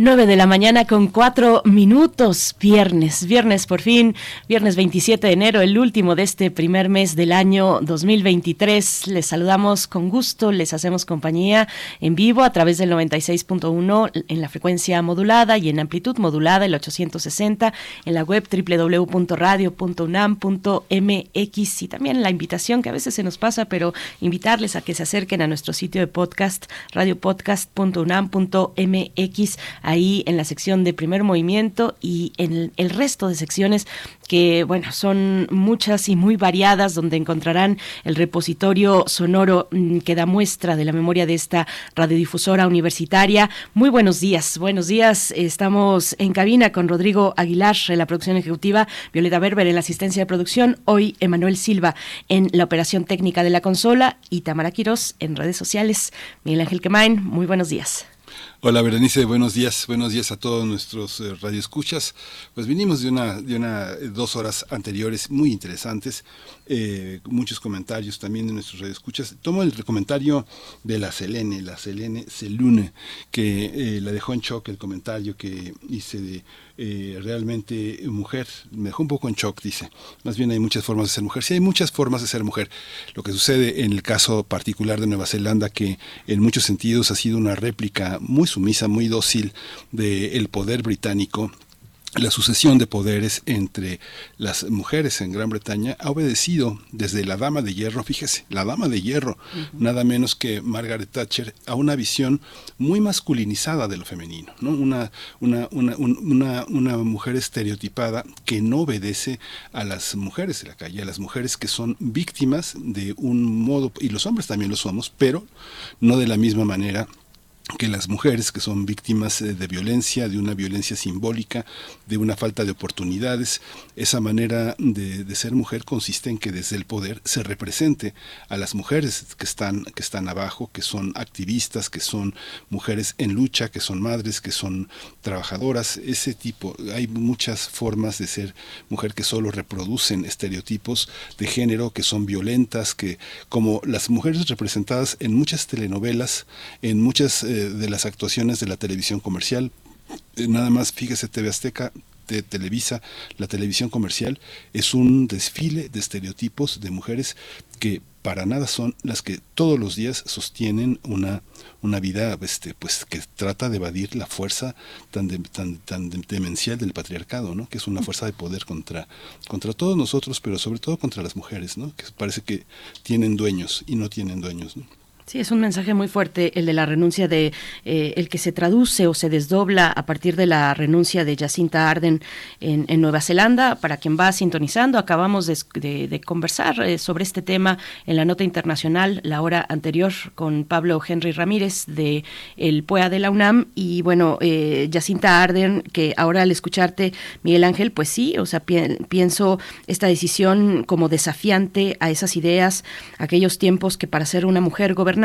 9 de la mañana con cuatro minutos, viernes, viernes por fin, viernes 27 de enero, el último de este primer mes del año 2023. Les saludamos con gusto, les hacemos compañía en vivo a través del 96.1 en la frecuencia modulada y en amplitud modulada el 860 en la web www.radio.unam.mx y también la invitación que a veces se nos pasa, pero invitarles a que se acerquen a nuestro sitio de podcast radiopodcast.unam.mx ahí en la sección de primer movimiento y en el resto de secciones que, bueno, son muchas y muy variadas, donde encontrarán el repositorio sonoro mm, que da muestra de la memoria de esta radiodifusora universitaria. Muy buenos días, buenos días. Estamos en cabina con Rodrigo Aguilar en la producción ejecutiva, Violeta Berber en la asistencia de producción, hoy Emanuel Silva en la operación técnica de la consola y Tamara Quiroz en redes sociales. Miguel Ángel Quemain, muy buenos días. Hola Berenice, buenos días, buenos días a todos nuestros eh, radioescuchas. Pues vinimos de una, de una eh, dos horas anteriores muy interesantes, eh, muchos comentarios también de nuestros radioescuchas. Tomo el comentario de la Selene, la Selene Selune, que la dejó en shock el comentario que hice de eh, realmente mujer. Me dejó un poco en shock, dice. Más bien hay muchas formas de ser mujer. Sí, hay muchas formas de ser mujer. Lo que sucede en el caso particular de Nueva Zelanda, que en muchos sentidos ha sido una réplica muy sumisa, muy dócil del poder británico la sucesión de poderes entre las mujeres en Gran Bretaña ha obedecido desde la Dama de Hierro, fíjese, la Dama de Hierro, nada menos que Margaret Thatcher, a una visión muy masculinizada de lo femenino, ¿no? una, una, una, una, una mujer estereotipada que no obedece a las mujeres de la calle, a las mujeres que son víctimas de un modo, y los hombres también lo somos, pero no de la misma manera que las mujeres que son víctimas eh, de violencia, de una violencia simbólica, de una falta de oportunidades, esa manera de, ser mujer consiste en que desde el poder se represente a las mujeres que están, que están abajo, que son activistas, que son mujeres en lucha, que son madres, que son trabajadoras, ese tipo. Hay muchas formas de ser mujer que solo reproducen estereotipos de género, que son violentas, que como las mujeres representadas en muchas telenovelas, en muchas... Eh, de, las actuaciones de la televisión comercial. Eh, nada más, fíjese, TV Azteca, de Televisa, la televisión comercial, es un desfile de estereotipos de mujeres que para nada son las que todos los días sostienen una, una vida este, pues, que trata de evadir la fuerza tan, tan, tan demencial del patriarcado, ¿no? que es una fuerza de poder contra, contra todos nosotros, pero sobre todo contra las mujeres, ¿no? que parece que tienen dueños y no tienen dueños. ¿no? Sí, es un mensaje muy fuerte el de la renuncia de eh, el que se traduce o se desdobla a partir de la renuncia de Jacinta Arden en, Nueva Zelanda. Para quien va sintonizando, acabamos de, conversar eh, sobre este tema en la nota internacional la hora anterior con Pablo Henry Ramírez de el PUEA de la UNAM y bueno, eh, Jacinta Arden que ahora al escucharte Miguel Ángel, pues sí, o sea pienso esta decisión como desafiante a esas ideas, aquellos tiempos que para ser una mujer gobernante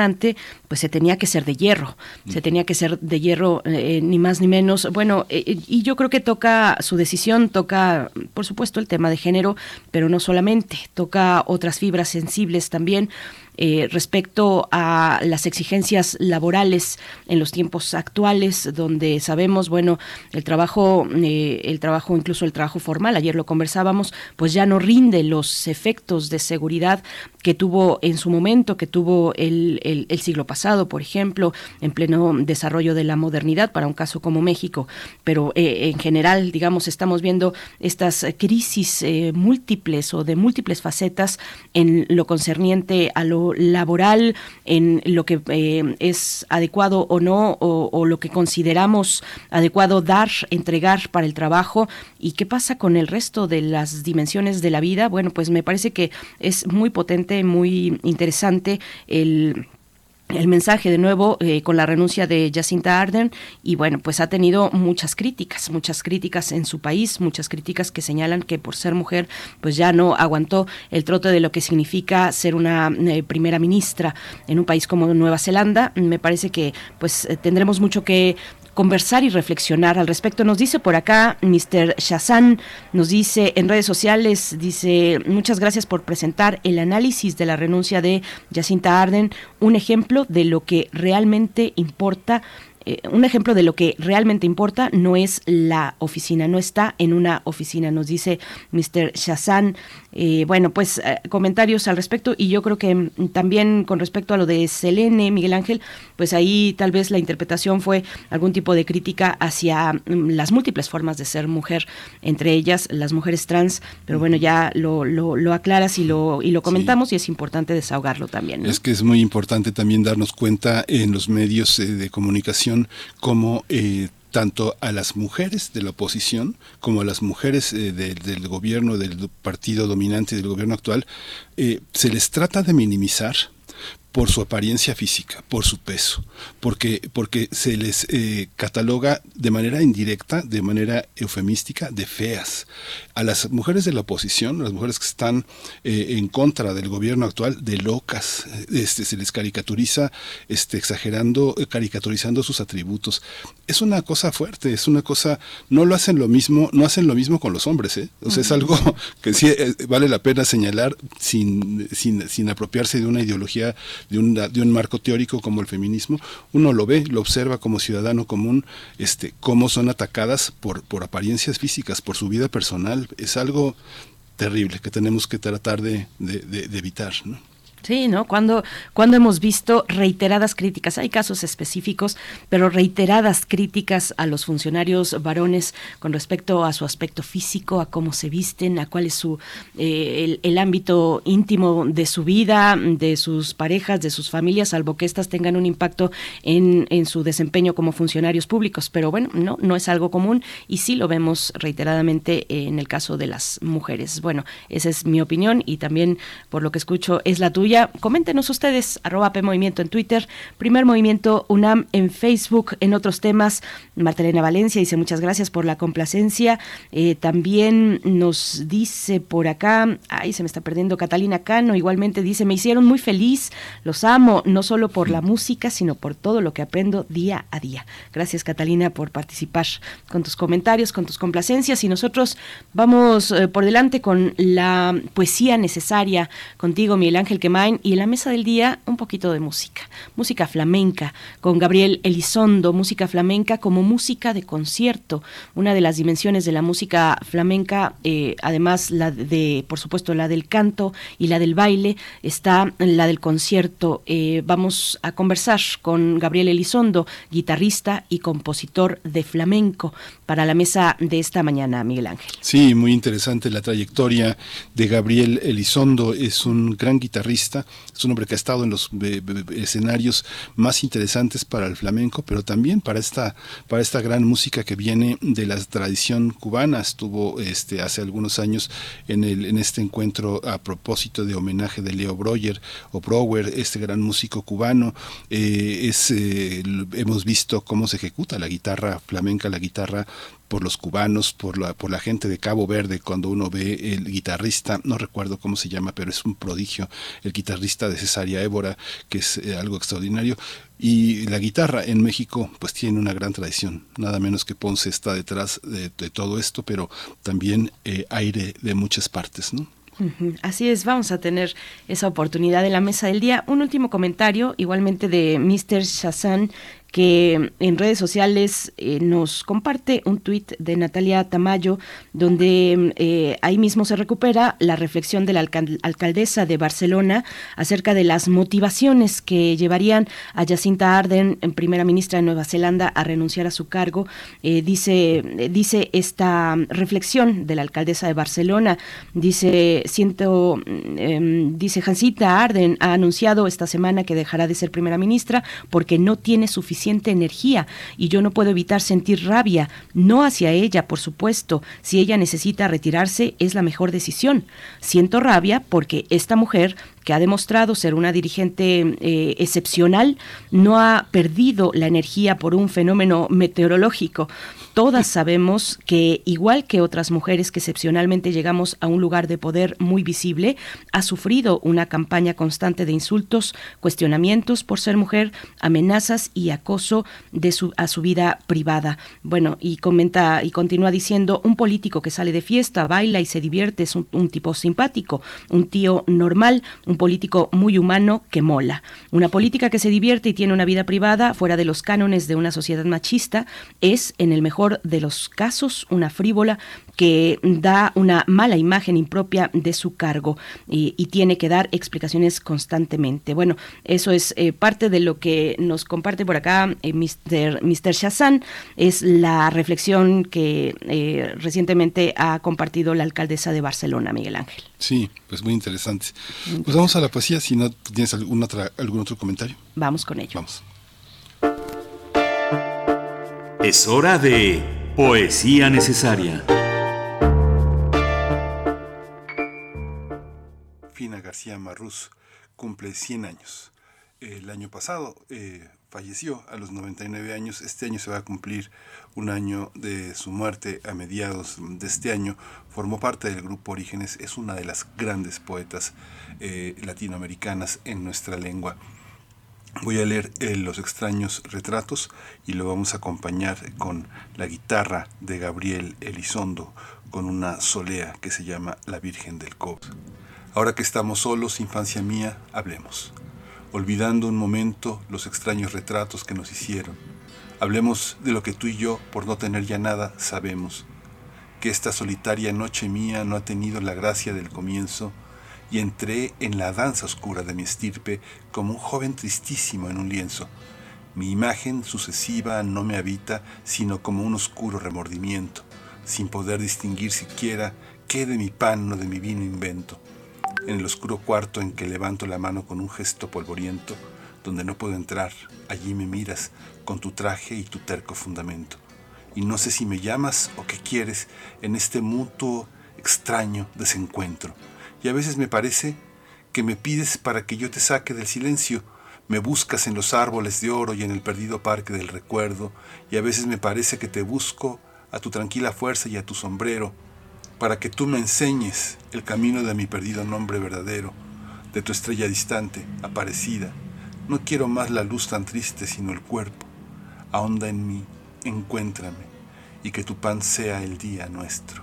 pues se tenía que ser de hierro, se tenía que ser de hierro eh, ni más ni menos. Bueno, eh, eh, y yo creo que toca su decisión, toca, por supuesto, el tema de género, pero no solamente, toca otras fibras sensibles también. Eh, respecto a las exigencias laborales en los tiempos actuales, donde sabemos, bueno, el trabajo, eh, el trabajo, incluso el trabajo formal, ayer lo conversábamos, pues ya no rinde los efectos de seguridad que tuvo en su momento, que tuvo el, el, siglo pasado, por ejemplo, en pleno desarrollo de la modernidad para un caso como México. Pero eh, en general, digamos, estamos viendo estas crisis múltiples o de múltiples facetas en lo concerniente a lo laboral, en lo que eh, es adecuado o no, o, lo que consideramos adecuado dar, entregar para el trabajo, y qué pasa con el resto de las dimensiones de la vida, bueno, pues me parece que es muy potente, muy interesante el el mensaje de nuevo eh, con la renuncia de Jacinta Arden y bueno, pues ha tenido muchas críticas, muchas críticas en su país, muchas críticas que señalan que por ser mujer pues ya no aguantó el trote de lo que significa ser una eh, primera ministra en un país como Nueva Zelanda. Me parece que pues eh, tendremos mucho que conversar y reflexionar al respecto. Nos dice por acá Mr. Shazan, nos dice en redes sociales, dice, muchas gracias por presentar el análisis de la renuncia de Jacinta Arden, un ejemplo de lo que realmente importa eh, un ejemplo de lo que realmente importa no es la oficina, no está en una oficina, nos dice Mr. Shazan. Eh, bueno, pues eh, comentarios al respecto. Y yo creo que mm, también con respecto a lo de Selene, Miguel Ángel, pues ahí tal vez la interpretación fue algún tipo de crítica hacia mm, las múltiples formas de ser mujer, entre ellas las mujeres trans, pero bueno, ya lo, lo, aclaras y lo, y lo comentamos y es importante desahogarlo también. Es que es muy importante también darnos cuenta en los medios de comunicación como... Tanto a las mujeres de la oposición como a las mujeres eh, del gobierno, del partido dominante del gobierno actual, eh, se les trata de minimizar por su apariencia física, por su peso, porque, porque se les eh, cataloga de manera indirecta, de manera eufemística, de feas. A las mujeres de la oposición, las mujeres que están eh, en contra del gobierno actual, de locas, este, se les caricaturiza, este, exagerando, eh, caricaturizando sus atributos. Es una cosa fuerte, es una cosa, no lo hacen lo mismo, no hacen lo mismo con los hombres, ¿eh? O sea, es algo que sí vale la pena señalar sin, sin, sin apropiarse de una ideología de un, de un marco teórico como el feminismo, uno lo ve, lo observa como ciudadano común, este, cómo son atacadas por, por apariencias físicas, por su vida personal. Es algo terrible que tenemos que tratar de, de, de evitar. ¿no? Sí, ¿no? Cuando, cuando hemos visto reiteradas críticas, hay casos específicos, pero reiteradas críticas a los funcionarios varones con respecto a su aspecto físico, a cómo se visten, a cuál es su eh, el, ámbito íntimo de su vida, de sus parejas, de sus familias, salvo que éstas tengan un impacto en, en su desempeño como funcionarios públicos. Pero bueno, no, no es algo común y sí lo vemos reiteradamente en el caso de las mujeres. Bueno, esa es mi opinión y también por lo que escucho es la tuya Coméntenos ustedes, arroba P Movimiento en Twitter, Primer Movimiento UNAM en Facebook, en otros temas. Martelena Valencia dice muchas gracias por la complacencia. Eh, también nos dice por acá, ay, se me está perdiendo Catalina Cano, igualmente dice, me hicieron muy feliz, los amo, no solo por la música, sino por todo lo que aprendo día a día. Gracias Catalina por participar con tus comentarios, con tus complacencias y nosotros vamos eh, por delante con la poesía necesaria contigo, Miguel Ángel Y en la mesa del día un poquito de música, música flamenca con Gabriel Elizondo, música flamenca como música de concierto, una de las dimensiones de la música flamenca, eh, además la de, por supuesto, la del canto y la del baile, está la del concierto. Eh, vamos a conversar con Gabriel Elizondo, guitarrista y compositor de flamenco, para la mesa de esta mañana, Miguel Ángel. Sí, muy interesante la trayectoria de Gabriel Elizondo, es un gran guitarrista es un hombre que ha estado en los escenarios más interesantes para el flamenco, pero también para esta, para esta gran música que viene de la tradición cubana. Estuvo este, hace algunos años en, en este encuentro a propósito de homenaje de Leo Broyer o Brower, este gran músico cubano. Eh, es, eh, hemos visto cómo se ejecuta la guitarra flamenca, la guitarra por los cubanos, por la, por la gente de Cabo Verde, cuando uno ve el guitarrista, no recuerdo cómo se llama, pero es un prodigio, el guitarrista de Cesaria Évora, que es eh, algo extraordinario. Y la guitarra en México pues tiene una gran tradición, nada menos que Ponce está detrás de, todo esto, pero también eh, aire de muchas partes, ¿no? Así es, vamos a tener esa oportunidad en la mesa del día. Un último comentario, igualmente de Mr. Shazan, que en redes sociales eh, nos comparte un tuit de Natalia Tamayo, donde eh, ahí mismo se recupera la reflexión de la alcaldesa de Barcelona acerca de las motivaciones que llevarían a Jacinta Arden, en primera ministra de Nueva Zelanda, a renunciar a su cargo. Eh, dice, dice esta reflexión de la alcaldesa de Barcelona, dice, siento, em, dice Jacinta Arden ha anunciado esta semana que dejará de ser primera ministra porque no tiene suficiente suficiente energía y yo no puedo evitar sentir rabia, no hacia ella, por supuesto. Si ella necesita retirarse, es la mejor decisión. Siento rabia porque esta mujer que ha demostrado ser una dirigente eh, excepcional, no ha perdido la energía por un fenómeno meteorológico. Todas sabemos que, igual que otras mujeres que excepcionalmente llegamos a un lugar de poder muy visible, ha sufrido una campaña constante de insultos, cuestionamientos por ser mujer, amenazas y acoso a su vida privada. Bueno, y comenta y continúa diciendo, un político que sale de fiesta, baila y se divierte es un, un tipo simpático, un tío normal, un político muy humano que mola. Una política que se divierte y tiene una vida privada fuera de los cánones de una sociedad machista es, en el mejor de los casos, una frívola que da una mala imagen impropia de su cargo y, tiene que dar explicaciones constantemente. Bueno, eso es eh, parte de lo que nos comparte por acá eh, Mr. Mr. Shazan, es la reflexión que eh, recientemente ha compartido la alcaldesa de Barcelona, Miguel Ángel. Sí, pues muy interesante. Pues vamos a la poesía, si no tienes algún, otra, algún otro comentario. Vamos con ello. Vamos. Es hora de poesía necesaria. Fina García Marrús cumple 100 años. El año pasado eh, falleció a los 99 años. Este año se va a cumplir un año de su muerte a mediados de este año. Formó parte del grupo Orígenes. Es una de las grandes poetas eh, latinoamericanas en nuestra lengua. Voy a leer eh, Los extraños retratos y lo vamos a acompañar con la guitarra de Gabriel Elizondo, con una solea que se llama La Virgen del Cobre. Ahora que estamos solos, infancia mía, hablemos. Olvidando un momento los extraños retratos que nos hicieron. Hablemos de lo que tú y yo, por no tener ya nada, sabemos. Que esta solitaria noche mía no ha tenido la gracia del comienzo y entré en la danza oscura de mi estirpe como un joven tristísimo en un lienzo. Mi imagen sucesiva no me habita sino como un oscuro remordimiento, sin poder distinguir siquiera qué de mi pan o de mi vino invento en el oscuro cuarto en que levanto la mano con un gesto polvoriento, donde no puedo entrar, allí me miras con tu traje y tu terco fundamento. Y no sé si me llamas o qué quieres en este mutuo extraño desencuentro. Y a veces me parece que me pides para que yo te saque del silencio, me buscas en los árboles de oro y en el perdido parque del recuerdo, y a veces me parece que te busco a tu tranquila fuerza y a tu sombrero, para que tú me enseñes el camino de mi perdido nombre verdadero, de tu estrella distante, aparecida. No quiero más la luz tan triste, sino el cuerpo. Ahonda en mí, encuéntrame, y que tu pan sea el día nuestro.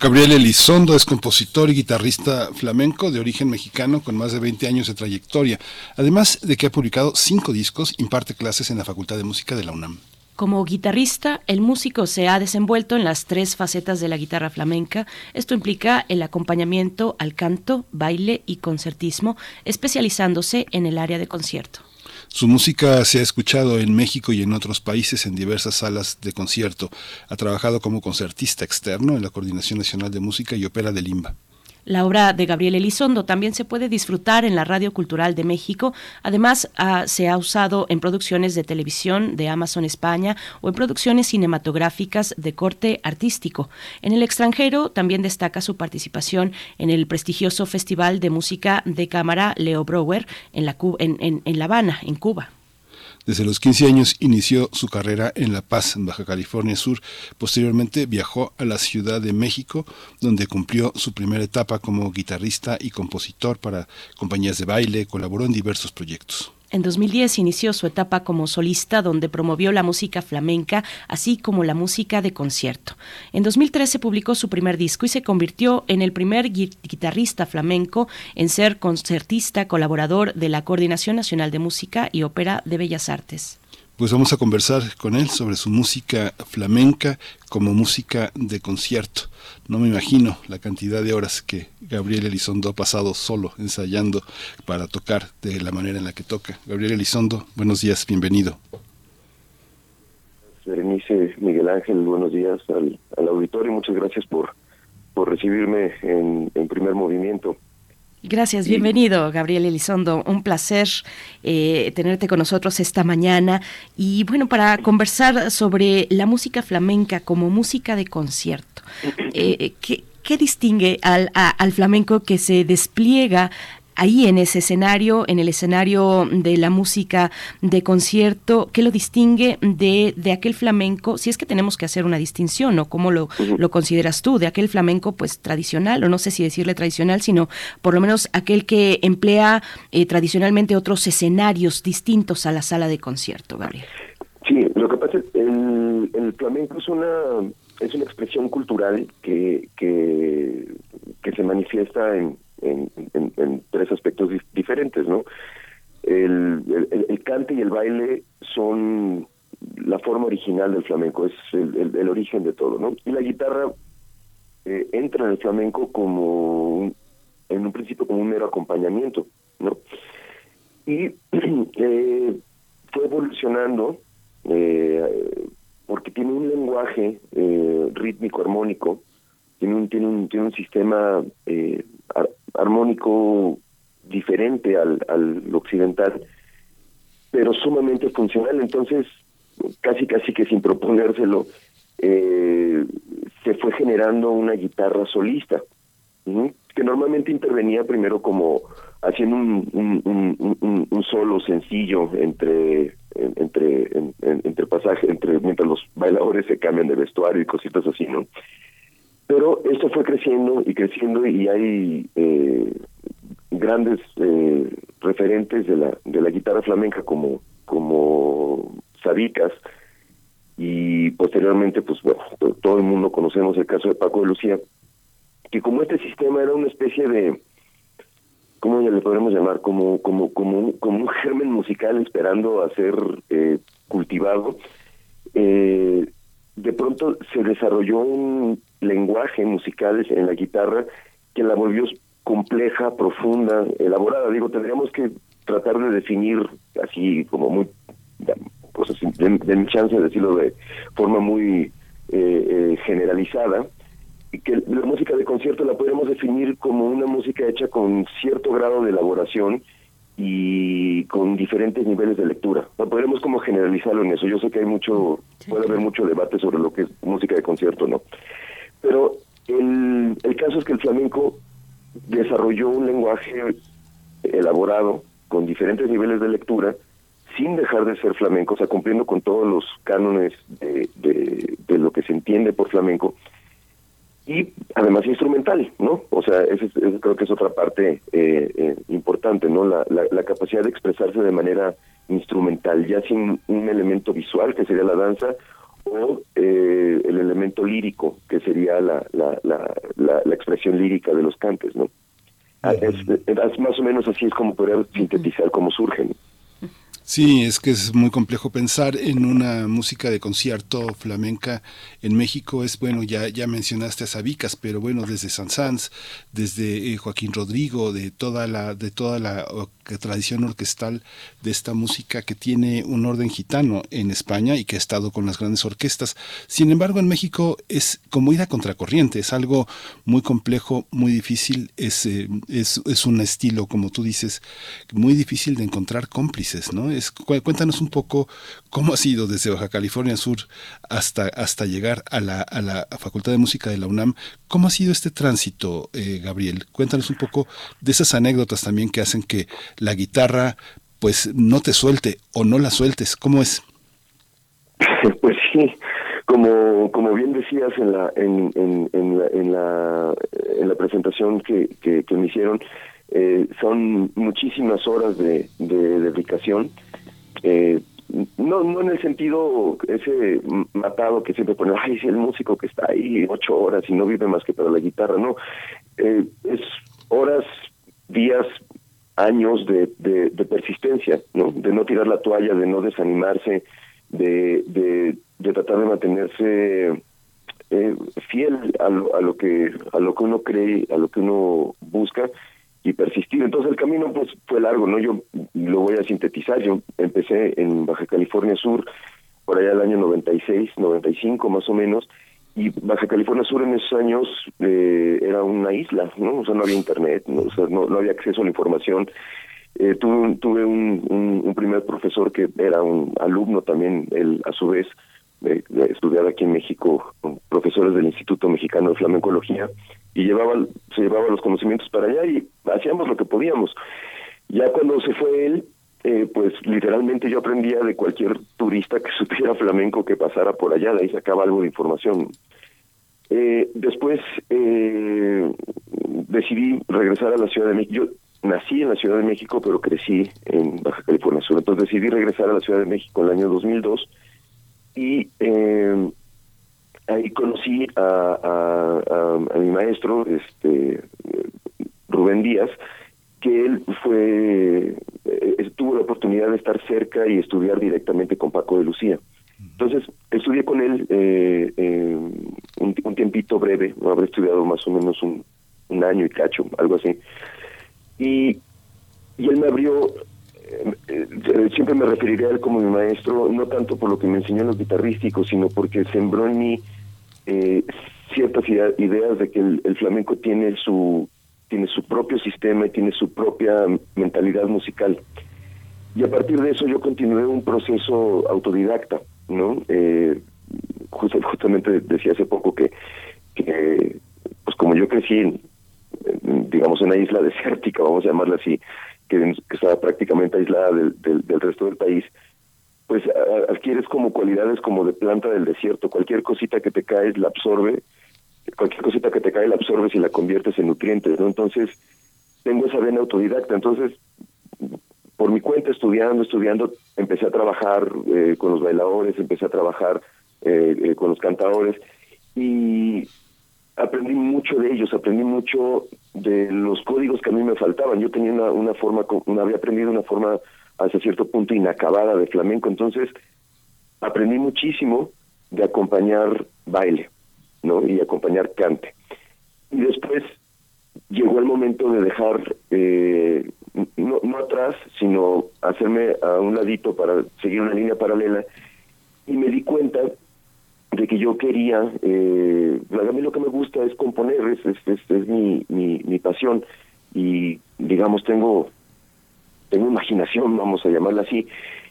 Gabriel Elizondo es compositor y guitarrista flamenco de origen mexicano con más de 20 años de trayectoria. Además de que ha publicado cinco discos, imparte clases en la Facultad de Música de la UNAM. Como guitarrista, el músico se ha desenvuelto en las tres facetas de la guitarra flamenca. Esto implica el acompañamiento al canto, baile y concertismo, especializándose en el área de concierto. Su música se ha escuchado en México y en otros países en diversas salas de concierto. Ha trabajado como concertista externo en la Coordinación Nacional de Música y Ópera de Limba. La obra de Gabriel Elizondo también se puede disfrutar en la Radio Cultural de México. Además, ah, se ha usado en producciones de televisión de Amazon España o en producciones cinematográficas de corte artístico. En el extranjero también destaca su participación en el prestigioso Festival de Música de Cámara Leo Brouwer en La, en La Habana, en Cuba. Desde los 15 años inició su carrera en La Paz, en Baja California Sur. Posteriormente viajó a la Ciudad de México, donde cumplió su primera etapa como guitarrista y compositor para compañías de baile, colaboró en diversos proyectos. En 2010 inició su etapa como solista donde promovió la música flamenca así como la música de concierto. En 2013 publicó su primer disco y se convirtió en el primer guitarrista flamenco en ser concertista colaborador de la Coordinación Nacional de Música y Ópera de Bellas Artes pues vamos a conversar con él sobre su música flamenca como música de concierto. No me imagino la cantidad de horas que Gabriel Elizondo ha pasado solo ensayando para tocar de la manera en la que toca. Gabriel Elizondo, buenos días, bienvenido. Berenice Miguel Ángel, buenos días al, auditorio, muchas gracias por, por recibirme en, en primer movimiento. Gracias, bienvenido Gabriel Elizondo. Un placer eh, tenerte con nosotros esta mañana. Y bueno, para conversar sobre la música flamenca como música de concierto, eh, ¿qué, ¿qué, distingue al, al flamenco que se despliega ahí en ese escenario, en el escenario de la música de concierto, ¿qué lo distingue de, de aquel flamenco? Si es que tenemos que hacer una distinción, ¿o cómo lo, lo consideras tú? De aquel flamenco pues tradicional, o no sé si decirle tradicional, sino por lo menos aquel que emplea eh, tradicionalmente otros escenarios distintos a la sala de concierto, Gabriel. Sí, lo que pasa es que el, el flamenco es una es una expresión cultural que, que, que se manifiesta en, en, tres aspectos diferentes, ¿no? El, el, cante y el baile son la forma original del flamenco, es el, origen de todo, ¿no? Y la guitarra eh, entra en el flamenco como, en un principio, como un mero acompañamiento, ¿no? Y eh, fue evolucionando eh, porque tiene un lenguaje rítmico armónico, tiene un, tiene un, tiene un sistema armónico diferente al, al occidental, pero sumamente funcional. Entonces, casi casi que sin proponérselo, eh, se fue generando una guitarra solista, que normalmente intervenía primero como haciendo un, un, solo sencillo entre entre entre pasaje entre mientras los bailadores se cambian de vestuario y cositas así no pero esto fue creciendo y creciendo y hay eh, grandes eh, referentes de la, de la guitarra flamenca como, como Sabicas y posteriormente, pues bueno, todo el mundo conocemos el caso de Paco de Lucía, que como este sistema era una especie de, ¿cómo le podemos llamar? Como, como, como, un, como un germen musical esperando a ser eh, cultivado, eh, de pronto se desarrolló un lenguaje musical en la guitarra que la volvió compleja, profunda, elaborada. Digo, tendríamos que tratar de definir así como muy, pues de, mi chance de decirlo de forma muy eh, eh, generalizada, que la música de concierto la podemos definir como una música hecha con cierto grado de elaboración y con diferentes niveles de lectura. No podemos como generalizarlo en eso. Yo sé que hay mucho, puede haber mucho debate sobre lo que es música de concierto, ¿no? Pero el, el caso es que el flamenco desarrolló un lenguaje elaborado con diferentes niveles de lectura sin dejar de ser flamenco, o sea, cumpliendo con todos los cánones de, de, lo que se entiende por flamenco, y además instrumental, ¿no? O sea, ese, creo que es otra parte eh, eh, importante, ¿no? La, la, capacidad de expresarse de manera instrumental, ya sin un elemento visual, que sería la danza, o eh, el elemento lírico, que sería la, la, la, la, expresión lírica de los cantes, ¿no? Ah, es, más o menos así es como poder sintetizar cómo surgen. Sí, es que es muy complejo pensar en una música de concierto flamenca en México. Es bueno, ya, ya mencionaste a Sabicas, pero bueno, desde Sansans, desde eh, Joaquín Rodrigo, de toda la, de toda la tradición orquestal de esta música que tiene un orden gitano en España y que ha estado con las grandes orquestas. Sin embargo, en México es como ir a contracorriente, es algo muy complejo, muy difícil, es, eh, es, es un estilo, como tú dices, muy difícil de encontrar cómplices, ¿no? Cuéntanos un poco cómo ha sido desde Baja California Sur hasta, hasta llegar a la, a la Facultad de Música de la UNAM. ¿Cómo ha sido este tránsito, eh, Gabriel? Cuéntanos un poco de esas anécdotas también que hacen que la guitarra pues no te suelte o no la sueltes. ¿Cómo es? Pues sí, como, como bien decías en la, en, en, la, en la, en la presentación que, que me hicieron, eh, son muchísimas horas de, dedicación. Eh, no, no en el sentido ese matado que siempre pone, ay, es el músico que está ahí ocho horas y no vive más que para la guitarra, no. Eh, es horas, días, años de, de, persistencia, ¿no? De no tirar la toalla, de no desanimarse, de, de, tratar de mantenerse fiel a lo, a lo que a lo que uno cree, a lo que uno busca y persistir. Entonces el camino pues fue largo, ¿no? Yo lo voy a sintetizar, yo empecé en Baja California Sur por allá el año 96, 95 más o menos, y Baja California Sur en esos años eh, era una isla, ¿no? O sea, no había internet, ¿no? No, había acceso a la información. Eh, tuve tuve un, un, primer profesor que era un alumno también, él a su vez, de, estudiar aquí en México, profesores del Instituto Mexicano de Flamencología, y llevaba, se llevaba los conocimientos para allá y hacíamos lo que podíamos. Ya cuando se fue él, eh, pues literalmente yo aprendía de cualquier turista que supiera flamenco que pasara por allá, de ahí sacaba algo de información. Eh, después eh, decidí regresar a la Ciudad de México. Yo nací en la Ciudad de México, pero crecí en Baja California Sur. Entonces decidí regresar a la Ciudad de México en el año 2002 y eh, ahí conocí a, a, mi maestro, este Rubén Díaz, que él fue eh, tuvo la oportunidad de estar cerca y estudiar directamente con Paco de Lucía. Entonces, estudié con él eh, un, un, tiempito breve, habré estudiado más o menos un, año y cacho, algo así. Y, y él me abrió, eh, siempre me referiré a él como mi maestro, no tanto por lo que me enseñó en los guitarrísticos, sino porque sembró en mí eh, ciertas ideas de que el, flamenco tiene su tiene su propio sistema y tiene su propia mentalidad musical. Y a partir de eso yo continué un proceso autodidacta, ¿no? Eh, justamente decía hace poco que, pues como yo crecí, en, digamos, en una isla desértica, vamos a llamarla así, que, estaba prácticamente aislada del, del resto del país, pues adquieres como cualidades como de planta del desierto. Cualquier cosita que te cae la absorbe, cualquier cosita que te cae la absorbes y la conviertes en nutrientes, ¿no? Entonces, tengo esa vena autodidacta. Entonces, por mi cuenta, estudiando, estudiando, empecé a trabajar eh, con los bailadores, empecé a trabajar eh, eh, con los cantadores y aprendí mucho de ellos, aprendí mucho de los códigos que a mí me faltaban. Yo tenía una, una forma, una, había aprendido una forma hasta cierto punto inacabada de flamenco. Entonces, aprendí muchísimo de acompañar baile, ¿no? Y acompañar cante. Y después llegó el momento de dejar, eh, no, atrás, sino hacerme a un ladito para seguir una línea paralela. Y me di cuenta de que yo quería, eh, a mí lo que me gusta es componer, es, es, es, mi, mi, mi pasión. Y digamos, tengo tengo imaginación, vamos a llamarla así.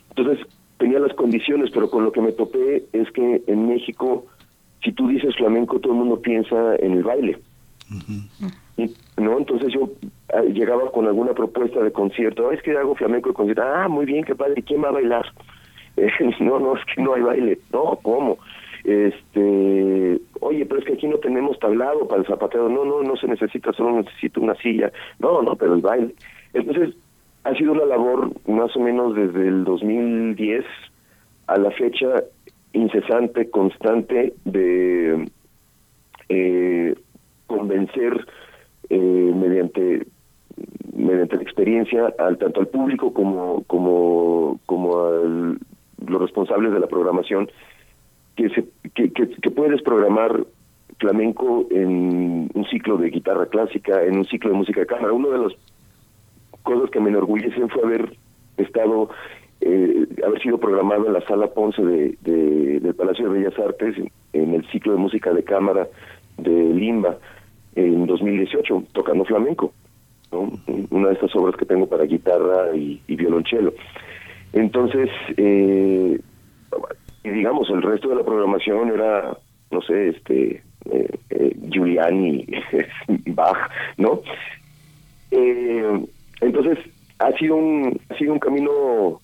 Entonces, tenía las condiciones, pero con lo que me topé es que en México, si tú dices flamenco, todo el mundo piensa en el baile. ¿no? Entonces yo ah, llegaba con alguna propuesta de concierto, es que hago flamenco de concierto, ah, muy bien, qué padre, ¿quién va a bailar? no, no, es que no hay baile, no, ¿cómo? Este, oye, pero es que aquí no tenemos tablado para el zapateo, no, no, no se necesita, solo necesito una silla, no, no, pero el baile. Entonces, ha sido una labor más o menos desde el 2010 a la fecha incesante, constante de eh, convencer eh, mediante mediante la experiencia al tanto al público como como como a los responsables de la programación que se que, que, puedes programar flamenco en un ciclo de guitarra clásica en un ciclo de música de cámara. Uno de las cosas que me enorgullecen fue haber estado eh, haber sido programado en la sala Ponce de, del Palacio de Bellas Artes en el ciclo de música de cámara de Limba en 2018, tocando flamenco, una de estas obras que tengo para guitarra y, violonchelo. Entonces, eh, digamos, el resto de la programación era, no sé, este, eh, eh Giuliani, Bach, ¿no? Eh, entonces, ha sido un, ha sido un camino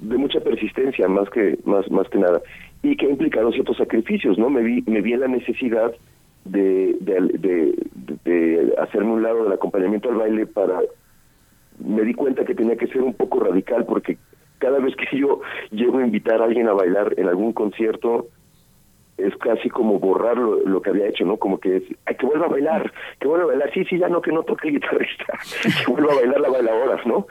de mucha persistencia, más que, más, más que nada y que ha implicado ciertos sacrificios, ¿no? Me vi, me vi en la necesidad de, de, de, hacerme un lado del acompañamiento al baile para... Me di cuenta que tenía que ser un poco radical porque cada vez que yo llego a invitar a alguien a bailar en algún concierto, es casi como borrar lo, que había hecho, ¿no? Como que es, ay, que vuelva a bailar, que vuelva a bailar, sí, sí, ya no, que no toque guitarrista, que vuelva a bailar la bailadora, ¿no?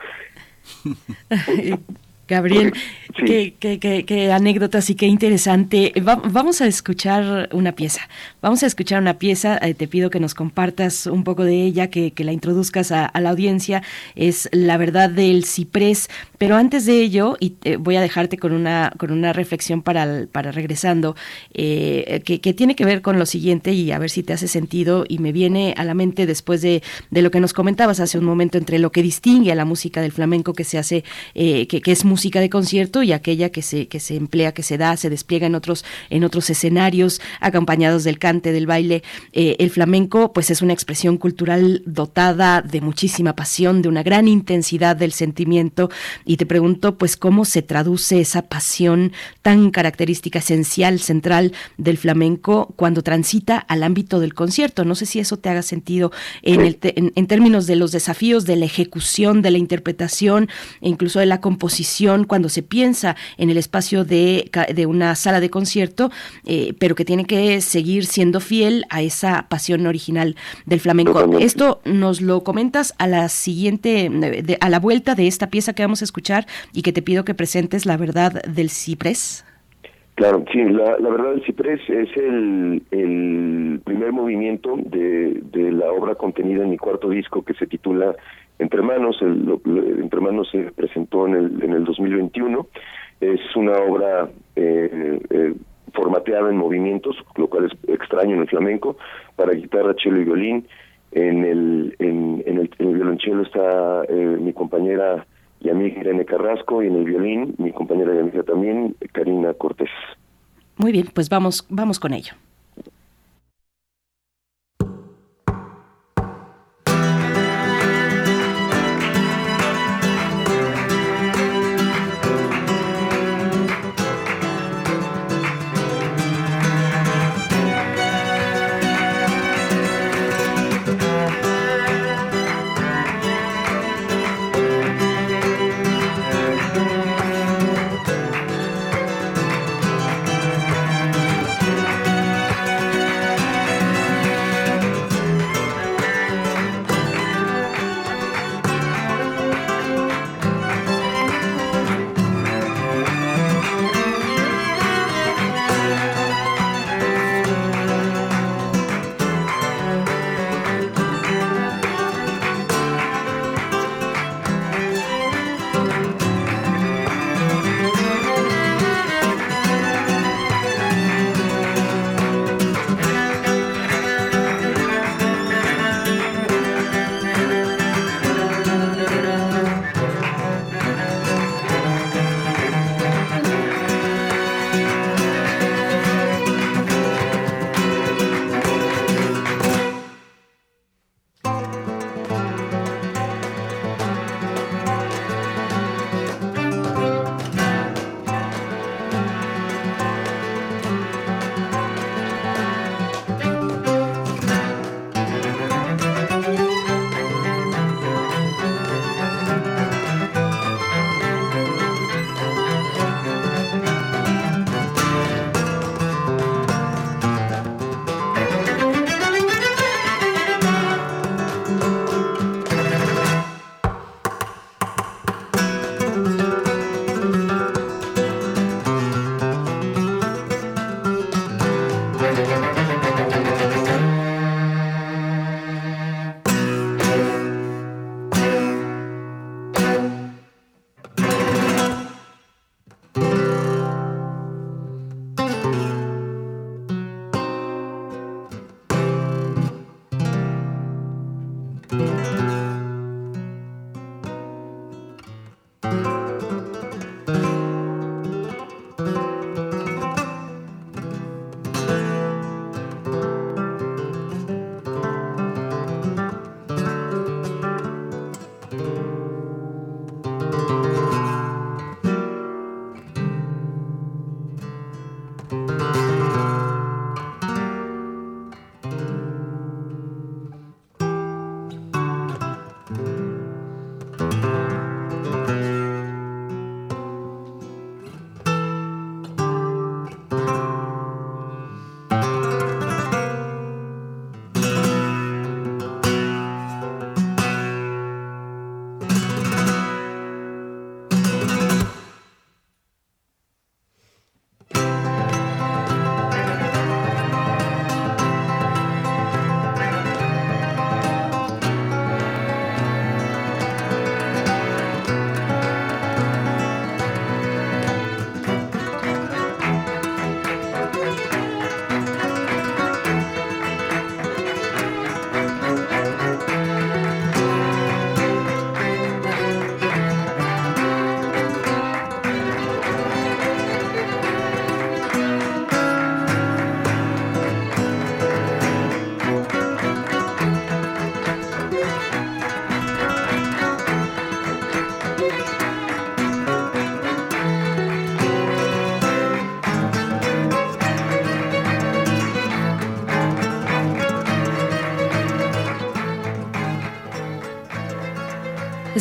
Gabriel, qué, qué, qué, anécdotas y qué interesante. vamos a escuchar una pieza. Vamos a escuchar una pieza. Eh, te pido que nos compartas un poco de ella, que, la introduzcas a, la audiencia. Es La verdad del ciprés. Pero antes de ello, y eh, voy a dejarte con una, con una reflexión para, para regresando, eh, que, tiene que ver con lo siguiente y a ver si te hace sentido. Y me viene a la mente después de, de lo que nos comentabas hace un momento entre lo que distingue a la música del flamenco que se hace, que, que es música de concierto y aquella que se, que se emplea, que se da, se despliega en otros, en otros escenarios, acompañados del cante, del baile. Eh, el flamenco, pues es una expresión cultural dotada de muchísima pasión, de una gran intensidad del sentimiento. Y te pregunto, pues, cómo se traduce esa pasión tan característica, esencial, central del flamenco cuando transita al ámbito del concierto. No sé si eso te haga sentido en, el en términos de los desafíos de la ejecución, de la interpretación e incluso de la composición cuando se piensa en el espacio de, de una sala de concierto, eh, pero que tiene que seguir siendo fiel a esa pasión original del flamenco. Esto nos lo comentas a la siguiente, a la vuelta de esta pieza que vamos a escuchar y que te pido que presentes la verdad del ciprés. Claro, sí, la, verdad del ciprés es el, el primer movimiento de, de, la obra contenida en mi cuarto disco que se titula entre Manos, el, Entre Manos se presentó en el, en el 2021. Es una obra eh, eh, formateada en movimientos, lo cual es extraño en el flamenco, para guitarra, cello y violín. En el, en, el, violonchelo está eh, mi compañera y amiga Irene Carrasco, y en el violín mi compañera y amiga también, Karina Cortés. Muy bien, pues vamos, vamos con ello.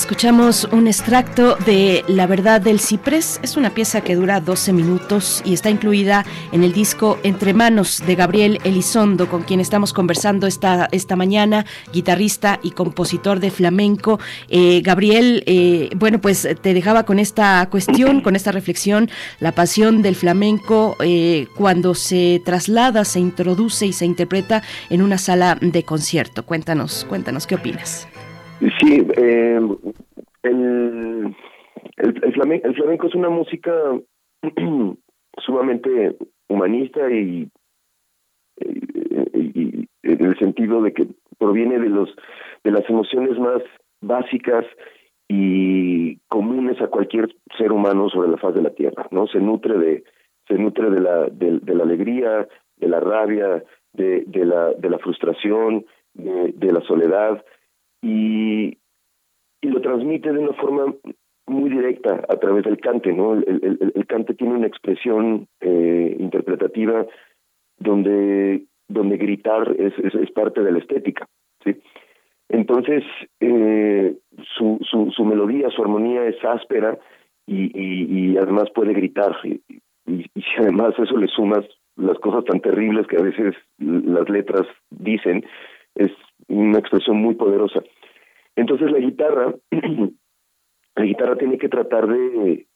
Escuchamos un extracto de La verdad del ciprés. Es una pieza que dura 12 minutos y está incluida en el disco Entre manos de Gabriel Elizondo, con quien estamos conversando esta, esta mañana, guitarrista y compositor de flamenco. Eh, Gabriel, eh, bueno, pues te dejaba con esta cuestión, con esta reflexión, la pasión del flamenco eh, cuando se traslada, se introduce y se interpreta en una sala de concierto. Cuéntanos, cuéntanos, ¿qué opinas? Sí, eh, el, el, flamenco, es una música sumamente humanista y, y, en el sentido de que proviene de los de las emociones más básicas y comunes a cualquier ser humano sobre la faz de la tierra, ¿no? Se nutre de se nutre de la de, la alegría, de la rabia, de, de la de la frustración, de, de la soledad y, y lo transmite de una forma muy directa a través del cante, ¿no? El, cante tiene una expresión eh, interpretativa donde donde gritar es, es, parte de la estética, ¿sí? Entonces, eh, su, su, su melodía, su armonía es áspera y, y, y además puede gritar. Y, y, y, si además eso le sumas las cosas tan terribles que a veces las letras dicen, es una expresión muy poderosa. Entonces la guitarra, la guitarra tiene que tratar de,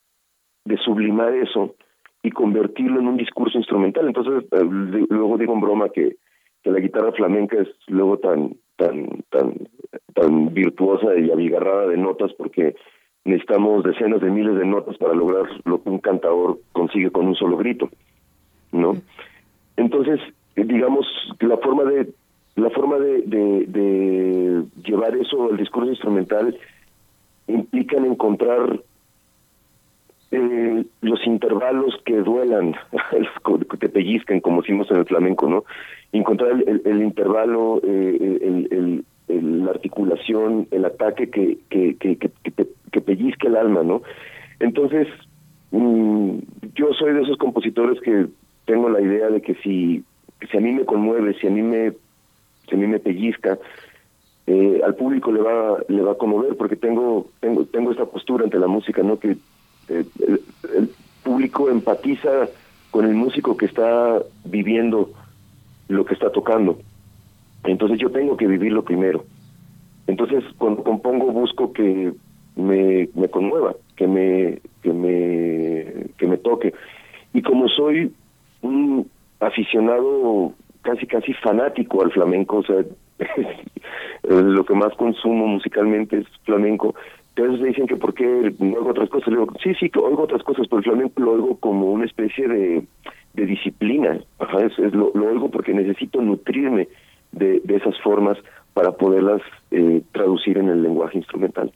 de sublimar eso y convertirlo en un discurso instrumental. Entonces eh, luego digo en broma que, que la guitarra flamenca es luego tan tan tan tan virtuosa y abigarrada de notas porque necesitamos decenas de miles de notas para lograr lo que un cantador consigue con un solo grito, ¿no? Entonces, digamos que la forma de la forma de, llevar eso al discurso instrumental implica en encontrar eh, los intervalos que duelan, que te pellizcan, como decimos en el flamenco, ¿no? Encontrar el, intervalo, eh, el, la articulación, el ataque que, que, que, que, pellizca el alma, ¿no? Entonces, mm, yo soy de esos compositores que tengo la idea de que si, si a mí me conmueve, si a mí me si a mí me pellizca, eh, al público le va le va a conmover porque tengo tengo tengo esta postura ante la música, ¿no? Que eh, el, público empatiza con el músico que está viviendo lo que está tocando. Entonces yo tengo que vivirlo primero. Entonces cuando compongo busco que me, me conmueva, que me que me que me toque. Y como soy un aficionado casi casi fanático al flamenco, o sea, lo que más consumo musicalmente es flamenco. Entonces me dicen que por qué oigo otras cosas. Le sí, sí, que oigo otras cosas, pero el flamenco lo oigo como una especie de, disciplina. Lo, lo, porque necesito nutrirme de, de esas formas para poderlas eh, traducir en el lenguaje instrumental.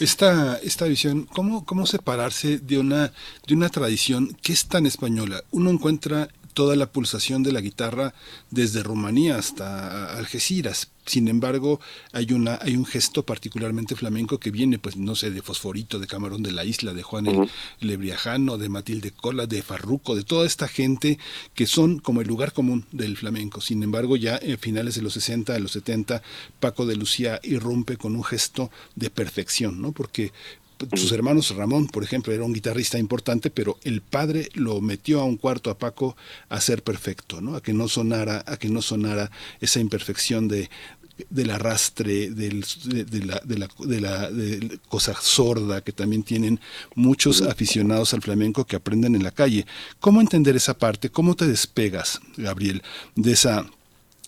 Esta, esta visión, ¿cómo, ¿cómo separarse de una, de una tradición que es tan española? Uno encuentra toda la pulsación de la guitarra desde Rumanía hasta Algeciras. Sin embargo, hay una hay un gesto particularmente flamenco que viene, pues no sé, de Fosforito, de Camarón de la Isla, de Juan el Lebriajano, de Matilde Cola, de Farruco, de toda esta gente que son como el lugar común del flamenco. Sin embargo, ya en finales de los 60, de los 70, Paco de Lucía irrumpe con un gesto de perfección, ¿no? Porque sus hermanos Ramón, por ejemplo, era un guitarrista importante, pero el padre lo metió a un cuarto a Paco a ser perfecto, ¿no? A que no sonara, a que no sonara esa imperfección de del arrastre, del, de, la, de, la, de la cosa sorda que también tienen muchos aficionados al flamenco que aprenden en la calle. ¿Cómo entender esa parte? ¿Cómo te despegas, Gabriel, de esa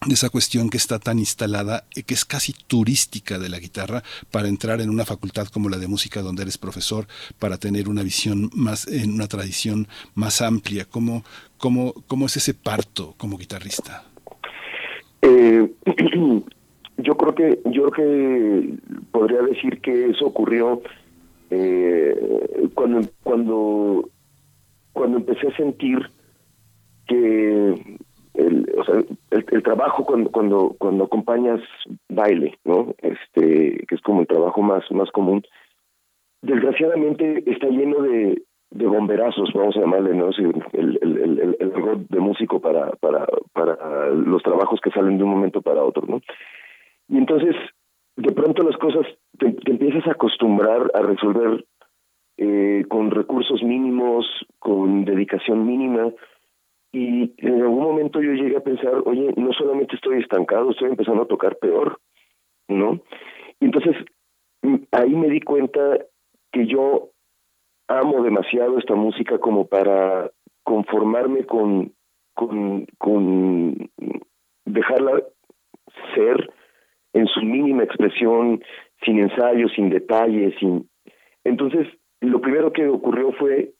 de esa cuestión que está tan instalada, y que es casi turística de la guitarra, para entrar en una facultad como la de música donde eres profesor, para tener una visión más, en una tradición más amplia. ¿Cómo, cómo, cómo es ese parto como guitarrista? Eh, yo creo que yo creo que podría decir que eso ocurrió eh, cuando cuando cuando empecé a sentir que el, o sea, el, trabajo cuando, cuando, cuando acompañas baile, ¿no? Este, que es como el trabajo más, más común, desgraciadamente está lleno de, de bomberazos, vamos a llamarle, ¿no? el, el, el, el de músico para, para, para los trabajos que salen de un momento para otro, ¿no? Y entonces de pronto las cosas te, empiezas a acostumbrar a resolver eh, con recursos mínimos, con dedicación mínima, y en algún momento yo llegué a pensar, oye, no solamente estoy estancado, estoy empezando a tocar peor, ¿no? Y entonces ahí me di cuenta que yo amo demasiado esta música como para conformarme con, con, con dejarla ser en su mínima expresión, sin ensayos, sin detalles, sin... Entonces, lo primero que ocurrió fue,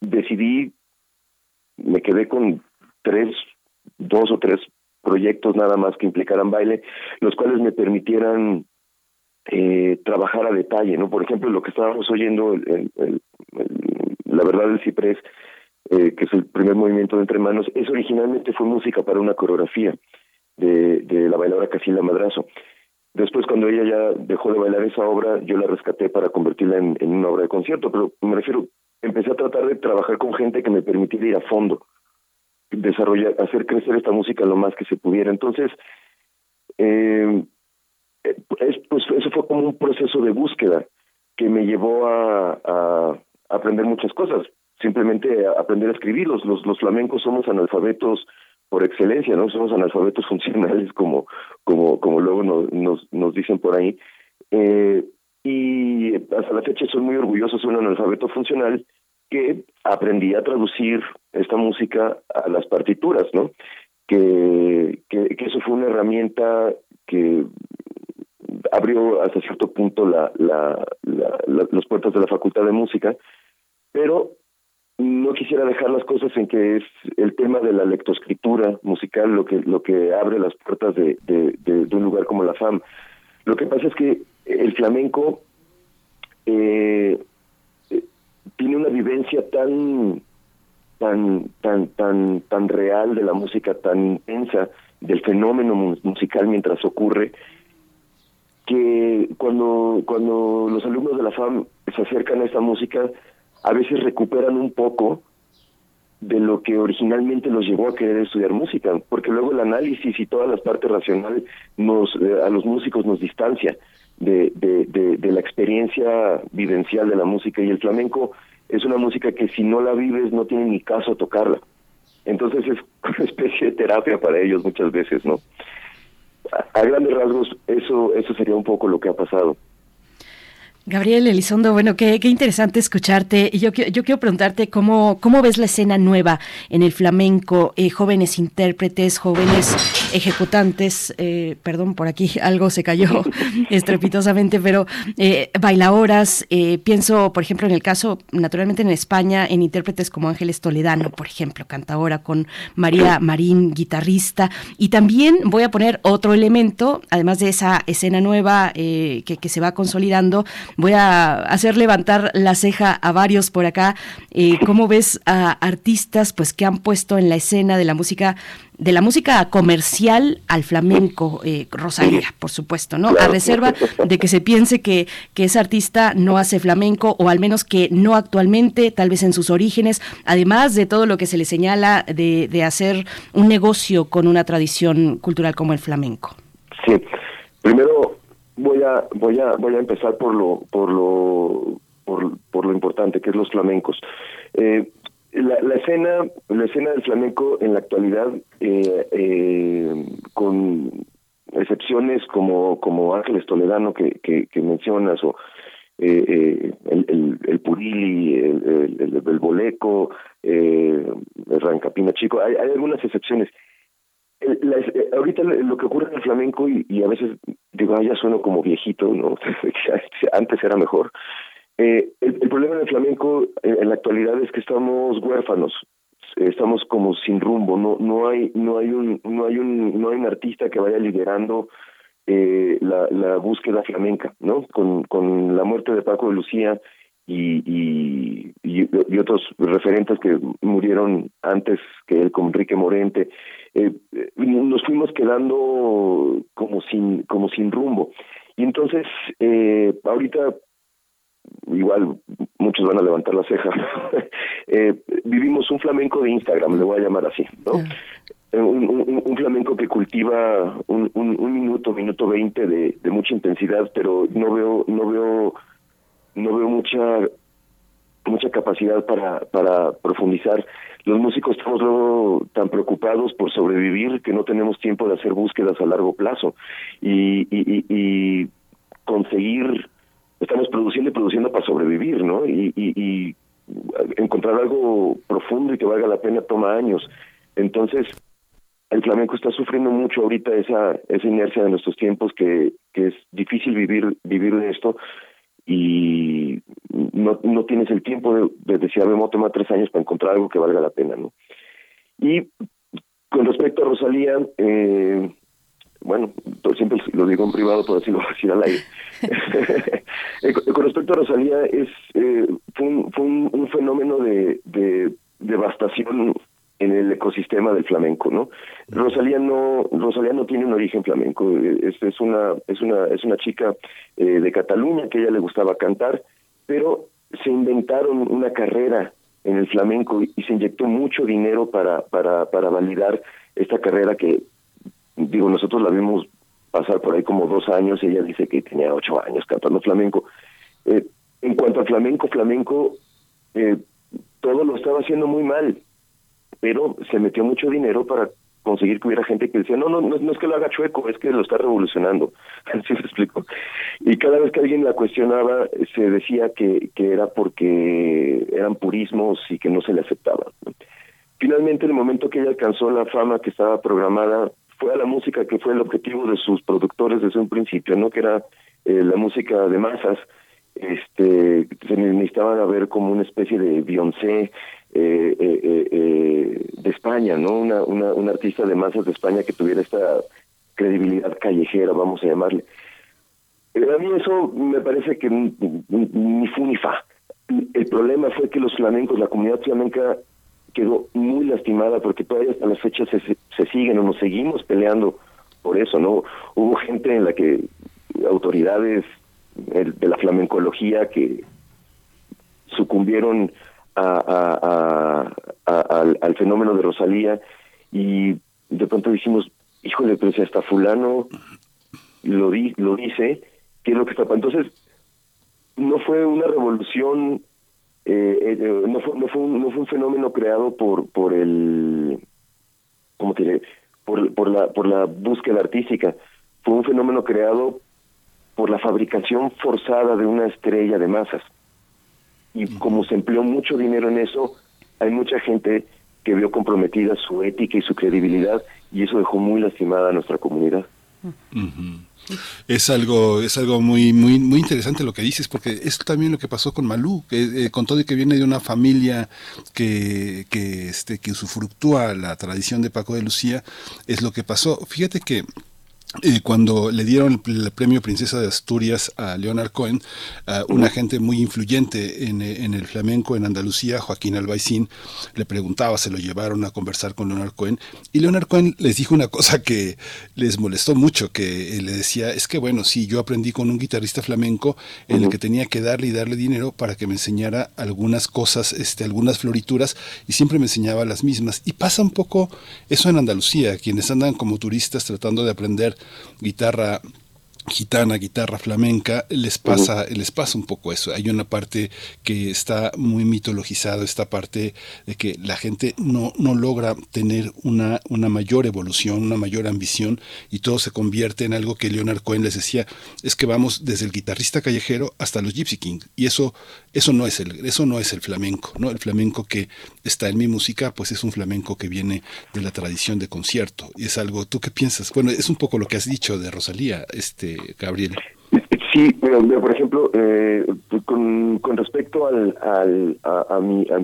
decidí, me quedé con tres, dos o tres proyectos nada más que implicaran baile, los cuales me permitieran eh, trabajar a detalle, ¿no? Por ejemplo, lo que estábamos oyendo, el, la verdad del ciprés, eh, que es el primer movimiento de entre manos, es originalmente fue música para una coreografía de, la bailadora Casilla Madrazo. Después, cuando ella ya dejó de bailar esa obra, yo la rescaté para convertirla en una obra de concierto, pero me refiero, empecé a tratar de trabajar con gente que me permitiera ir a fondo, desarrollar, hacer crecer esta música lo más que se pudiera. Entonces, eh, es, pues eso fue como un proceso de búsqueda que me llevó a, a aprender muchas cosas. Simplemente aprender a escribir. Los, los, flamencos somos analfabetos por excelencia, ¿no? Somos analfabetos funcionales, como, como, como luego nos, nos, nos dicen por ahí. Eh, y hasta la fecha soy muy orgulloso, soy un analfabeto funcional que aprendí a traducir esta música a las partituras, ¿no? Que, que, eso fue una herramienta que abrió hasta cierto punto la, la, las puertas de la Facultad de Música, pero no quisiera dejar las cosas en que es el tema de la lectoescritura musical lo que lo que abre las puertas de, de, un lugar como la FAM. Lo que pasa es que el flamenco eh, eh, tiene una vivencia tan tan tan tan tan real de la música tan intensa del fenómeno musical mientras ocurre que cuando, cuando los alumnos de la FAM se acercan a esta música, a veces recuperan un poco de lo que originalmente los llevó a querer estudiar música, porque luego el análisis y todas las partes racionales nos, eh, a los músicos nos distancia de, de, de, la experiencia vivencial de la música y el flamenco es una música que si no la vives no tiene ni caso tocarla. Entonces es una especie de terapia para ellos muchas veces, ¿no? a, grandes rasgos, eso, eso sería un poco lo que ha pasado. Gabriel Elizondo, bueno, qué, qué interesante escucharte. Y yo, yo quiero preguntarte cómo, cómo ves la escena nueva en el flamenco, eh, jóvenes intérpretes, jóvenes ejecutantes, eh, perdón, por aquí algo se cayó estrepitosamente, pero eh, bailadoras, eh, pienso, por ejemplo, en el caso, naturalmente en España, en intérpretes como Ángeles Toledano, por ejemplo, cantadora con María Marín, guitarrista, y también voy a poner otro elemento, además de esa escena nueva que, que se va consolidando, voy a hacer levantar la ceja a varios por acá. Eh, ¿Cómo ves a artistas pues que han puesto en la escena de la música de la música comercial al flamenco, eh, Rosalía, por supuesto, ¿no? A reserva de que se piense que, que ese artista no hace flamenco, o al menos que no actualmente, tal vez en sus orígenes, además de todo lo que se le señala de, de hacer un negocio con una tradición cultural como el flamenco. Sí, primero voy a voy a voy a empezar por lo por lo por, lo importante que es los flamencos. Eh, la, la, escena la escena del flamenco en la actualidad eh, eh, con excepciones como como Ángeles Toledano que, que, mencionas o el, el, el Purili, el, el, el Boleco, el Rancapina Chico, hay, hay algunas excepciones eh, ahorita lo que ocurre en el flamenco y, a veces digo, ah, ya sueno como viejito, ¿no? Antes era mejor. Eh, el, problema en el flamenco en, la actualidad es que estamos huérfanos, estamos como sin rumbo, no no hay no hay un no hay un no hay un artista que vaya liderando eh, la, la búsqueda flamenca, ¿no? Con con la muerte de Paco de Lucía y, y, y, otros referentes que murieron antes que él, como Enrique Morente, eh, nos fuimos quedando como sin, como sin rumbo. Y entonces, eh, ahorita, igual muchos van a levantar la ceja, eh, vivimos un flamenco de Instagram, le voy a llamar así, ¿no? Un, un, flamenco que cultiva un, un, minuto, minuto veinte de, de, mucha intensidad, pero no veo, no veo, no veo mucha mucha capacidad para, para profundizar. Los músicos estamos luego tan preocupados por sobrevivir que no tenemos tiempo de hacer búsquedas a largo plazo y, y, y, conseguir, estamos produciendo y produciendo para sobrevivir, ¿no? Y, y, encontrar algo profundo y que valga la pena toma años. Entonces, el flamenco está sufriendo mucho ahorita esa esa inercia de nuestros tiempos que, que es difícil vivir vivir de esto y no, no tienes el tiempo de, de decir, me tomar tres años para encontrar algo que valga la pena, ¿no? Y con respecto a Rosalía, eh, bueno, siempre lo digo en privado, decirlo así al aire. Eh, con respecto a Rosalía, es eh, fue, un, fue un, fenómeno de devastación en el ecosistema del flamenco, ¿no? Rosalía no Rosalía no tiene un origen flamenco, es, es una es una es una chica eh, de Cataluña que a ella le gustaba cantar, pero se inventaron una carrera en el flamenco y, se inyectó mucho dinero para para para validar esta carrera que digo nosotros la vimos pasar por ahí como dos años, ella dice que tenía ocho años cantando flamenco. Eh, en cuanto al flamenco, flamenco eh, todo lo estaba haciendo muy mal pero se metió mucho dinero para conseguir que hubiera gente que decía, no, no, no, es que lo haga chueco, es que lo está revolucionando. Así se explico. Y cada vez que alguien la cuestionaba, se decía que, que era porque eran purismos y que no se le aceptaba. Finalmente, en el momento que ella alcanzó la fama que estaba programada, fue a la música que fue el objetivo de sus productores desde un principio, ¿no? Que era eh, la música de masas, este se necesitaban a ver como una especie de Beyoncé eh, eh, eh, de España, ¿no? Una, artista de masas de España que tuviera esta credibilidad callejera, vamos a llamarle. a mí eso me parece que ni fu ni fa. El problema fue que los flamencos, la comunidad flamenca quedó muy lastimada porque todavía hasta las fechas se, se siguen o nos seguimos peleando por eso, ¿no? Hubo gente en la que autoridades de la flamencología que sucumbieron a, al, fenómeno de Rosalía y de pronto dijimos, híjole, pero si hasta fulano lo, di, lo dice, ¿qué es lo que está Entonces, no fue una revolución, eh, eh, no, fue, no, fue un, no fue un fenómeno creado por, por el, ¿cómo te? Por, por, la, por la búsqueda artística, fue un fenómeno creado por la fabricación forzada de una estrella de masas. Y como se empleó mucho dinero en eso, hay mucha gente que vio comprometida su ética y su credibilidad y eso dejó muy lastimada a nuestra comunidad. Es algo, es algo muy, muy, muy interesante lo que dices, porque es también lo que pasó con Malú, que eh, con todo y que viene de una familia que, que, este, que usufructúa la tradición de Paco de Lucía, es lo que pasó. Fíjate que cuando le dieron el, premio Princesa de Asturias a Leonard Cohen, una gente muy influyente en, el flamenco en Andalucía, Joaquín Albaicín, le preguntaba, se lo llevaron a conversar con Leonard Cohen, y Leonard Cohen les dijo una cosa que les molestó mucho, que le decía, es que bueno, sí, yo aprendí con un guitarrista flamenco en el que tenía que darle y darle dinero para que me enseñara algunas cosas, este, algunas florituras, y siempre me enseñaba las mismas. Y pasa un poco eso en Andalucía, quienes andan como turistas tratando de aprender guitarra gitana, guitarra flamenca, les pasa, les pasa un poco eso. Hay una parte que está muy mitologizada, esta parte de que la gente no, no logra tener una, una mayor evolución, una mayor ambición, y todo se convierte en algo que Leonard Cohen les decía, es que vamos desde el guitarrista callejero hasta los Gypsy King, y eso, eso no es el, eso no es el flamenco, ¿no? El flamenco que está en mi música, pues es un flamenco que viene de la tradición de concierto. Y es algo, ¿tú qué piensas? Bueno, es un poco lo que has dicho de Rosalía, este Gabriel. Sí, por ejemplo, eh, con, respecto al, a, mi a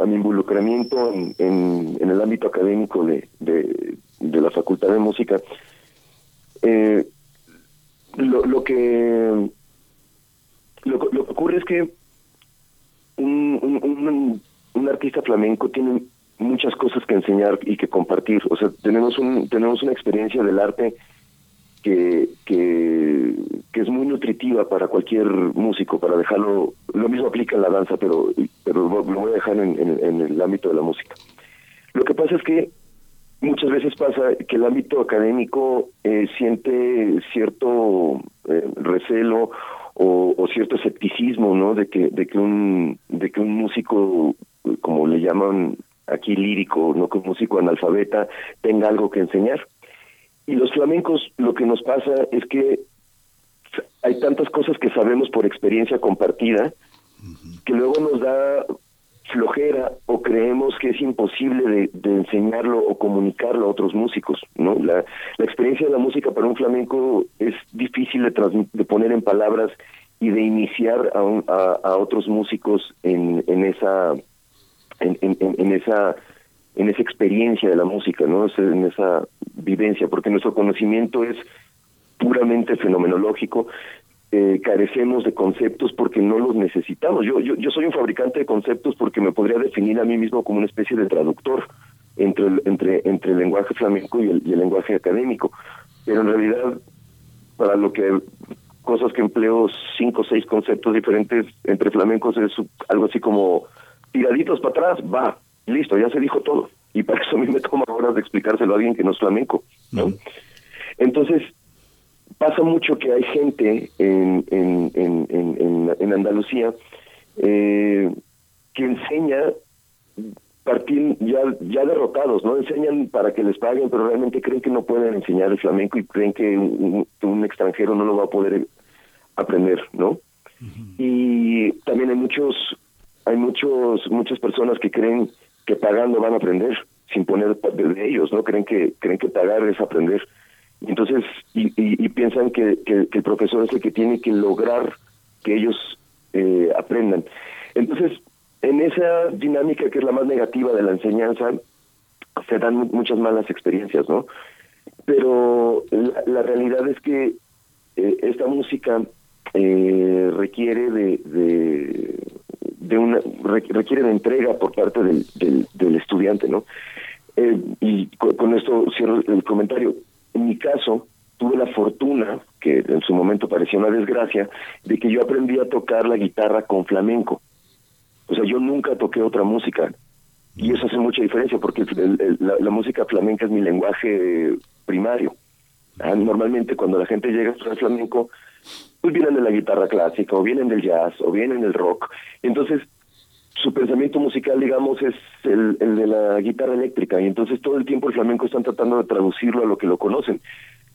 a, mi involucramiento en, en, el ámbito académico de, de, la Facultad de Música, eh, lo, lo que lo, que ocurre es que un, un, artista flamenco tiene muchas cosas que enseñar y que compartir. O sea, tenemos un tenemos una experiencia del arte que, que, es muy nutritiva para cualquier músico, para dejarlo, lo mismo aplica en la danza, pero, pero lo voy a dejar en, el ámbito de la música. Lo que pasa es que veces pasa que el ámbito académico eh, siente cierto eh, recelo o, cierto escepticismo, ¿no? De que de que un de que un músico, como le llaman aquí lírico, no que un músico analfabeta tenga algo que enseñar. Y los flamencos, lo que nos pasa es que hay tantas cosas que sabemos por experiencia compartida que luego nos da flojera o creemos que es imposible de, enseñarlo o comunicarlo a otros músicos, ¿no? La, experiencia de la música para un flamenco es difícil de, poner en palabras y de iniciar a, a, otros músicos en, en esa en, en, esa en esa experiencia de la música, ¿no? En esa vivencia, porque nuestro conocimiento es puramente fenomenológico, eh, carecemos de conceptos porque no los necesitamos. Yo, yo, yo soy un fabricante de conceptos porque me podría definir a mí mismo como una especie de traductor entre el, entre, entre el lenguaje flamenco y el, lenguaje académico. Pero en realidad, para lo que cosas que empleo cinco o seis conceptos diferentes entre flamencos es algo así como tiraditos para atrás, va, listo, ya se dijo todo. Y para eso a mí me toma horas de explicárselo a alguien que no es flamenco, ¿no? Entonces, pasa mucho que hay gente en, en, en, en, Andalucía eh, que enseña partir ya ya derrotados, ¿no? Enseñan para que les paguen, pero realmente creen que no pueden enseñar el flamenco y creen que un, extranjero no lo va a poder aprender, ¿no? Y también hay muchos hay muchos muchas personas que creen que pagando van a aprender sin poner de ellos, ¿no? Creen que creen que pagar es aprender. Entonces, y, y, piensan que, el profesor es el que tiene que lograr que ellos eh, aprendan. Entonces, en esa dinámica que es la más negativa de la enseñanza, se dan muchas malas experiencias, ¿no? Pero la, realidad es que eh, esta música eh, requiere de, de, de, una requiere de entrega por parte del, del, del estudiante, ¿no? Eh, y con, esto cierro el comentario. En mi caso, tuve la fortuna, que en su momento parecía una desgracia, de que yo aprendí a tocar la guitarra con flamenco. O sea, yo nunca toqué otra música. Y eso hace mucha diferencia porque la, música flamenca es mi lenguaje primario. Ah, normalmente cuando la gente llega a estudiar flamenco, pues vienen de la guitarra clásica, o vienen del jazz, o vienen del rock. Entonces, su pensamiento musical, digamos, es el, de la guitarra eléctrica y entonces todo el tiempo el flamenco están tratando de traducirlo a lo que lo conocen.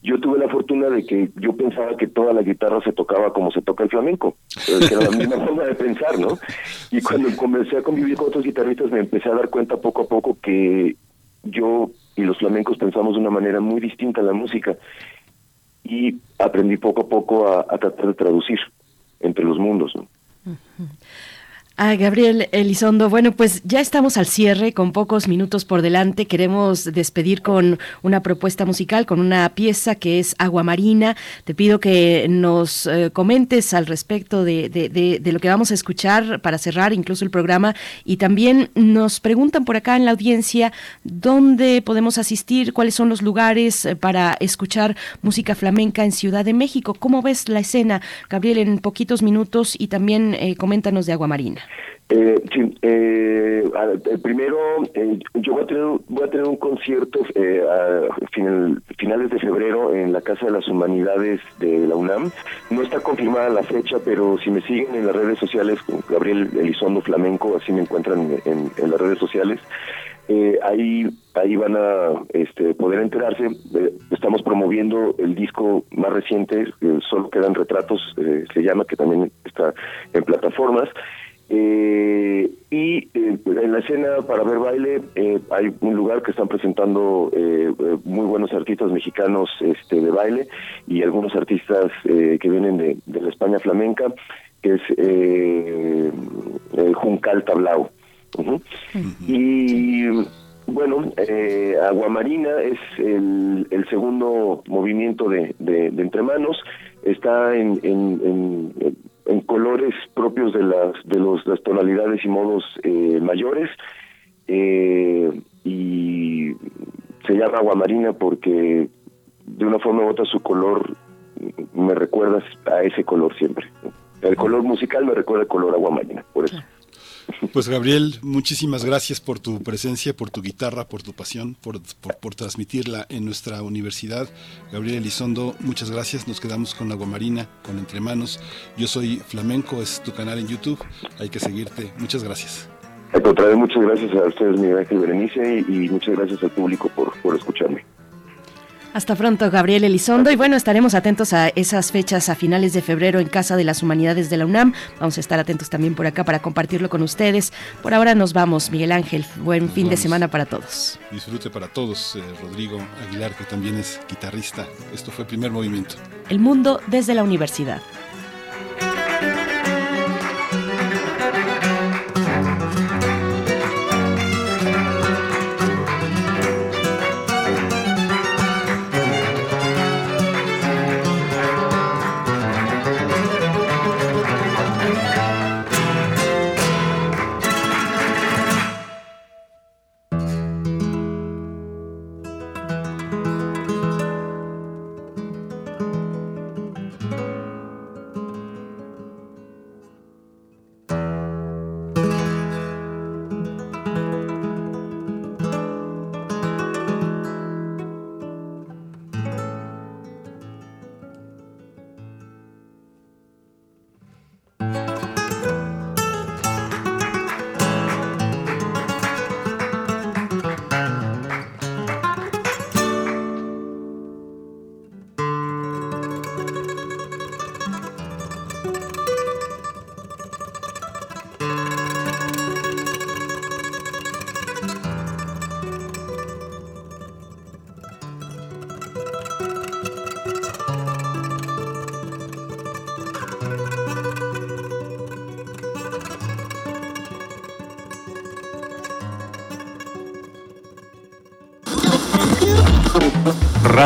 Yo tuve la fortuna de que yo pensaba que toda la guitarra se tocaba como se toca el flamenco, que era la misma forma de pensar, ¿no? Y cuando comencé a convivir con otros guitarristas me empecé a dar cuenta poco a poco que yo y los flamencos pensamos de una manera muy distinta la música y aprendí poco a poco a, a tratar de traducir entre los mundos, ¿no? Ah, Gabriel Elizondo, bueno, pues ya estamos al cierre con pocos minutos por delante. Queremos despedir con una propuesta musical, con una pieza que es Agua Marina. Te pido que nos eh, comentes al respecto de, de, lo que vamos a escuchar para cerrar incluso el programa. Y también nos preguntan por acá en la audiencia dónde podemos asistir, cuáles son los lugares eh, para escuchar música flamenca en Ciudad de México. ¿Cómo ves la escena, Gabriel, en poquitos minutos? Y también eh, coméntanos de Agua Marina. Eh, sí, eh, primero eh, yo voy a tener voy a tener un concierto eh, a finales de febrero en la Casa de las Humanidades de la UNAM. No está confirmada la fecha, pero si me siguen en las redes sociales, Gabriel Elizondo Flamenco, así me encuentran en, las redes sociales. Eh, ahí ahí van a este, poder enterarse. Eh, estamos promoviendo el disco más reciente, solo quedan retratos, se llama, que también está en plataformas. Eh, y eh, en la escena para ver baile eh, hay un lugar que están presentando eh, muy buenos artistas mexicanos este, de baile y algunos artistas que vienen de, la España flamenca, que es el Juncal Tablao. Y bueno, Aguamarina es el, el, segundo movimiento de, de, de Entre Manos, está en, en, en en colores propios de las de los, las tonalidades y modos eh, mayores. Eh, y se llama agua marina porque de una forma u otra su color me recuerda a ese color siempre. El color musical me recuerda el color agua marina por eso Pues Gabriel, muchísimas gracias por tu presencia, por tu guitarra, por tu pasión, por, por, transmitirla en nuestra universidad. Gabriel Elizondo, muchas gracias. Nos quedamos con Agua Marina, con Entre Manos. Yo soy Flamenco, es tu canal en YouTube. Hay que seguirte. Muchas gracias. Muchas gracias a ustedes, Miguel Ángel Berenice, y, muchas gracias al público por, por escucharme. Hasta pronto, Gabriel Elizondo. Y bueno, estaremos atentos a esas fechas a finales de febrero en Casa de las Humanidades de la UNAM. Vamos a estar atentos también por acá para compartirlo con ustedes. Por ahora nos vamos, Miguel Ángel. Buen fin de semana para todos. Disfrute para todos, eh, Rodrigo Aguilar, que también es guitarrista. Esto fue el primer movimiento. El mundo desde la universidad.